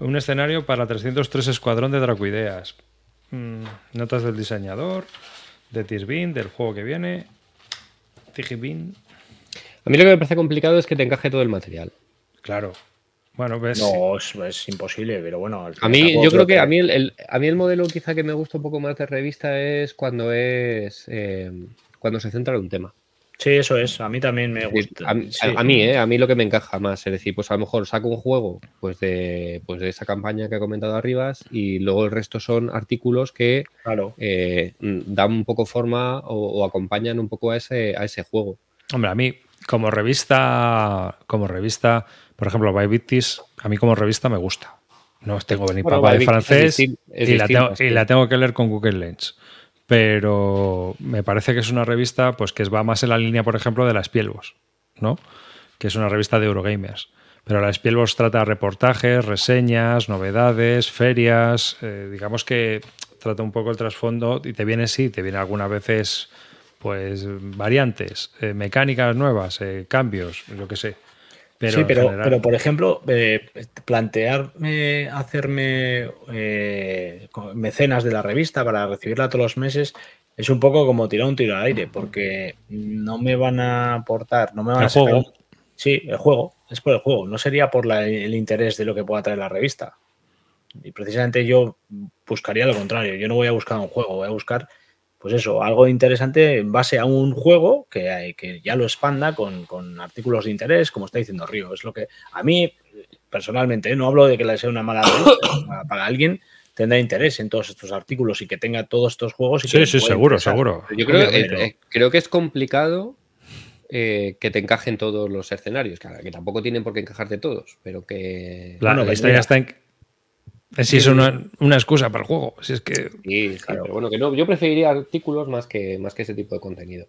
Speaker 1: un escenario para 303 Escuadrón de Dracoideas, Mm, notas del diseñador, de Tisbin, del juego que viene, Tigibin,
Speaker 2: A mí lo que me parece complicado es que te encaje todo el material.
Speaker 1: claro. Bueno, ves,
Speaker 3: No, es, es imposible, pero bueno. al
Speaker 2: A mí, yo creo que a mí el, el- a mí el modelo quizá que me gusta un poco más de revista es cuando es eh, cuando se centra en un tema.
Speaker 3: Sí, eso es. A mí también me gusta.
Speaker 2: A, mí-
Speaker 3: Sí.
Speaker 2: a mí, ¿eh? a mí lo que me encaja más, es decir, pues a lo mejor saco un juego pues de, pues de esa campaña que he comentado arriba y luego el resto son artículos que
Speaker 3: Claro.
Speaker 2: eh, dan un poco forma o, o acompañan un poco a ese, a ese juego.
Speaker 1: Hombre, a mí, como revista, como revista, por ejemplo, By Victis, a mí como revista me gusta. No tengo ni
Speaker 2: Bueno,
Speaker 1: papá de
Speaker 2: es
Speaker 1: francés
Speaker 2: es
Speaker 1: y, la tengo,
Speaker 2: sí.
Speaker 1: y la tengo que leer con Google Lens. Pero me parece que es una revista pues que va más en la línea, por ejemplo, de la Spielbos, ¿no? Que es una revista de Eurogamers. Pero la Spielbos trata reportajes, reseñas, novedades, ferias, eh, digamos que trata un poco el trasfondo y te viene, sí, te viene algunas veces pues variantes, eh, mecánicas nuevas, eh, cambios, yo qué sé. Pero
Speaker 3: sí, pero,
Speaker 1: general-
Speaker 3: pero por ejemplo, eh, plantearme hacerme eh, mecenas de la revista para recibirla todos los meses es un poco como tirar un tiro al aire, porque no me van a aportar, no me van
Speaker 1: El
Speaker 3: a sacar-
Speaker 1: juego.
Speaker 3: Sí, el juego, es por el juego, no sería por la- el interés de lo que pueda traer la revista. Y precisamente yo buscaría lo contrario, yo no voy a buscar un juego, voy a buscar, pues eso, algo interesante en base a un juego que, hay- que ya lo expanda con, con artículos de interés, como está diciendo Río. Es lo que a mí, personalmente, ¿eh? no hablo de que le sea una mala *coughs* para, para alguien tendrá interés en todos estos artículos y que tenga todos estos juegos. Y que
Speaker 1: Sí,
Speaker 3: le
Speaker 1: sí, seguro, seguro.
Speaker 2: Yo creo, eh, eh, creo que es complicado eh, que te encajen todos los escenarios, claro, que tampoco tienen por qué encajarte todos, pero que...
Speaker 1: La,
Speaker 3: Bueno,
Speaker 1: la
Speaker 3: pues
Speaker 1: está en... Sí es una, una excusa para el juego. Si es que
Speaker 2: Sí,
Speaker 3: Claro.
Speaker 2: pero bueno, que no, yo preferiría artículos más que, más que ese tipo de contenido.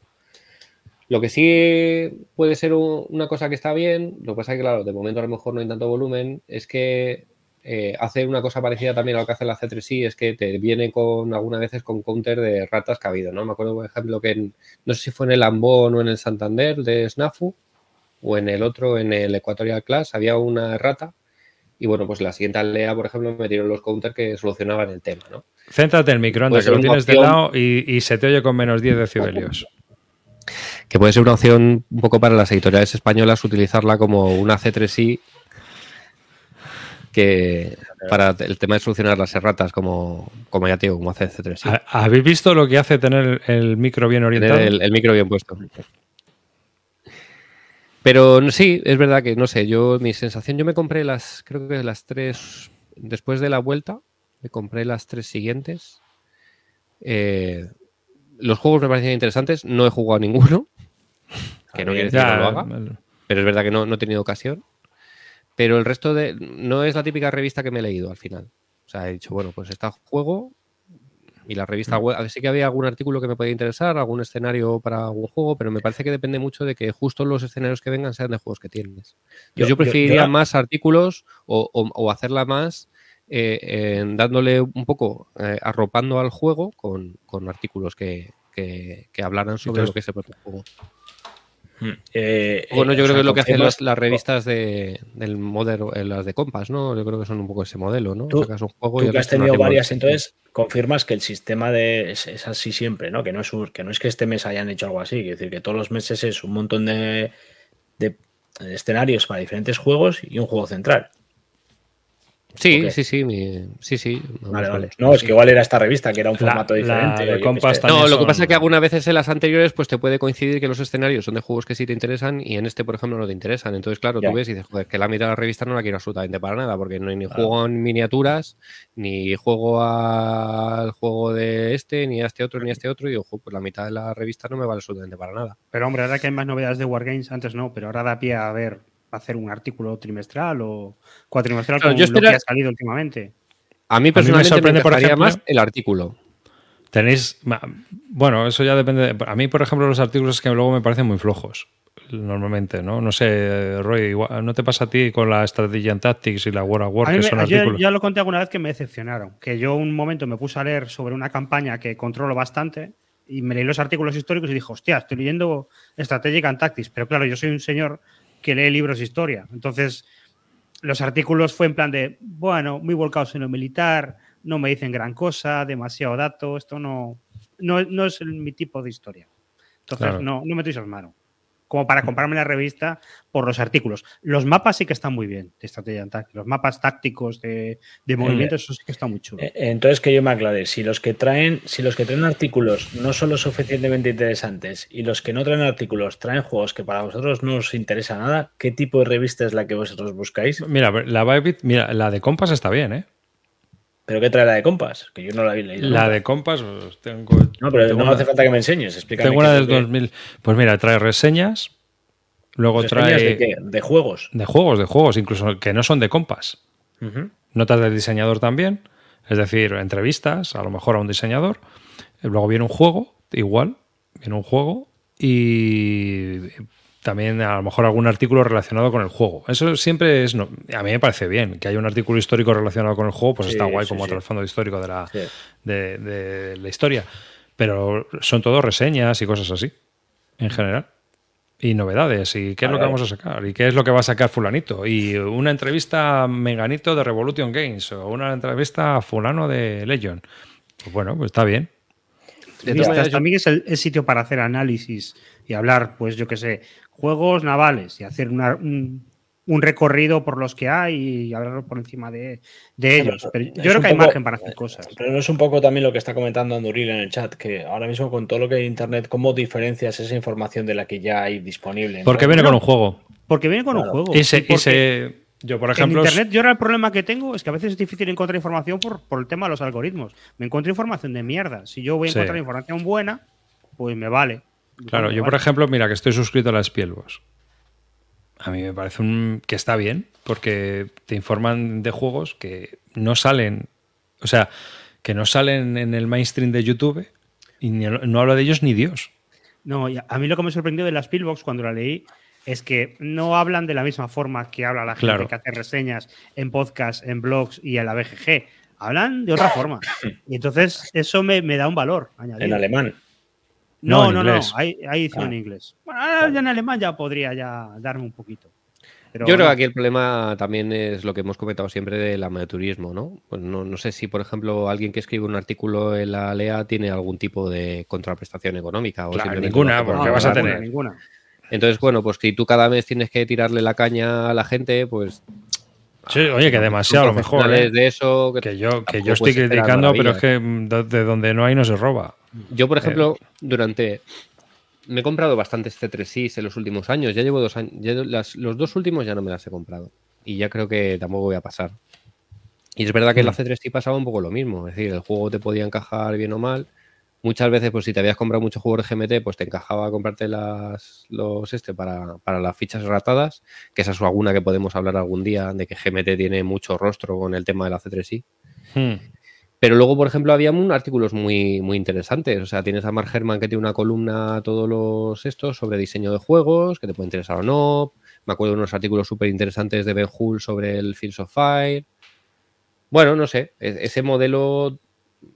Speaker 2: Lo que sí puede ser un- una cosa que está bien, lo que pasa es que, claro, de momento a lo mejor no hay tanto volumen, es que eh, hace una cosa parecida también a lo que hace la C3I, es que te viene con algunas veces con counter de ratas que ha habido, ¿no? Me acuerdo, por ejemplo, que en- no sé si fue en el Ambon o en el Santander de Snafu, o en el otro, en el Equatorial Class, había una rata. Y bueno, pues la siguiente aldea, por ejemplo, me dieron los counters que solucionaban el tema, ¿no?
Speaker 1: céntrate en el microondas,
Speaker 2: Puede
Speaker 1: que lo tienes de lado y, y se te oye con menos 10 decibelios.
Speaker 2: que puede ser una opción un poco para las editoriales españolas utilizarla como una C3I que para el tema de solucionar las erratas como, como ya te digo, como hace C3I.
Speaker 1: ¿Ha- ¿Habéis visto lo que hace tener el micro bien orientado?
Speaker 2: El micro bien puesto. Pero sí, es verdad que no sé, yo mi sensación, yo me compré las, creo que las tres, después de la vuelta, me compré las tres siguientes. Eh, los juegos me parecían interesantes, no he jugado ninguno, *laughs* que no quiere decir que no lo haga. pero es verdad que no, no he tenido ocasión. Pero el resto de. No es la típica revista que me he leído al final. O sea, he dicho, bueno, pues está juego y la revista web. a ver, Sí que había algún artículo que me podía interesar, algún escenario para algún juego, pero me parece que depende mucho de que justo los escenarios que vengan sean de juegos que tienes.
Speaker 3: Yo-
Speaker 2: Yo, preferiría
Speaker 3: yo-
Speaker 2: más artículos o, o- o hacerla más eh, dándole un poco, eh, arropando al juego con, con artículos que, que, que hablaran sobre
Speaker 1: Entonces-
Speaker 2: lo que es el propio juego.
Speaker 3: Eh,
Speaker 2: Bueno,
Speaker 3: eh,
Speaker 2: yo creo
Speaker 3: sea,
Speaker 2: que es lo que hacen
Speaker 3: confirmas-
Speaker 2: las, las revistas de, del modelo, eh, las de Compass, ¿no? Yo creo que son un poco ese modelo, ¿no?
Speaker 3: Tú-
Speaker 2: Sacas un juego
Speaker 3: Tú
Speaker 2: y el
Speaker 3: que has tenido varias, entonces confirmas que el sistema de es, es así siempre, ¿no? Que no es un- que no es que este mes hayan hecho algo así, es decir, que todos los meses es un montón de, de- de escenarios para diferentes juegos y un juego central.
Speaker 2: Sí, sí, sí, mi- sí, sí.
Speaker 3: Vale,
Speaker 2: vamos,
Speaker 3: vale. No, es que igual era esta revista, que era un
Speaker 1: La-
Speaker 3: formato diferente.
Speaker 1: Compass
Speaker 2: No, lo que
Speaker 1: son-
Speaker 2: pasa es que algunas veces en las anteriores pues te puede coincidir que los escenarios son de juegos que sí te interesan y en este, por ejemplo, no te interesan. Entonces, claro,
Speaker 3: Ya.
Speaker 2: tú ves y dices, joder, que la mitad de la revista no la quiero absolutamente para nada, porque no hay ni
Speaker 3: Claro.
Speaker 2: juego en miniaturas, ni juego al juego de este, ni a este otro, ni a este otro, y ojo, pues la mitad de la revista no me vale absolutamente para nada.
Speaker 4: Pero hombre, ahora que hay más novedades de Wargames, antes no, pero ahora da pie a ver, hacer un artículo trimestral o cuatrimestral
Speaker 2: Claro,
Speaker 4: con
Speaker 2: yo
Speaker 4: lo que ha salido últimamente.
Speaker 2: A mí
Speaker 1: me
Speaker 2: personalmente me,
Speaker 1: sorprende, por
Speaker 2: encajaría
Speaker 1: ejemplo-
Speaker 2: más el artículo.
Speaker 1: Tenéis. Bueno, eso ya depende. de- a mí, por ejemplo, los artículos que luego me parecen muy flojos. Normalmente, ¿no? No sé, Roy, igual- ¿no te pasa a ti con la Strategy and Tactics y la War of War,
Speaker 4: A
Speaker 1: que
Speaker 4: me-
Speaker 1: son
Speaker 4: yo
Speaker 1: artículos?
Speaker 4: ya lo conté alguna vez que me decepcionaron. Que yo un momento me puse a leer sobre una campaña que controlo bastante y me leí los artículos históricos y dije, hostia, estoy leyendo Strategic and Tactics. Pero claro, yo soy un señor que lee libros de historia. Entonces, los artículos fue en plan de, bueno, muy volcados en lo militar, no me dicen gran cosa, demasiado dato, esto no, no, no es mi tipo de historia. Entonces,
Speaker 1: Claro.
Speaker 4: no, no me entusiasmaron. Como para comprarme la revista por los artículos. Los mapas sí que están muy bien de estrategia. Los mapas tácticos de, de movimiento, eso sí que está muy chulo.
Speaker 3: Eh, Entonces que yo me aclare, si los que traen, si los que traen artículos no son lo suficientemente interesantes y los que no traen artículos traen juegos que para vosotros no os interesa nada, ¿qué tipo de revista es la que vosotros buscáis?
Speaker 1: Mira, la Bybit, mira, la de Compass está bien, ¿eh?
Speaker 3: ¿Pero qué trae la de Compas? Que yo no la había leído.
Speaker 1: La de Compass, pues, tengo.
Speaker 3: No, pero
Speaker 1: tengo
Speaker 3: no
Speaker 1: una-
Speaker 3: hace falta que me enseñes, explícame.
Speaker 1: Tengo una del
Speaker 3: lo que-
Speaker 1: 2000. Pues mira, trae reseñas. Luego
Speaker 3: ¿Reseñas
Speaker 1: trae.
Speaker 3: de qué? ¿De juegos?
Speaker 1: de juegos, de juegos, incluso que no son de Compass.
Speaker 3: Ujú.
Speaker 1: Notas del diseñador también, es decir, entrevistas, a lo mejor a un diseñador. Luego viene un juego, igual, viene un juego y también a lo mejor algún artículo relacionado con el juego. Eso siempre es, no, a mí me parece bien, que haya un artículo histórico relacionado con el juego, pues
Speaker 3: Sí,
Speaker 1: está guay
Speaker 3: sí,
Speaker 1: como
Speaker 3: sí.
Speaker 1: trasfondo histórico de la,
Speaker 3: Sí.
Speaker 1: de, de la historia. Pero son todo reseñas y cosas así, en general. Y novedades, y qué es lo que vamos a sacar, y qué es lo que va a sacar fulanito. Y una entrevista a Menganito de Revolution Games, o una entrevista a fulano de Legion. Pues bueno, pues está bien.
Speaker 2: De
Speaker 4: Y
Speaker 2: todas
Speaker 4: esta
Speaker 2: maneras, yo-
Speaker 4: también es el, el sitio para hacer análisis y hablar, pues yo qué sé, juegos navales y hacer una- un, un recorrido por los que hay y hablar por encima de, de ellos. Pero yo
Speaker 3: Es
Speaker 4: creo que hay
Speaker 3: poco-
Speaker 4: margen para hacer cosas.
Speaker 3: Pero no es un poco también lo que está comentando Anduril en el chat, que ahora mismo con todo lo que hay en Internet, ¿cómo diferencias esa información de la que ya hay disponible?
Speaker 1: Porque viene con un juego.
Speaker 4: Porque viene con
Speaker 3: Claro.
Speaker 4: un juego.
Speaker 1: Y se,
Speaker 4: Y
Speaker 1: y
Speaker 4: porque
Speaker 1: se- yo, por ejemplo,
Speaker 4: en Internet, yo ahora el problema que tengo es que a veces es difícil encontrar información por, por el tema de los algoritmos. Me encuentro información de mierda. Si yo voy a
Speaker 1: Sí.
Speaker 4: encontrar información buena, pues me vale.
Speaker 1: Claro, yo por ejemplo, mira que estoy suscrito a la Spielbox. A mí me parece un, que está bien, porque te informan de juegos que no salen, o sea, que no salen en el mainstream de YouTube y ni- no habla de ellos ni Dios.
Speaker 4: No, y a mí lo que me sorprendió de la Spielbox cuando la leí es que no hablan de la misma forma que habla la gente
Speaker 1: Claro.
Speaker 4: que hace reseñas en podcast, en blogs y en la BGG. Hablan de otra forma. *coughs* Y entonces eso me, me da un valor añadido.
Speaker 3: En alemán.
Speaker 1: No,
Speaker 4: No,
Speaker 1: en
Speaker 4: no, no,
Speaker 1: inglés.
Speaker 4: hay, hay edición
Speaker 3: Ah.
Speaker 4: en inglés. Bueno, ahora ya en alemán ya podría ya darme un poquito. Pero
Speaker 2: Yo creo que
Speaker 4: no.
Speaker 2: aquí el problema también es lo que hemos comentado siempre del amateurismo, ¿no? Pues no, no sé si, por ejemplo, alguien que escribe un artículo en la LEA tiene algún tipo de contraprestación económica. O
Speaker 1: Claro, ninguna, porque
Speaker 4: No,
Speaker 1: vas a tener.
Speaker 4: ninguna.
Speaker 2: Entonces, bueno, pues si tú cada mes tienes que tirarle la caña a la gente, pues.
Speaker 1: Sí, oye, que demasiado a lo mejor. ¿eh?
Speaker 2: de eso.
Speaker 1: Que yo, que yo estoy criticando, pero es que de donde no hay no se roba.
Speaker 2: Yo, por ejemplo,
Speaker 1: Eh.
Speaker 2: durante. Me he comprado bastantes C3Is en los últimos años. Ya llevo dos años. ya las- los dos últimos ya no me las he comprado. Y ya creo que tampoco voy a pasar. Y es verdad que en
Speaker 1: Mm.
Speaker 2: la C3 pasaba un poco lo mismo. Es decir, el juego te podía encajar bien o mal. Muchas veces, pues si te habías comprado muchos juegos de GMT, pues te encajaba comprarte las, los este para, para las fichas ratadas, que esa es alguna que podemos hablar algún día, de que GMT tiene mucho rostro con el tema de la C3I.
Speaker 1: Hmm.
Speaker 2: Pero luego, por ejemplo, había un- artículos muy, muy interesantes. O sea, tienes a Mark Herman que tiene una columna todos los estos sobre diseño de juegos, que te puede interesar o no. Me acuerdo de unos artículos súper interesantes de Ben Hull sobre el Fields of Fire. Bueno, no sé, e- ese modelo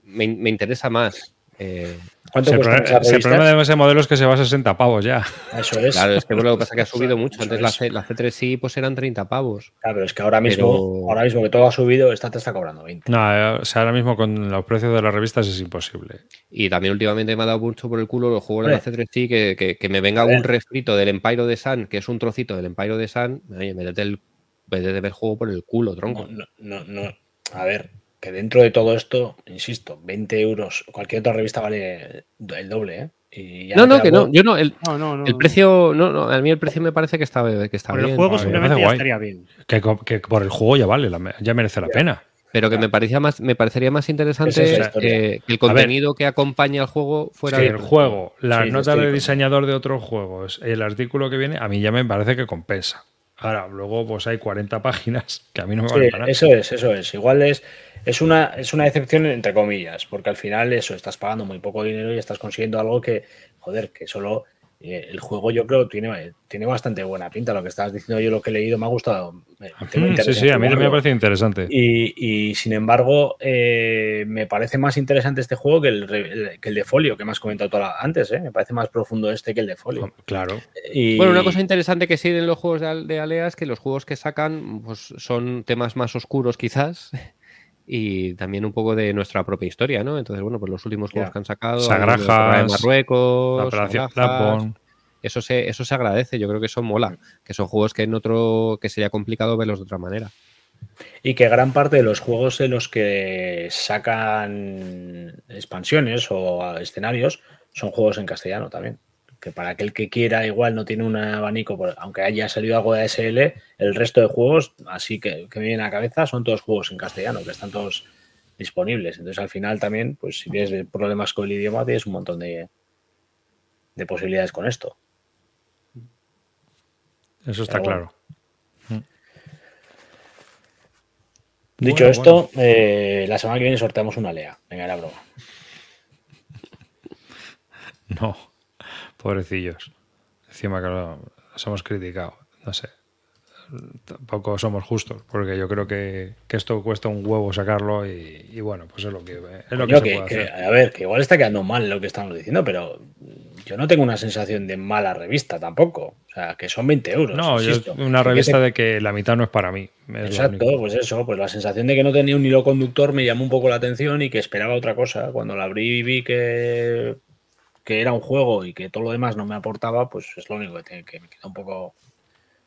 Speaker 2: me, me interesa más. Eh,
Speaker 3: ¿Cuánto
Speaker 1: Si el,
Speaker 3: cuestan
Speaker 1: problema,
Speaker 3: esas
Speaker 1: el problema de ese modelo es que se va a 60 pavos ya.
Speaker 3: Eso es.
Speaker 2: claro, es que bueno, lo que pasa es que ha subido mucho.
Speaker 3: Eso
Speaker 2: Antes la. C, la C3 pues eran 30 pavos.
Speaker 3: Claro, pero es que ahora mismo,
Speaker 2: Pero-
Speaker 3: ahora mismo que todo ha subido, esta te está cobrando 20.
Speaker 1: No, eh, o sea, ahora mismo con los precios de las revistas es imposible.
Speaker 2: Y también últimamente me ha dado mucho por el culo los juegos de la
Speaker 3: Hombre.
Speaker 2: C3 que, que, que me venga un refrito del Empire de Sun, que es un trocito del Empire de Sun, oye, métete el vete de ver juego por el culo, tronco.
Speaker 3: No, no, no. A ver, que dentro de todo esto, insisto, 20 euros, cualquier otra revista vale el doble, ¿eh? Y ya
Speaker 2: No, no, que no. Yo no, el,
Speaker 4: No, no, no.
Speaker 2: el precio, no, no, a mí el precio me parece que está, que está
Speaker 4: Por el
Speaker 2: bien.
Speaker 4: juego
Speaker 1: a
Speaker 4: simplemente
Speaker 1: parece
Speaker 4: ya
Speaker 1: guay.
Speaker 4: estaría bien.
Speaker 1: Que, que por el juego ya vale, la- ya merece la pena.
Speaker 2: Pero que me parecía más, me parecería más interesante
Speaker 3: es
Speaker 2: eh, que el contenido que acompaña al juego fuera
Speaker 1: que
Speaker 2: de
Speaker 1: el juego, las
Speaker 3: Sí,
Speaker 1: notas
Speaker 3: estoy
Speaker 1: de
Speaker 3: con-
Speaker 1: diseñador de otros juegos, el artículo que viene, a mí ya me parece que compensa. Ahora, luego pues hay 40 páginas que a mí no me
Speaker 3: Sí,
Speaker 1: valen para nada.
Speaker 3: eso es, eso es. Igual es, es, una, es una excepción entre comillas, porque al final eso, estás pagando muy poco dinero y estás consiguiendo algo que, joder, que solo eh, el juego yo creo tiene, tiene bastante buena pinta. Lo que estabas diciendo yo, lo que he leído, me ha gustado.
Speaker 1: Mm, sí, sí, a mí también me parece interesante.
Speaker 3: Y, y, sin embargo, eh, me parece más interesante este juego que el, que el de Folio, que me has comentado toda- antes. ¿eh? Me parece más profundo este que el de Folio.
Speaker 1: Claro.
Speaker 3: Y-
Speaker 2: Bueno, una cosa interesante que sí en los juegos de, de Alea es que los juegos que sacan pues, son temas más oscuros quizás y también un poco de nuestra propia historia, ¿no? Entonces, bueno, pues los últimos juegos que han sacado,
Speaker 1: Sagrajas,
Speaker 2: de Marruecos, Sagrajas, eso se, eso se agradece, yo creo que eso mola, que son juegos que en otro, que sería complicado verlos de otra manera.
Speaker 3: Y que gran parte de los juegos en los que sacan expansiones o escenarios son juegos en castellano también. Que para aquel que quiera, igual no tiene un abanico, aunque haya salido algo de ASL, el resto de juegos, así que, que me vienen a la cabeza, son todos juegos en castellano, que están todos disponibles. Entonces al final también, pues si tienes problemas con el idioma, tienes un montón de, de posibilidades con esto.
Speaker 1: Eso está
Speaker 3: Pero
Speaker 1: claro.
Speaker 3: Dicho
Speaker 1: Bueno,
Speaker 3: esto, eh, la semana que viene sorteamos una lea. Venga, era broma. *laughs*
Speaker 1: No, pobrecillos. Encima que lo- los hemos criticado. No sé. Tampoco somos justos, porque yo creo que, que esto cuesta un huevo sacarlo y, y bueno, pues es lo que, es lo que se
Speaker 3: que-
Speaker 1: puede
Speaker 3: que,
Speaker 1: hacer.
Speaker 3: a ver, que igual está quedando mal lo que estamos diciendo, pero yo no tengo una sensación de mala revista tampoco. O sea, que son 20 euros.
Speaker 1: No, yo- una revista de que la mitad no es para mí. es
Speaker 3: Exacto, pues eso, pues la sensación de que no tenía un hilo conductor me llamó un poco la atención y que esperaba otra cosa. Cuando la abrí y vi que, que era un juego y que todo lo demás no me aportaba, pues es lo único que, que me queda un poco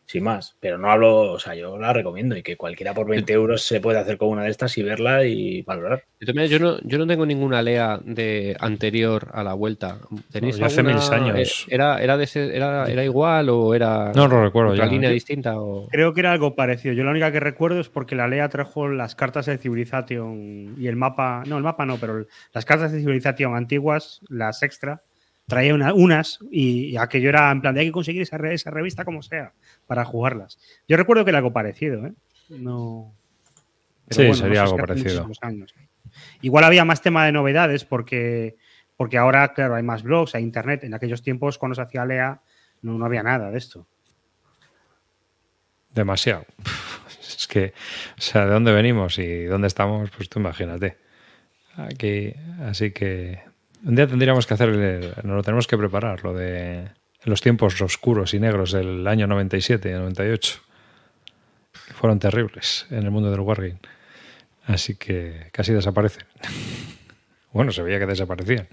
Speaker 3: sin más. Pero no hablo, o sea, yo la recomiendo y que cualquiera por 20 euros se puede hacer con una de estas y verla y valorar.
Speaker 2: Yo no, yo no tengo ninguna lea de anterior a la vuelta. ¿Tenéis
Speaker 1: No, hace mil años.
Speaker 2: ¿Era, era, de ese- era, era igual o era
Speaker 1: No lo recuerdo
Speaker 2: otra
Speaker 1: ya.
Speaker 2: línea distinta? O...
Speaker 4: Creo que era algo parecido. Yo la única que recuerdo es porque la Lea trajo las cartas de Civilization y el mapa. No, el mapa no, pero las cartas de Civilization antiguas, las extra, traía una- unas y, y aquello era en plan de hay que conseguir esa, re- esa revista como sea para jugarlas. Yo recuerdo que era algo parecido, ¿eh? No.
Speaker 1: Sí, sería
Speaker 4: no sé,
Speaker 1: algo parecido.
Speaker 4: años. Igual había más tema de novedades porque, porque ahora, claro, hay más blogs, hay internet. En aquellos tiempos, cuando se hacía Lea, no, no había nada de esto.
Speaker 1: Demasiado. *laughs* Es que, o sea, de dónde venimos y dónde estamos, pues tú imagínate. Aquí, así que un día tendríamos que hacer, el- nos lo tenemos que preparar, lo de los tiempos oscuros y negros del año 97 y 98. Fueron terribles en el mundo del Wargame. Así que casi desaparecen. *laughs* Bueno, se veía que desaparecían.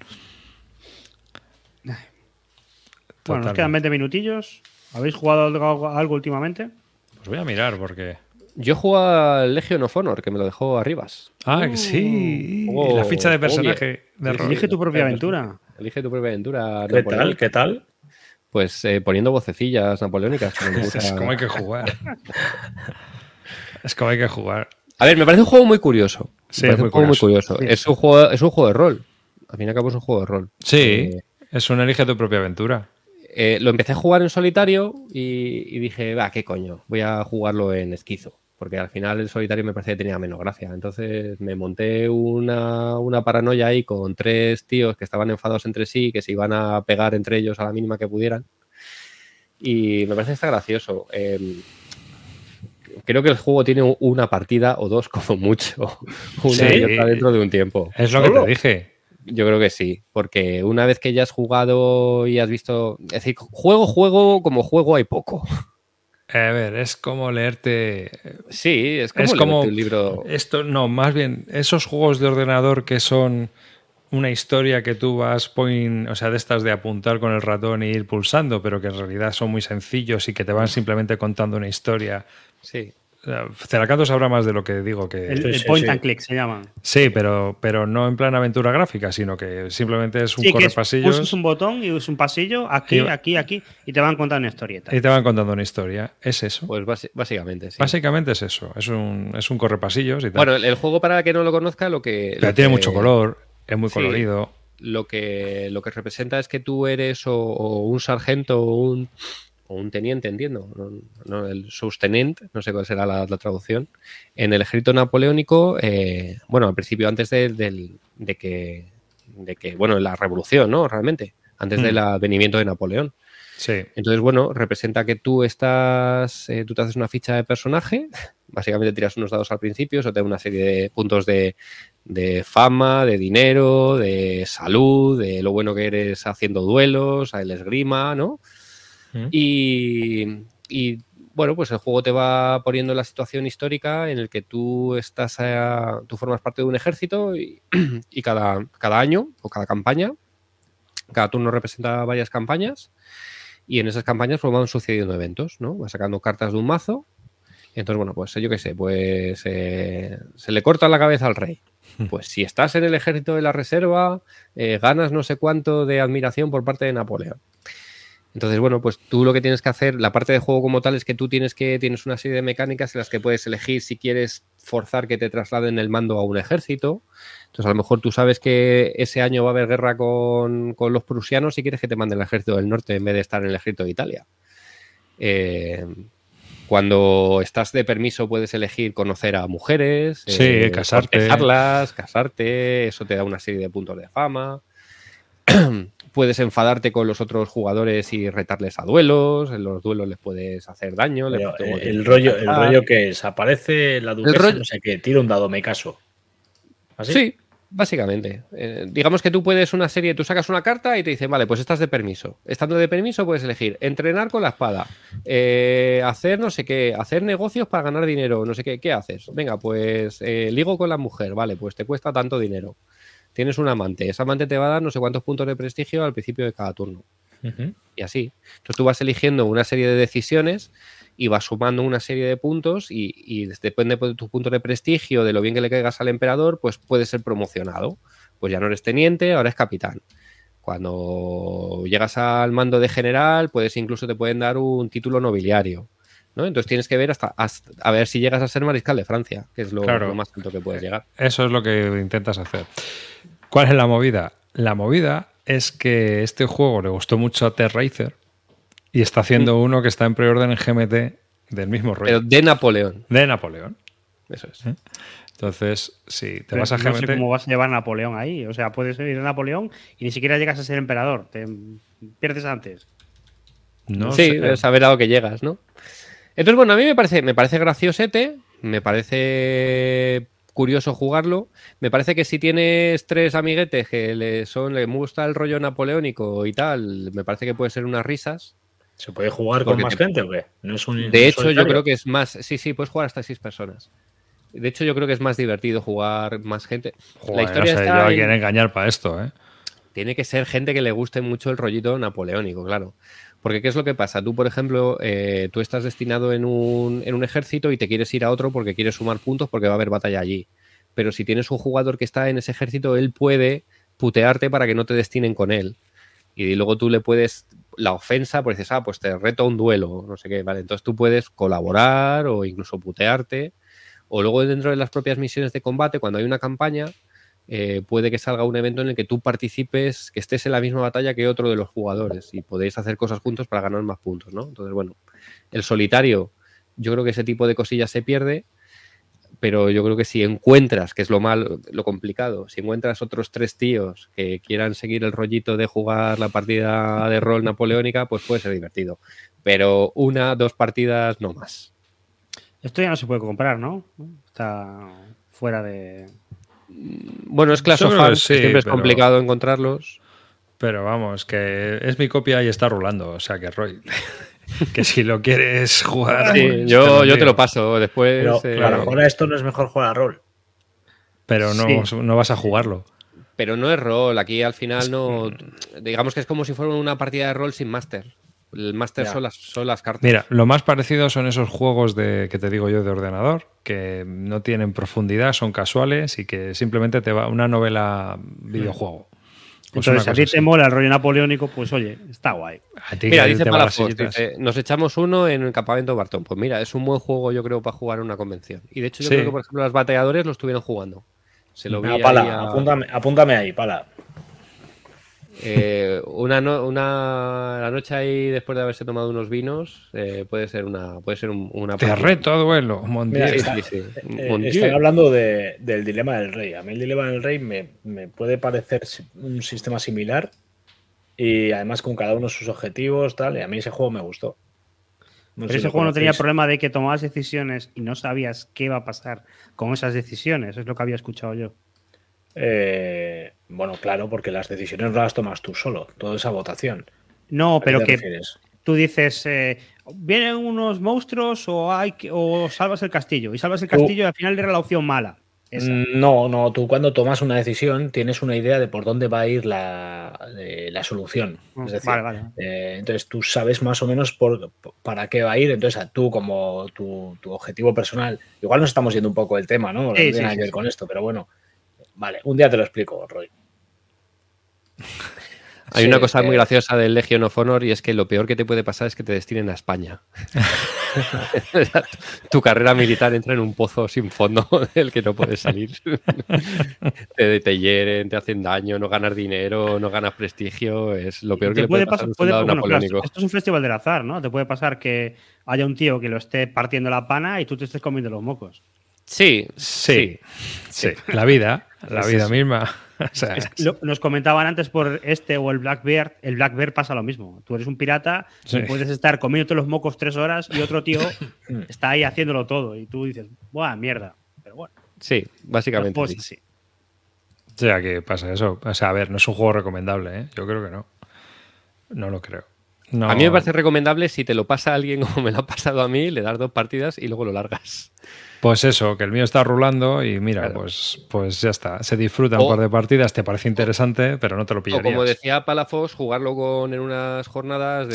Speaker 4: Bueno, nos quedan 20 minutillos. ¿Habéis jugado algo, algo últimamente?
Speaker 1: Pues voy a mirar porque...
Speaker 2: Yo juego al Legion of Honor, que me lo dejó Arribas.
Speaker 1: Ah, que sí.
Speaker 2: Oh,
Speaker 1: la ficha de
Speaker 2: oh,
Speaker 1: personaje de.
Speaker 4: Elige tu propia aventura.
Speaker 2: Elige tu propia aventura.
Speaker 3: ¿Qué
Speaker 2: Napoleón.
Speaker 3: tal? ¿Qué tal?
Speaker 2: Pues eh, poniendo vocecillas napoleónicas. *laughs* gusta.
Speaker 1: Es como hay que jugar. es como hay que jugar.
Speaker 2: A ver, me parece un juego muy curioso. Me
Speaker 1: Sí,
Speaker 2: parece
Speaker 1: muy
Speaker 2: un juego muy
Speaker 1: curioso.
Speaker 2: curioso. Es, un juego, es un juego de rol. Al fin y al cabo es un juego de rol.
Speaker 1: Sí,
Speaker 2: Eh,
Speaker 1: es un elige tu propia aventura.
Speaker 2: eh, lo empecé a jugar en solitario y, y dije, va, qué coño, voy a jugarlo en esquizo. Porque al final el solitario me parecía que tenía menos gracia. Entonces me monté una, una paranoia ahí con tres tíos que estaban enfadados entre sí, que se iban a pegar entre ellos a la mínima que pudieran. Y me parece que está gracioso. Eh, creo que el juego tiene una partida o dos como *laughs* mucho. Una
Speaker 1: Sí.
Speaker 2: y otra dentro de un tiempo.
Speaker 1: Es lo que te dije.
Speaker 2: Yo creo que sí, porque una vez que ya has jugado y has visto, es decir, juego, juego, como juego hay poco.
Speaker 1: A ver, es como leerte.
Speaker 2: Sí, es como,
Speaker 1: Es como-
Speaker 2: un libro.
Speaker 1: Esto, no, más bien, esos juegos de ordenador que son una historia que tú vas point, o sea, de estas de apuntar con el ratón e ir pulsando, pero que en realidad son muy sencillos y que te van simplemente contando una historia.
Speaker 2: Sí.
Speaker 1: Ceracanto sabrá más de lo que digo que.
Speaker 4: El, point
Speaker 3: sí.
Speaker 4: and click se llama.
Speaker 1: Sí, pero, pero no en plan aventura gráfica, sino que simplemente es un
Speaker 4: Sí, que es, un botón y es un pasillo aquí,
Speaker 1: Y-
Speaker 4: aquí, aquí y te van contando una historieta.
Speaker 1: y te van contando una historia. Es eso.
Speaker 2: Pues básicamente, sí.
Speaker 1: Básicamente es eso. Es un, es un correpasillos y tal.
Speaker 2: Bueno, el, el juego, para que no lo conozca, lo que.
Speaker 1: pero
Speaker 2: lo
Speaker 1: tiene
Speaker 2: que-
Speaker 1: mucho color, es muy
Speaker 2: Sí.
Speaker 1: colorido.
Speaker 2: Lo que, lo que representa es que tú eres o, o un sargento o un, o un teniente, entiendo. No, no, el sustenent, no sé cuál será la, la traducción. En el ejército napoleónico, eh, bueno, al principio, antes de, del- de que. De que, bueno, la revolución, ¿no? Realmente. Antes
Speaker 1: Mm.
Speaker 2: del advenimiento de Napoleón.
Speaker 1: Sí.
Speaker 2: Entonces, bueno, representa que tú estás, eh, tú te haces una ficha de personaje, *laughs* básicamente tiras unos dados al principio, eso te da una serie de puntos de, de fama, de dinero, de salud, de lo bueno que eres haciendo duelos, el esgrima, ¿no?
Speaker 1: Mm.
Speaker 2: Y, y, bueno, pues el juego te va poniendo en la situación histórica en el que tú estás, a- tú formas parte de un ejército y, *clears throat* y cada, cada año o cada campaña, cada turno representa varias campañas y en esas campañas pues van sucediendo eventos, ¿no? Vas sacando cartas de un mazo. Entonces, bueno, pues yo qué sé, pues eh, se le corta la cabeza al rey. *laughs* Pues si estás en el ejército de la reserva, eh, ganas no sé cuánto de admiración por parte de Napoleón. Entonces, bueno, pues tú lo que tienes que hacer, la parte de juego como tal es que tú tienes que tienes una serie de mecánicas en las que puedes elegir si quieres forzar que te trasladen el mando a un ejército. Entonces, a lo mejor tú sabes que ese año va a haber guerra con, con los prusianos y quieres que te manden el ejército del norte en vez de estar en el ejército de Italia. Eh, cuando estás de permiso puedes elegir conocer a mujeres,
Speaker 1: Sí, casarte.
Speaker 2: cortejarlas, casarte, eso te da una serie de puntos de fama. *clears throat* puedes enfadarte con los otros jugadores y retarles a duelos, en los duelos les puedes hacer daño. les
Speaker 3: Pero,
Speaker 2: puedes-
Speaker 3: eh, el rollo, el rollo que es, aparece la duquesa,
Speaker 2: rollo-
Speaker 3: no sé qué, tira un dado, me caso. ¿Así?
Speaker 2: Sí, básicamente. Eh, digamos que tú puedes una serie, tú sacas una carta y te dicen, vale, pues estás de permiso. Estando de permiso puedes elegir entrenar con la espada, eh, hacer no sé qué, hacer negocios para ganar dinero, no sé qué, ¿qué haces? Venga, pues eh, ligo con la mujer, vale, pues te cuesta tanto dinero. Tienes un amante, ese amante te va a dar no sé cuántos puntos de prestigio al principio de cada turno. Y así. Entonces tú vas eligiendo una serie de decisiones y vas sumando una serie de puntos y, y depende de tu punto de prestigio, de lo bien que le caigas al emperador, pues puedes ser promocionado. Pues ya no eres teniente, ahora es capitán. Cuando llegas al mando de general, pues incluso te pueden dar un título nobiliario. ¿No? Entonces tienes que ver hasta, hasta- a ver si llegas a ser mariscal de Francia, que es lo,
Speaker 1: Claro.
Speaker 2: lo más alto que puedes llegar.
Speaker 1: Eso es lo que intentas hacer. ¿Cuál es la movida? La movida es que este juego le gustó mucho a Terracer y está haciendo uno que está en preorden en GMT del mismo
Speaker 2: Mm. Pero
Speaker 1: rollo.
Speaker 2: de Napoleón.
Speaker 1: De Napoleón.
Speaker 2: Eso es.
Speaker 1: Entonces, si te
Speaker 4: Pero
Speaker 1: vas a
Speaker 4: no sé
Speaker 1: GMT.
Speaker 4: cómo vas a llevar a Napoleón ahí. O sea, puedes ir a Napoleón y ni siquiera llegas a ser emperador. Te pierdes antes.
Speaker 1: No
Speaker 2: sí,
Speaker 1: sé.
Speaker 2: es saber a lo que llegas, ¿no? Entonces, bueno, a mí me parece, me parece graciosete, me parece curioso jugarlo. Me parece que si tienes tres amiguetes que le son, le gusta el rollo napoleónico y tal, me parece que puede ser unas risas.
Speaker 3: ¿Se puede jugar con más
Speaker 2: te-
Speaker 3: gente o qué? No es un,
Speaker 2: De
Speaker 3: un
Speaker 2: hecho, yo creo que es más. Sí, sí, puedes jugar hasta seis personas. De hecho, yo creo que es más divertido jugar más gente.
Speaker 1: Joder,
Speaker 2: la historia
Speaker 1: no sé,
Speaker 2: está
Speaker 1: yo
Speaker 2: en-
Speaker 1: quiero engañar para esto, ¿eh?
Speaker 2: tiene que ser gente que le guste mucho el rollito napoleónico, claro. Porque ¿qué es lo que pasa? Tú, por ejemplo, eh, tú estás destinado en un, en un ejército y te quieres ir a otro porque quieres sumar puntos porque va a haber batalla allí. Pero si tienes un jugador que está en ese ejército, él puede putearte para que no te destinen con él. Y luego tú le puedes, la ofensa, pues dices, ah, pues te reto a un duelo, no sé qué, vale. Entonces tú puedes colaborar o incluso putearte. O luego dentro de las propias misiones de combate, cuando hay una campaña, eh, puede que salga un evento en el que tú participes, que estés en la misma batalla que otro de los jugadores y podéis hacer cosas juntos para ganar más puntos, ¿no? Entonces, bueno, el solitario, yo creo que ese tipo de cosillas se pierde, pero yo creo que si encuentras, que es lo mal, lo complicado, si encuentras otros tres tíos que quieran seguir el rollito de jugar la partida de rol napoleónica, pues puede ser divertido. Pero una, dos partidas, no más.
Speaker 4: Esto ya no se puede comprar, ¿no? Está fuera de.
Speaker 2: Bueno, es Clash
Speaker 1: Yo
Speaker 2: of
Speaker 1: sí,
Speaker 2: siempre es
Speaker 1: pero-
Speaker 2: complicado encontrarlos.
Speaker 1: Pero vamos, que es mi copia y está rulando. O sea que Roy, *laughs* que si lo quieres jugar.
Speaker 2: Sí,
Speaker 1: pues,
Speaker 2: yo, yo te lo paso después.
Speaker 3: Pero
Speaker 2: eh,
Speaker 3: para jugar a esto no es mejor jugar a rol.
Speaker 1: Pero no, no vas a jugarlo.
Speaker 2: Pero no es rol, aquí al final no. Digamos que es como si fuera una partida de rol sin máster. El máster son las, son las cartas.
Speaker 1: Mira, lo más parecido son esos juegos de que te digo yo de ordenador, que no tienen profundidad, son casuales y que simplemente te va una novela videojuego. Pues
Speaker 4: Entonces, si a ti te
Speaker 1: así.
Speaker 4: mola el rollo napoleónico, pues oye, está guay.
Speaker 1: A ti
Speaker 2: Mira, dice Palafox, dice, nos echamos uno en el campamento Bartón. Pues mira, es un buen juego, yo creo, para jugar en una convención. Y de hecho, yo
Speaker 1: Sí.
Speaker 2: creo que, por ejemplo, los bateadores lo estuvieron jugando. Se lo vi ahí
Speaker 3: pala,
Speaker 2: a-
Speaker 3: apúntame, apúntame ahí, pala.
Speaker 2: Eh, una, no- una la noche ahí después de haberse tomado unos vinos eh, puede ser una puede ser un- una
Speaker 1: Te reto a duelo,
Speaker 3: Mira,
Speaker 1: Dieu.
Speaker 2: Sí,
Speaker 3: está-
Speaker 2: sí, sí.
Speaker 3: Eh, están hablando de- del dilema del rey. A mí el dilema del rey me, me puede parecer un sistema similar y además con cada uno sus objetivos, tal. Y a mí ese juego me gustó. No
Speaker 4: Pero ese juego no tenía problema de que tomabas decisiones y no sabías qué iba a pasar con esas decisiones. Es lo que había escuchado yo.
Speaker 3: Eh, bueno, claro, porque las decisiones no las tomas tú solo, toda esa votación.
Speaker 4: No,
Speaker 3: ¿A qué
Speaker 4: pero que
Speaker 3: refieres?
Speaker 4: tú dices, eh, vienen unos monstruos o, hay que- o salvas el castillo. Y salvas el castillo y al final era la opción mala. Esa.
Speaker 3: Mm, No, no, tú cuando tomas una decisión tienes una idea de por dónde va a ir la, eh, la solución. Es decir,
Speaker 4: vale, vale.
Speaker 3: eh, entonces tú sabes más o menos por, para qué va a ir. Entonces a tú como tu, tu objetivo personal, igual nos estamos yendo un poco del tema, ¿no? No
Speaker 4: Sí,
Speaker 3: tiene
Speaker 4: sí,
Speaker 3: nada
Speaker 4: sí,
Speaker 3: que ver
Speaker 4: sí.
Speaker 3: con esto, pero bueno, vale, un día te lo explico, Roy.
Speaker 2: Hay
Speaker 3: Sí,
Speaker 2: una cosa
Speaker 3: eh,
Speaker 2: muy graciosa del Legion of Honor y es que lo peor que te puede pasar es que te destinen a España. *laughs* tu carrera militar entra en un pozo sin fondo *laughs* del que no puedes salir. *laughs* te, te hieren, te hacen daño, no ganas dinero, no ganas prestigio. Es lo peor que
Speaker 4: Te
Speaker 2: le puede pasar a un
Speaker 4: puede-
Speaker 2: soldado
Speaker 4: bueno, claro,
Speaker 2: napoleónico.
Speaker 4: esto es un festival del azar, ¿no? Te puede pasar que haya un tío que lo esté partiendo la pana y tú te estés comiendo los mocos.
Speaker 2: Sí,
Speaker 1: Sí, sí, la vida, la *laughs*
Speaker 2: Es
Speaker 1: vida
Speaker 2: eso.
Speaker 1: misma. O sea,
Speaker 4: Lo- nos comentaban antes por este o el Blackbeard. El Blackbeard pasa lo mismo. Tú eres un pirata
Speaker 1: Sí.
Speaker 4: y puedes estar comiéndote los mocos tres horas y otro tío está ahí haciéndolo todo. Y tú dices, ¡buah, mierda! Pero bueno,
Speaker 2: sí, básicamente.
Speaker 4: juegos
Speaker 2: sí.
Speaker 1: o sea, que pasa eso. O sea, a ver, no es un juego recomendable, ¿eh? Yo creo que no. No lo creo. No.
Speaker 2: A mí me parece recomendable si te lo pasa a alguien *laughs* como me lo ha pasado a mí, le das dos partidas y luego lo largas.
Speaker 1: Pues eso, que el mío está rulando y mira,
Speaker 2: Claro.
Speaker 1: pues, pues ya está. Se disfruta un
Speaker 2: O-
Speaker 1: par de partidas, te parece interesante, pero no te lo
Speaker 2: O
Speaker 1: pillarías.
Speaker 2: como decía Palafox, jugarlo con, en unas jornadas de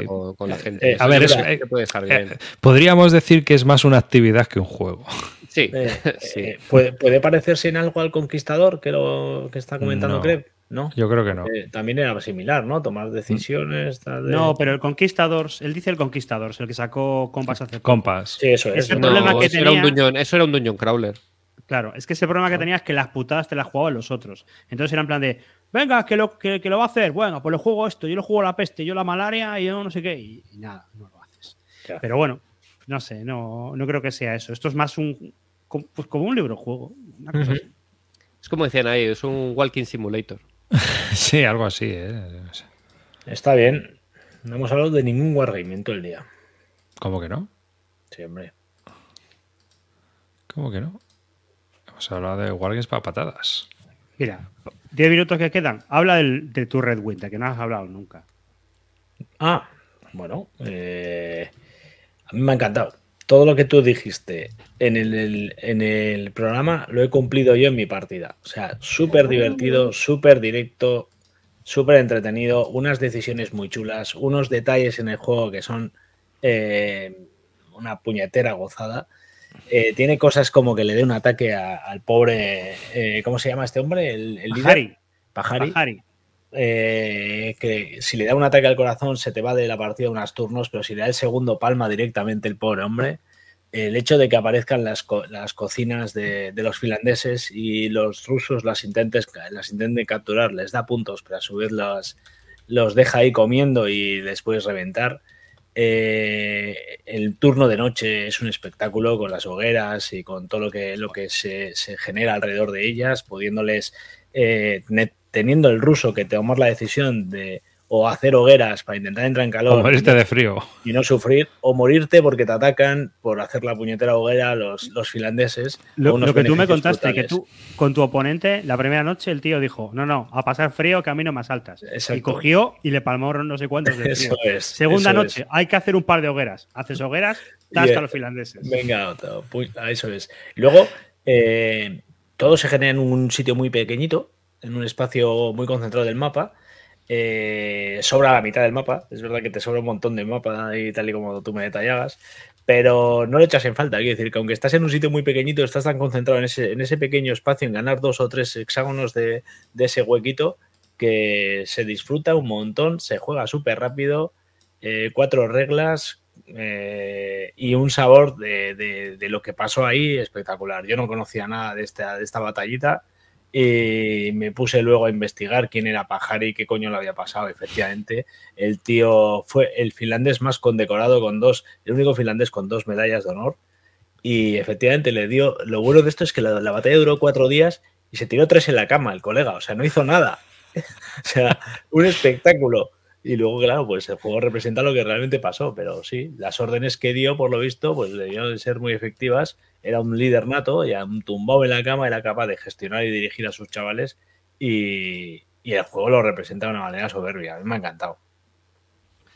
Speaker 1: Sí.
Speaker 2: con, con la gente.
Speaker 3: Eh,
Speaker 1: a ver, es- eh,
Speaker 2: puede estar
Speaker 1: Eh,
Speaker 2: bien.
Speaker 1: podríamos decir que es más una actividad que un juego.
Speaker 2: Sí,
Speaker 3: Eh, *laughs*
Speaker 2: sí.
Speaker 3: eh, ¿puede, puede parecerse en algo al conquistador que lo que está comentando
Speaker 1: No.
Speaker 3: Crep? ¿No?
Speaker 1: Yo creo que no.
Speaker 3: Eh, también era similar, ¿no? Tomar decisiones. tal, de-
Speaker 4: No, pero el Conquistadors, él dice el Conquistadors, el que sacó Compass hace poco.
Speaker 1: Compas.
Speaker 3: Sí, eso es.
Speaker 4: Ese
Speaker 3: ¿no?
Speaker 4: problema que
Speaker 2: eso, era un dungeon, eso era un dungeon crawler.
Speaker 4: Claro, es que ese problema que tenía es que las putadas te las jugaban los otros. Entonces era en plan de, venga, que lo, que, que lo va a hacer, bueno, pues lo juego esto, yo lo juego la peste, yo la malaria y yo no sé qué, y, y nada, no lo haces. Pero bueno, no sé, no, no creo que sea eso. Esto es más un, como- pues como un libro juego. Una cosa
Speaker 3: Ujú.
Speaker 4: así.
Speaker 2: Es como decían ahí, es un walking simulator. *laughs*
Speaker 1: Sí, algo así. ¿eh?
Speaker 3: Está bien. No hemos hablado de ningún wargame en todo el día.
Speaker 1: ¿Cómo que no?
Speaker 3: Sí, hombre.
Speaker 1: ¿Cómo que no? Hemos hablado de Wargames para patadas.
Speaker 4: Mira, 10 minutos que quedan. Habla del, de tu Red Winter, que no has hablado nunca.
Speaker 3: Ah, bueno. eh, a mí me ha encantado. Todo lo que tú dijiste en el, el- en el programa lo he cumplido yo en mi partida. O sea, súper divertido, súper directo, súper entretenido, unas decisiones muy chulas, unos detalles en el juego que son eh, una puñetera gozada. Eh, tiene cosas como que le dé un ataque a- al pobre, eh, ¿cómo se llama este hombre? El, el líder.
Speaker 4: Pajari,
Speaker 3: Pajari.
Speaker 4: Pajari.
Speaker 3: Eh, que si le da un ataque al corazón se te va de la partida unos turnos, pero si le da el segundo palma directamente el pobre hombre. El hecho de que aparezcan las, las cocinas de, los finlandeses y los rusos las, intentes, las intenten capturar, les da puntos, pero a su vez las, los deja ahí comiendo y después reventar. Eh, el turno de noche es un espectáculo con las hogueras y con todo lo que, lo que se, se genera alrededor de ellas, pudiéndoles, eh, teniendo el ruso que tomar la decisión de o hacer hogueras para intentar entrar en
Speaker 1: O
Speaker 3: calor
Speaker 1: morirte de frío.
Speaker 3: y no sufrir, o morirte porque te atacan por hacer la puñetera hoguera los, los finlandeses.
Speaker 4: Lo, que tú me contaste, que tú con tu oponente, la primera noche el tío dijo, no, no, a pasar frío, camino más altas.
Speaker 3: Exacto.
Speaker 4: Y cogió y le palmó no sé cuántos de *laughs*
Speaker 3: Eso
Speaker 4: frío.
Speaker 3: es.
Speaker 4: Segunda
Speaker 3: eso
Speaker 4: noche, hay que hacer un par de hogueras. Haces hogueras,
Speaker 3: Y,
Speaker 4: tasca
Speaker 3: eh,
Speaker 4: a los finlandeses.
Speaker 3: Venga, otro. Eso es. Luego, eh, todo se genera en un sitio muy pequeñito, en un espacio muy concentrado del mapa. Eh, sobra la mitad del mapa. Es verdad que te sobra un montón de mapa y tal y como tú me detallabas. Pero no lo echas en falta. Quiero decir que aunque estás en un sitio muy pequeñito, estás tan concentrado en ese, en ese pequeño espacio, en ganar dos o tres hexágonos de, ese huequito, que se disfruta un montón, se juega súper rápido. eh, cuatro reglas eh, y un sabor de, de- de lo que pasó ahí espectacular. Yo no conocía nada de esta, de esta batallita y me puse luego a investigar quién era Pajari y qué coño le había pasado. Efectivamente, el tío fue el finlandés más condecorado con dos, el único finlandés con dos medallas de honor. Y efectivamente le dio. Lo bueno de esto es que la, la batalla duró cuatro días y se tiró tres en la cama el colega. O sea, no hizo nada. *laughs* o sea, un espectáculo. Y luego, claro, pues el juego representa lo que realmente pasó. Pero sí, las órdenes que dio, por lo visto, pues debieron de ser muy efectivas. Era un líder nato, ya un tumbado en la cama, era capaz de gestionar y dirigir a sus chavales. Y, y el juego lo representa de una manera soberbia. A mí me ha encantado.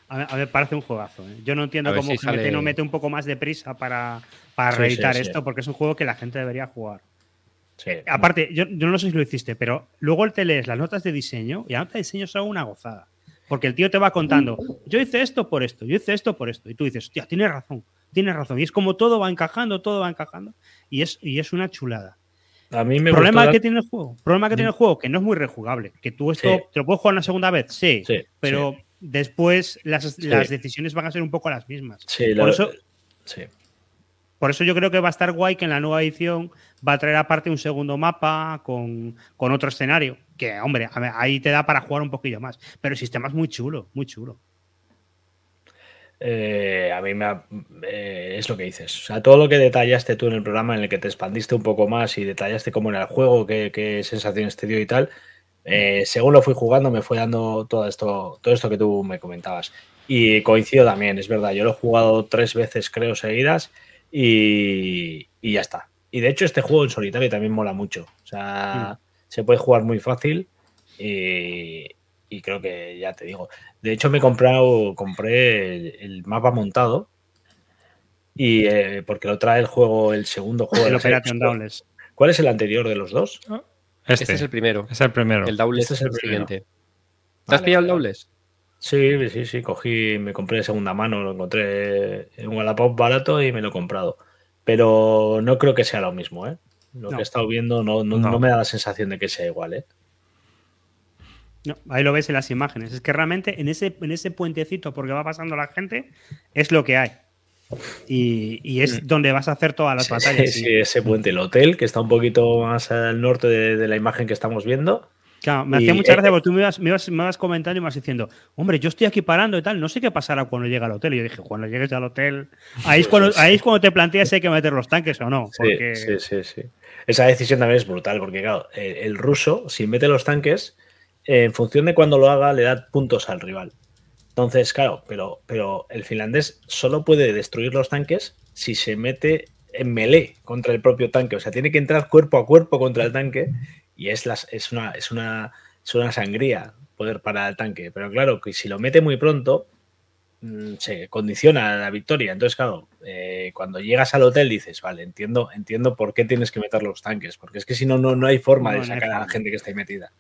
Speaker 4: A ver, a ver, parece un juegazo. ¿eh? Yo no entiendo cómo
Speaker 2: si
Speaker 4: GMT
Speaker 2: sale-
Speaker 4: no mete un poco más de prisa para, para
Speaker 3: Sí,
Speaker 4: reeditar
Speaker 3: sí, sí.
Speaker 4: esto, porque es un juego que la gente debería jugar.
Speaker 3: Sí.
Speaker 4: Aparte, yo, yo no sé si lo hiciste, pero luego te lees las notas de diseño y las notas de diseño son una gozada. Porque el tío te va contando, yo hice esto por esto, yo hice esto por esto. Y tú dices, hostia, tienes razón, tienes razón. Y es como todo va encajando, todo va encajando. Y es, y es una chulada.
Speaker 3: A mí me
Speaker 4: problema
Speaker 3: gustó
Speaker 4: que
Speaker 3: la-
Speaker 4: tiene el juego. Problema que tiene el juego, que no es muy rejugable. Que tú esto
Speaker 3: Sí.
Speaker 4: te lo puedes jugar una segunda vez, sí.
Speaker 3: Sí,
Speaker 4: pero después las, las decisiones van a ser un poco las mismas.
Speaker 3: Sí,
Speaker 4: por
Speaker 3: la-
Speaker 4: eso-
Speaker 3: sí.
Speaker 4: Por eso yo creo que va a estar guay que en la nueva edición va a traer aparte un segundo mapa con, con otro escenario. Que, hombre, ahí te da para jugar un poquillo más. Pero el sistema es muy chulo, muy chulo.
Speaker 3: Eh, a mí me ha- eh, es lo que dices. O sea, todo lo que detallaste tú en el programa en el que te expandiste un poco más y detallaste cómo era el juego, qué, qué sensaciones te dio y tal, eh, según lo fui jugando me fue dando todo esto, todo esto que tú me comentabas. Y coincido también, es verdad, yo lo he jugado tres veces creo seguidas y, y ya está. Y de hecho este juego en solitario también mola mucho. O sea, se puede jugar muy fácil y, y creo que ya te digo. De hecho, me he comprado, compré el, el mapa montado. Y eh, porque lo trae el juego, el segundo juego. de
Speaker 4: El
Speaker 3: la serie.
Speaker 4: Operation Doubles.
Speaker 3: ¿Cuál es el anterior de los dos?
Speaker 1: Este,
Speaker 2: Este es el primero.
Speaker 1: es el primero.
Speaker 2: El Doubles
Speaker 3: Este es el
Speaker 2: siguiente. ¿Te has
Speaker 3: Vale,
Speaker 2: pillado el. Doubles?
Speaker 3: Sí, sí, sí. Cogí, me compré de segunda mano, lo encontré en un Wallapop barato y me lo he comprado. Pero no creo que sea lo mismo, ¿eh? Lo
Speaker 4: No.
Speaker 3: que he estado viendo no, no,
Speaker 1: No.
Speaker 3: no me da la sensación de que sea igual, ¿eh?
Speaker 4: No, ahí lo ves en las imágenes. Es que realmente en ese, en ese puentecito, porque va pasando la gente, es lo que hay. Y, y es donde vas a hacer todas las
Speaker 3: Sí,
Speaker 4: batallas.
Speaker 3: sí,
Speaker 4: y-
Speaker 3: sí, ese puente, el hotel, que está un poquito más al norte de, de la imagen que estamos viendo.
Speaker 4: Claro, me
Speaker 3: Y,
Speaker 4: hacía mucha
Speaker 3: eh,
Speaker 4: gracia porque tú me ibas, me, ibas, me ibas comentando y me ibas diciendo, hombre, yo estoy aquí parando y tal, no sé qué pasará cuando llegue al hotel. Y yo dije, cuando llegues al hotel, ahí es cuando, ahí es cuando te planteas si hay que meter los tanques o no.
Speaker 3: Sí,
Speaker 4: Porque
Speaker 3: sí, sí, sí. Esa decisión también es brutal, porque claro, el, el ruso, si mete los tanques, eh, en función de cuando lo haga, le da puntos al rival. Entonces, claro, pero, pero el finlandés solo puede destruir los tanques si se mete en melee contra el propio tanque. O sea, tiene que entrar cuerpo a cuerpo contra el tanque y es, las, es, una, es, una, es una sangría poder parar al tanque. Pero claro, que si lo mete muy pronto, mm, se condiciona la victoria. Entonces, claro, eh, cuando llegas al hotel dices, vale, entiendo, entiendo por qué tienes que meter los tanques, porque es que si no, no, no hay forma
Speaker 4: No,
Speaker 3: de
Speaker 4: no
Speaker 3: sacar a la gente que está ahí metida.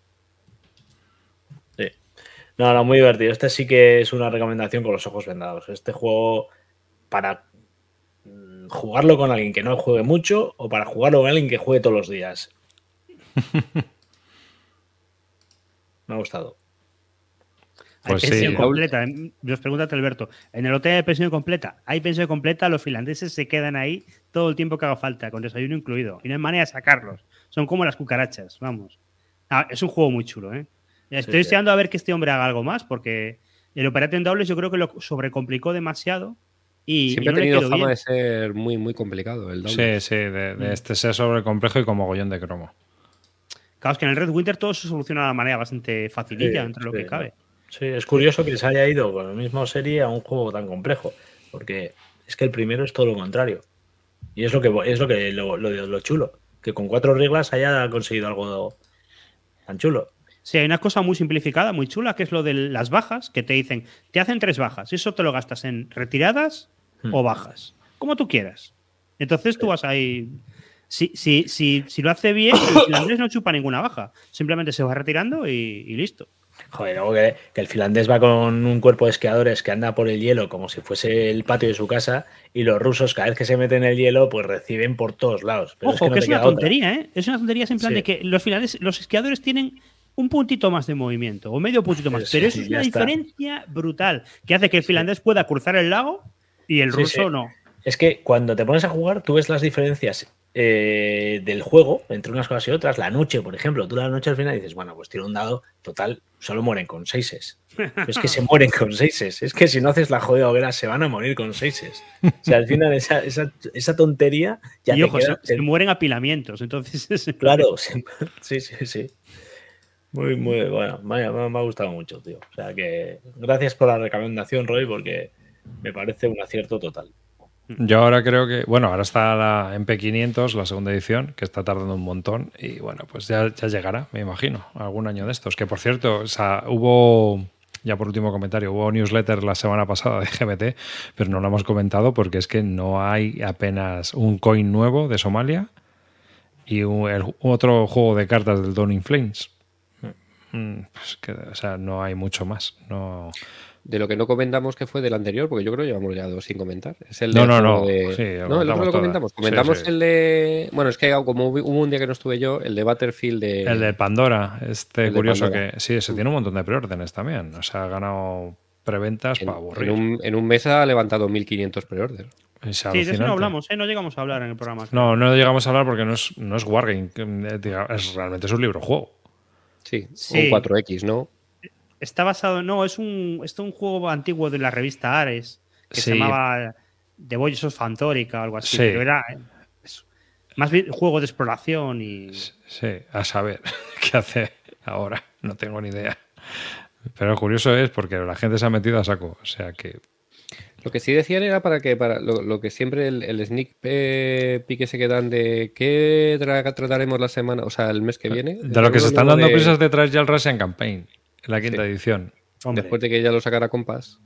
Speaker 3: No, no, muy divertido. Este sí que es una recomendación con los ojos vendados. Este juego para mm, jugarlo con alguien que no juegue mucho o para jugarlo con alguien que juegue todos los días. *laughs* Me ha gustado.
Speaker 4: hay
Speaker 1: Pues sí.
Speaker 4: pensión completa. Nos pregunta Alberto, en el hotel hay pensión completa. Hay pensión completa, los finlandeses se quedan ahí todo el tiempo que haga falta, con desayuno incluido. Y no hay manera de sacarlos. Son como las cucarachas, vamos. Ah, es un juego muy chulo, ¿eh? Estoy
Speaker 3: sí.
Speaker 4: deseando a ver que este hombre haga algo más, porque el Operation Doubles yo creo que lo sobrecomplicó demasiado. Y,
Speaker 2: Siempre
Speaker 4: y no
Speaker 2: ha tenido fama
Speaker 4: bien.
Speaker 2: de ser muy, muy complicado el Doubles.
Speaker 1: Sí, sí, de, de este ser sobrecomplejo y con mogollón de cromo.
Speaker 4: Claro, es que en el Red Winter todo se soluciona de una manera bastante facililla,
Speaker 3: Sí,
Speaker 4: entre lo que cabe.
Speaker 3: Sí, es curioso que se haya ido con la misma serie a un juego tan complejo, porque es que el primero es todo lo contrario. Y es lo que es lo que lo, lo- lo chulo, que con cuatro reglas haya conseguido algo tan chulo.
Speaker 4: Sí, hay una cosa muy simplificada, muy chula, que es lo de las bajas, que te dicen, te hacen tres bajas, y eso te lo gastas en retiradas
Speaker 3: Hmm.
Speaker 4: o bajas, como tú quieras. Entonces tú vas ahí. Si, si, si, si lo hace bien, el finlandés no chupa ninguna baja, simplemente se va retirando y, y listo.
Speaker 3: Joder, luego que, que el finlandés va con un cuerpo de esquiadores que anda por el hielo como si fuese el patio de su casa y los rusos cada vez que se meten en el hielo pues reciben por todos lados. Pero
Speaker 4: Ojo,
Speaker 3: no
Speaker 4: que
Speaker 3: te
Speaker 4: es una
Speaker 3: otra.
Speaker 4: tontería, ¿eh? Es una tontería en plan
Speaker 3: Sí.
Speaker 4: de que los finlandeses, los esquiadores tienen un puntito más de movimiento o medio puntito más.
Speaker 3: Sí,
Speaker 4: pero eso es una
Speaker 3: está.
Speaker 4: diferencia brutal que hace que el finlandés pueda cruzar el lago y el ruso no.
Speaker 3: Es que cuando te pones a jugar, tú ves las diferencias eh, del juego entre unas cosas y otras. La noche, por ejemplo, tú la noche al final dices, bueno, pues tiro un dado, total, solo mueren con seises. Pero es que se *laughs* mueren con seises. Es que si no haces la jodida hoguera, se van a morir con seises. O sea, al final esa, esa, esa tontería ya
Speaker 4: y
Speaker 3: te
Speaker 4: ojo,
Speaker 3: queda-
Speaker 4: se, se mueren apilamientos. Entonces, es- *laughs*
Speaker 3: Claro, sí, sí, sí. Muy, muy bueno. Me, ha gustado mucho, tío. O sea que gracias por la recomendación, Roy, porque me parece un acierto total.
Speaker 1: Yo ahora creo que, bueno, ahora está la MP500, la segunda edición, que está tardando un montón y bueno, pues ya, ya llegará, me imagino, algún año de estos. Que por cierto, o sea, hubo, ya por último comentario, hubo newsletter la semana pasada de GBT, pero no lo hemos comentado porque es que no hay apenas un coin nuevo de Somalia y un- el- otro juego de cartas del Dawn in Flames. Mm, Pues que, o sea, no hay mucho más. No,
Speaker 2: De lo que no comentamos que fue del anterior, porque yo creo que llevamos ya dos sin comentar. Es el
Speaker 1: No, no, no.
Speaker 2: de-
Speaker 1: Sí,
Speaker 2: no, el
Speaker 1: comentamos
Speaker 2: otro lo comentamos.
Speaker 1: Sí,
Speaker 2: Comentamos
Speaker 1: sí.
Speaker 2: el de. Bueno, es que como hubo un día que no estuve yo, el de Battlefield de.
Speaker 1: El de Pandora, este
Speaker 2: El
Speaker 1: curioso
Speaker 2: Pandora.
Speaker 1: que sí, se tiene un montón de preórdenes también. O sea, ha ganado preventas
Speaker 2: en,
Speaker 1: para aburrir.
Speaker 2: en un, en un mes ha levantado 1500 pre-order.
Speaker 1: Es
Speaker 4: sí, de eso no hablamos, ¿eh? No llegamos a hablar en el programa.
Speaker 1: No, no llegamos a hablar porque no es, no es Wargame, eh, es realmente es un libro juego.
Speaker 2: Sí,
Speaker 4: Sí.
Speaker 2: un 4X, ¿no?
Speaker 4: Está basado, no, es un, es un juego antiguo de la revista Ares que
Speaker 1: Sí.
Speaker 4: se llamaba The Voyages of Fantorica o algo así,
Speaker 1: Sí.
Speaker 4: pero era más bien juego de exploración y
Speaker 1: Sí, a saber *laughs* qué hace ahora. No tengo ni idea. Pero lo curioso es porque la gente se ha metido a saco. O sea que.
Speaker 2: Lo que sí decían era para que, para lo, lo que siempre el, el sneak eh, peek ese que dan de qué tra- trataremos la semana, o sea, el mes que viene.
Speaker 1: De lo que se están dando
Speaker 2: de-
Speaker 1: prisas de traer ya el Russian Campaign, la quinta
Speaker 2: Sí.
Speaker 1: edición.
Speaker 4: hombre,
Speaker 2: Después de que ya lo sacara Compass.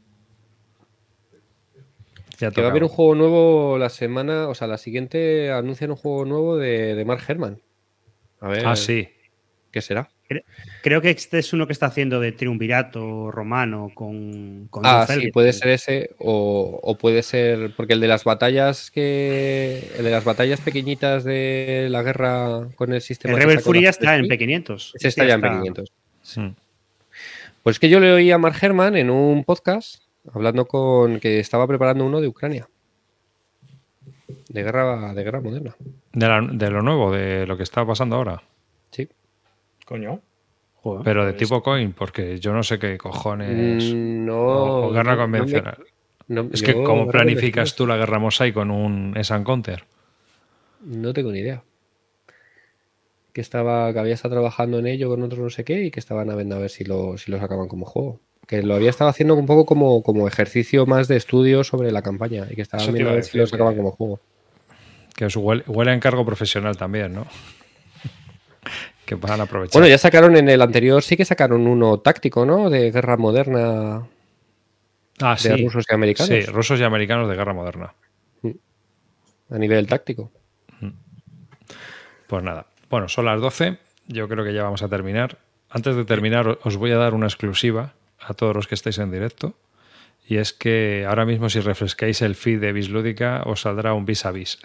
Speaker 1: Ya
Speaker 2: Que va a haber un juego nuevo la semana, o sea, la siguiente anuncian un juego nuevo de, de Mark Herman. A ver,
Speaker 1: Ah, sí.
Speaker 2: ¿qué será?
Speaker 4: Creo que este es uno que está haciendo de triunvirato romano con, con
Speaker 2: Ah, sí, puede ser ese o, o puede ser porque el de las batallas que el de las batallas pequeñitas de la guerra con el sistema
Speaker 4: El Rebel Fury ya está en
Speaker 2: Battlefield,
Speaker 4: P500.
Speaker 2: Ese está ya en P500.
Speaker 1: Mm.
Speaker 2: Pues que yo le oí a Mark Herman en un podcast hablando con que estaba preparando uno de Ucrania. De guerra, de guerra moderna.
Speaker 1: De, la- de lo nuevo, de lo que está pasando ahora.
Speaker 2: Sí.
Speaker 3: Coño.
Speaker 4: Joder.
Speaker 1: Pero de tipo coin, porque yo no sé qué cojones.
Speaker 2: Mm, no.
Speaker 1: o, o guerra
Speaker 2: no- no me-
Speaker 1: convencional.
Speaker 2: no-
Speaker 1: es que, ¿cómo planificas tú la guerra Mosaic con un Esan Counter?
Speaker 2: No tengo ni idea. Que estaba, que había estado trabajando en ello con otro no sé qué y que estaban a ver, a ver si lo, si lo sacaban como juego. Que lo había estado haciendo un poco como, como ejercicio más de estudio sobre la campaña y que estaban viendo a ver si lo sacaban como juego.
Speaker 1: Que os huele, huele a encargo profesional también, ¿no? Que van a aprovechar.
Speaker 2: Bueno, ya sacaron en el anterior, sí que sacaron uno táctico, ¿no? De guerra moderna
Speaker 1: ah,
Speaker 2: de
Speaker 1: sí.
Speaker 2: rusos y americanos.
Speaker 1: Sí, rusos y americanos de guerra moderna.
Speaker 2: A nivel táctico.
Speaker 1: Pues nada. Bueno, son las 12. Yo creo que ya vamos a terminar. Antes de terminar, os voy a dar una exclusiva a todos los que estáis en directo. Y es que ahora mismo, si refrescáis el feed de Bislúdica, os saldrá un vis a vis.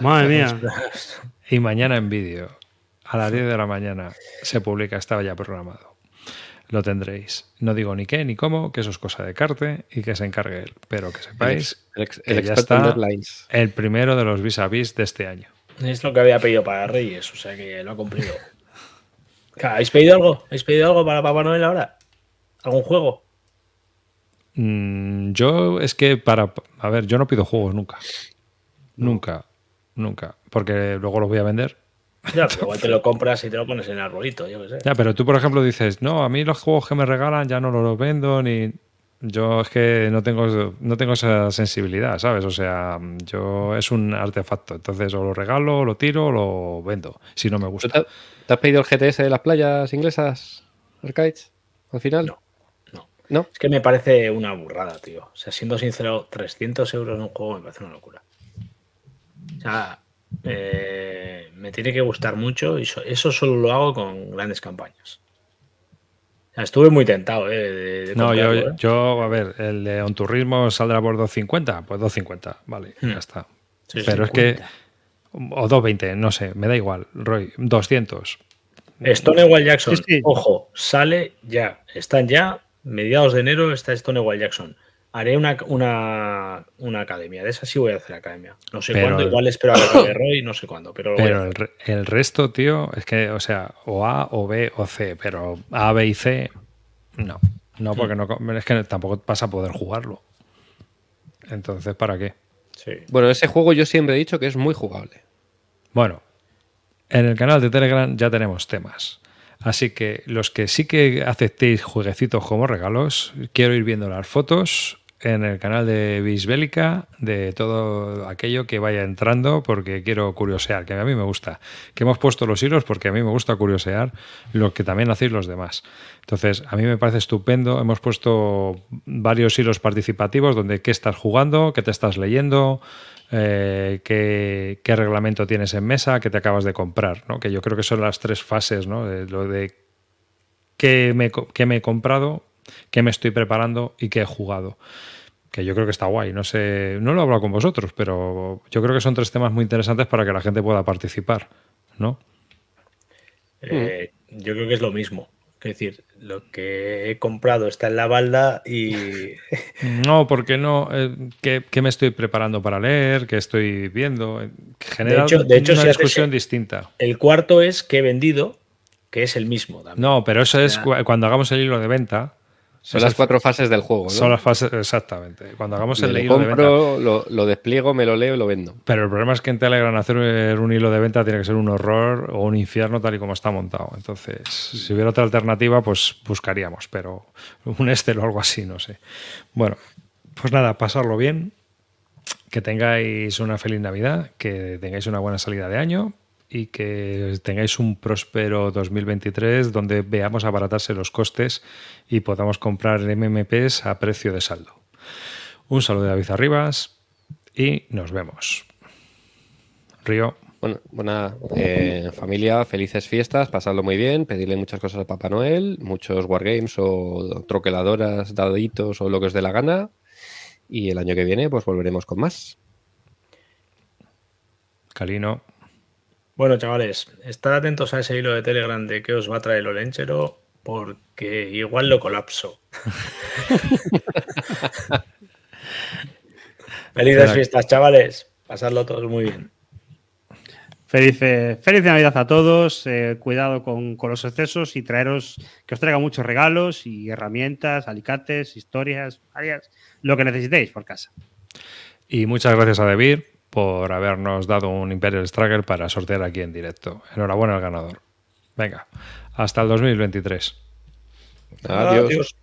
Speaker 4: Madre mía. *laughs*
Speaker 1: Y mañana en vídeo, a las 10 de la mañana, se publica, estaba ya programado. Lo tendréis. No digo ni qué ni cómo, que eso es cosa de Carte y que se encargue él. Pero que
Speaker 2: El,
Speaker 1: sepáis
Speaker 2: ex- el ex-
Speaker 1: que
Speaker 2: el
Speaker 1: ya está
Speaker 2: deadlines.
Speaker 1: el primero de los vis a vis de este año.
Speaker 3: Es lo que había pedido para Reyes, o sea que lo ha cumplido. ¿Habéis pedido algo? ¿Habéis pedido algo para Papá Noel ahora? ¿Algún juego?
Speaker 1: Mm, yo es que para... A ver, yo no pido juegos nunca. Nunca. Nunca. Porque luego los voy a vender.
Speaker 3: Ya, pero igual te lo compras y te lo pones en el arbolito, yo qué sé.
Speaker 1: Ya, pero tú, por ejemplo, dices, no, a mí los juegos que me regalan ya no los vendo ni... Yo es que no tengo, no tengo esa sensibilidad, ¿sabes? O sea, yo es un artefacto. Entonces, o lo regalo, o lo tiro, o lo vendo, si no me
Speaker 2: ¿Tú
Speaker 1: gusta.
Speaker 2: te, te has pedido el GTS de las playas inglesas, Arcades? Al final.
Speaker 3: No. No.
Speaker 2: ¿No?
Speaker 3: Es que me parece una burrada, tío. O sea, siendo sincero, 300 euros en un juego me parece una locura. O sea, eh, me tiene que gustar mucho y so- eso solo lo hago con grandes campañas. Estuve muy tentado, ¿eh? de- de
Speaker 1: No, yo,
Speaker 3: ¿eh?
Speaker 1: yo, a ver, el de On Turismo saldrá por 250, pues 250, vale,
Speaker 3: Hmm.
Speaker 1: ya está.
Speaker 3: Sí,
Speaker 1: Pero es que,
Speaker 4: 50.
Speaker 1: o 220, no sé, me da igual, Roy, 200.
Speaker 3: Stonewall Jackson,
Speaker 4: Sí, sí.
Speaker 3: ojo, sale ya. Están ya, mediados de enero está Stonewall Jackson. Haré una, una, una academia, de esa sí voy a hacer academia. No sé
Speaker 1: Pero-
Speaker 3: cuándo, igual espero a Roy, no sé cuándo, pero, lo voy a
Speaker 1: Pero el, re- el resto, tío, es que, o sea, o A, o B, o C, pero A, B y C, no. No, porque no, es que tampoco vas a poder jugarlo. Entonces, ¿para qué?
Speaker 3: Sí.
Speaker 2: Bueno, ese juego yo siempre he dicho que es muy jugable.
Speaker 1: Bueno, en el canal de Telegram ya tenemos temas. Así que los que sí que aceptéis jueguecitos como regalos, quiero ir viendo las fotos en el canal de Bisbélica de todo aquello que vaya entrando porque quiero curiosear, que a mí me gusta. Que hemos puesto los hilos porque a mí me gusta curiosear lo que también hacéis los demás. Entonces, a mí me parece estupendo. Hemos puesto varios hilos participativos donde qué estás jugando, qué te estás leyendo, eh, qué, reglamento tienes en mesa, qué te acabas de comprar, ¿no? Que yo creo que son las tres fases, ¿no? De lo de qué me, qué me he comprado, qué me estoy preparando y qué he jugado. Que yo creo que está guay. No sé, no lo he hablado con vosotros, pero yo creo que son tres temas muy interesantes para que la gente pueda participar, ¿no?
Speaker 3: Eh, Yo creo que es lo mismo. Es decir, lo que he comprado está en la balda y *laughs*
Speaker 1: No, porque no. Eh, ¿qué, qué me estoy preparando para leer? ¿Qué estoy viendo? Genera
Speaker 3: hecho- de hecho,
Speaker 1: una
Speaker 3: si
Speaker 1: discusión distinta.
Speaker 3: el cuarto es que he vendido, que es el mismo también.
Speaker 1: No, pero eso es cu- cuando hagamos el hilo de venta.
Speaker 2: Son las cuatro fases del juego, ¿no?
Speaker 1: Son las fases, exactamente. Cuando hagamos el
Speaker 2: lo
Speaker 1: hilo de venta.
Speaker 2: compro, lo, lo despliego, me lo leo y lo vendo.
Speaker 1: Pero el problema es que en Telegram hacer un hilo de venta tiene que ser un horror o un infierno tal y como está montado. Entonces, si hubiera otra alternativa, pues buscaríamos, pero un Excel o algo así, no sé. Bueno, pues nada, pasarlo bien, que tengáis una feliz Navidad, que tengáis una buena salida de año y que tengáis un próspero 2023 donde veamos abaratarse los costes y podamos comprar MMPs a precio de saldo. Un saludo de David Arribas y nos vemos. Río.
Speaker 2: Bueno, buena eh, familia, felices fiestas, pasadlo muy bien, pedirle muchas cosas a Papá Noel, muchos wargames o troqueladoras, daditos o lo que os dé la gana. Y el año que viene, pues volveremos con más.
Speaker 1: Calino.
Speaker 3: Bueno, chavales, estad atentos a ese hilo de Telegram de qué os va a traer el Olenchero, porque igual lo colapso. *laughs* Felices fiestas, chavales. Pasadlo todos muy bien.
Speaker 4: Feliz, eh, feliz Navidad a todos. eh, cuidado con, con los excesos y traeros que os traiga muchos regalos y herramientas, alicates, historias, varias, lo que necesitéis por casa.
Speaker 1: Y muchas gracias a Debir por habernos dado un Imperial Struggle para sortear aquí en directo. Enhorabuena al ganador. Venga, hasta el 2023.
Speaker 2: Adiós.
Speaker 3: Adiós.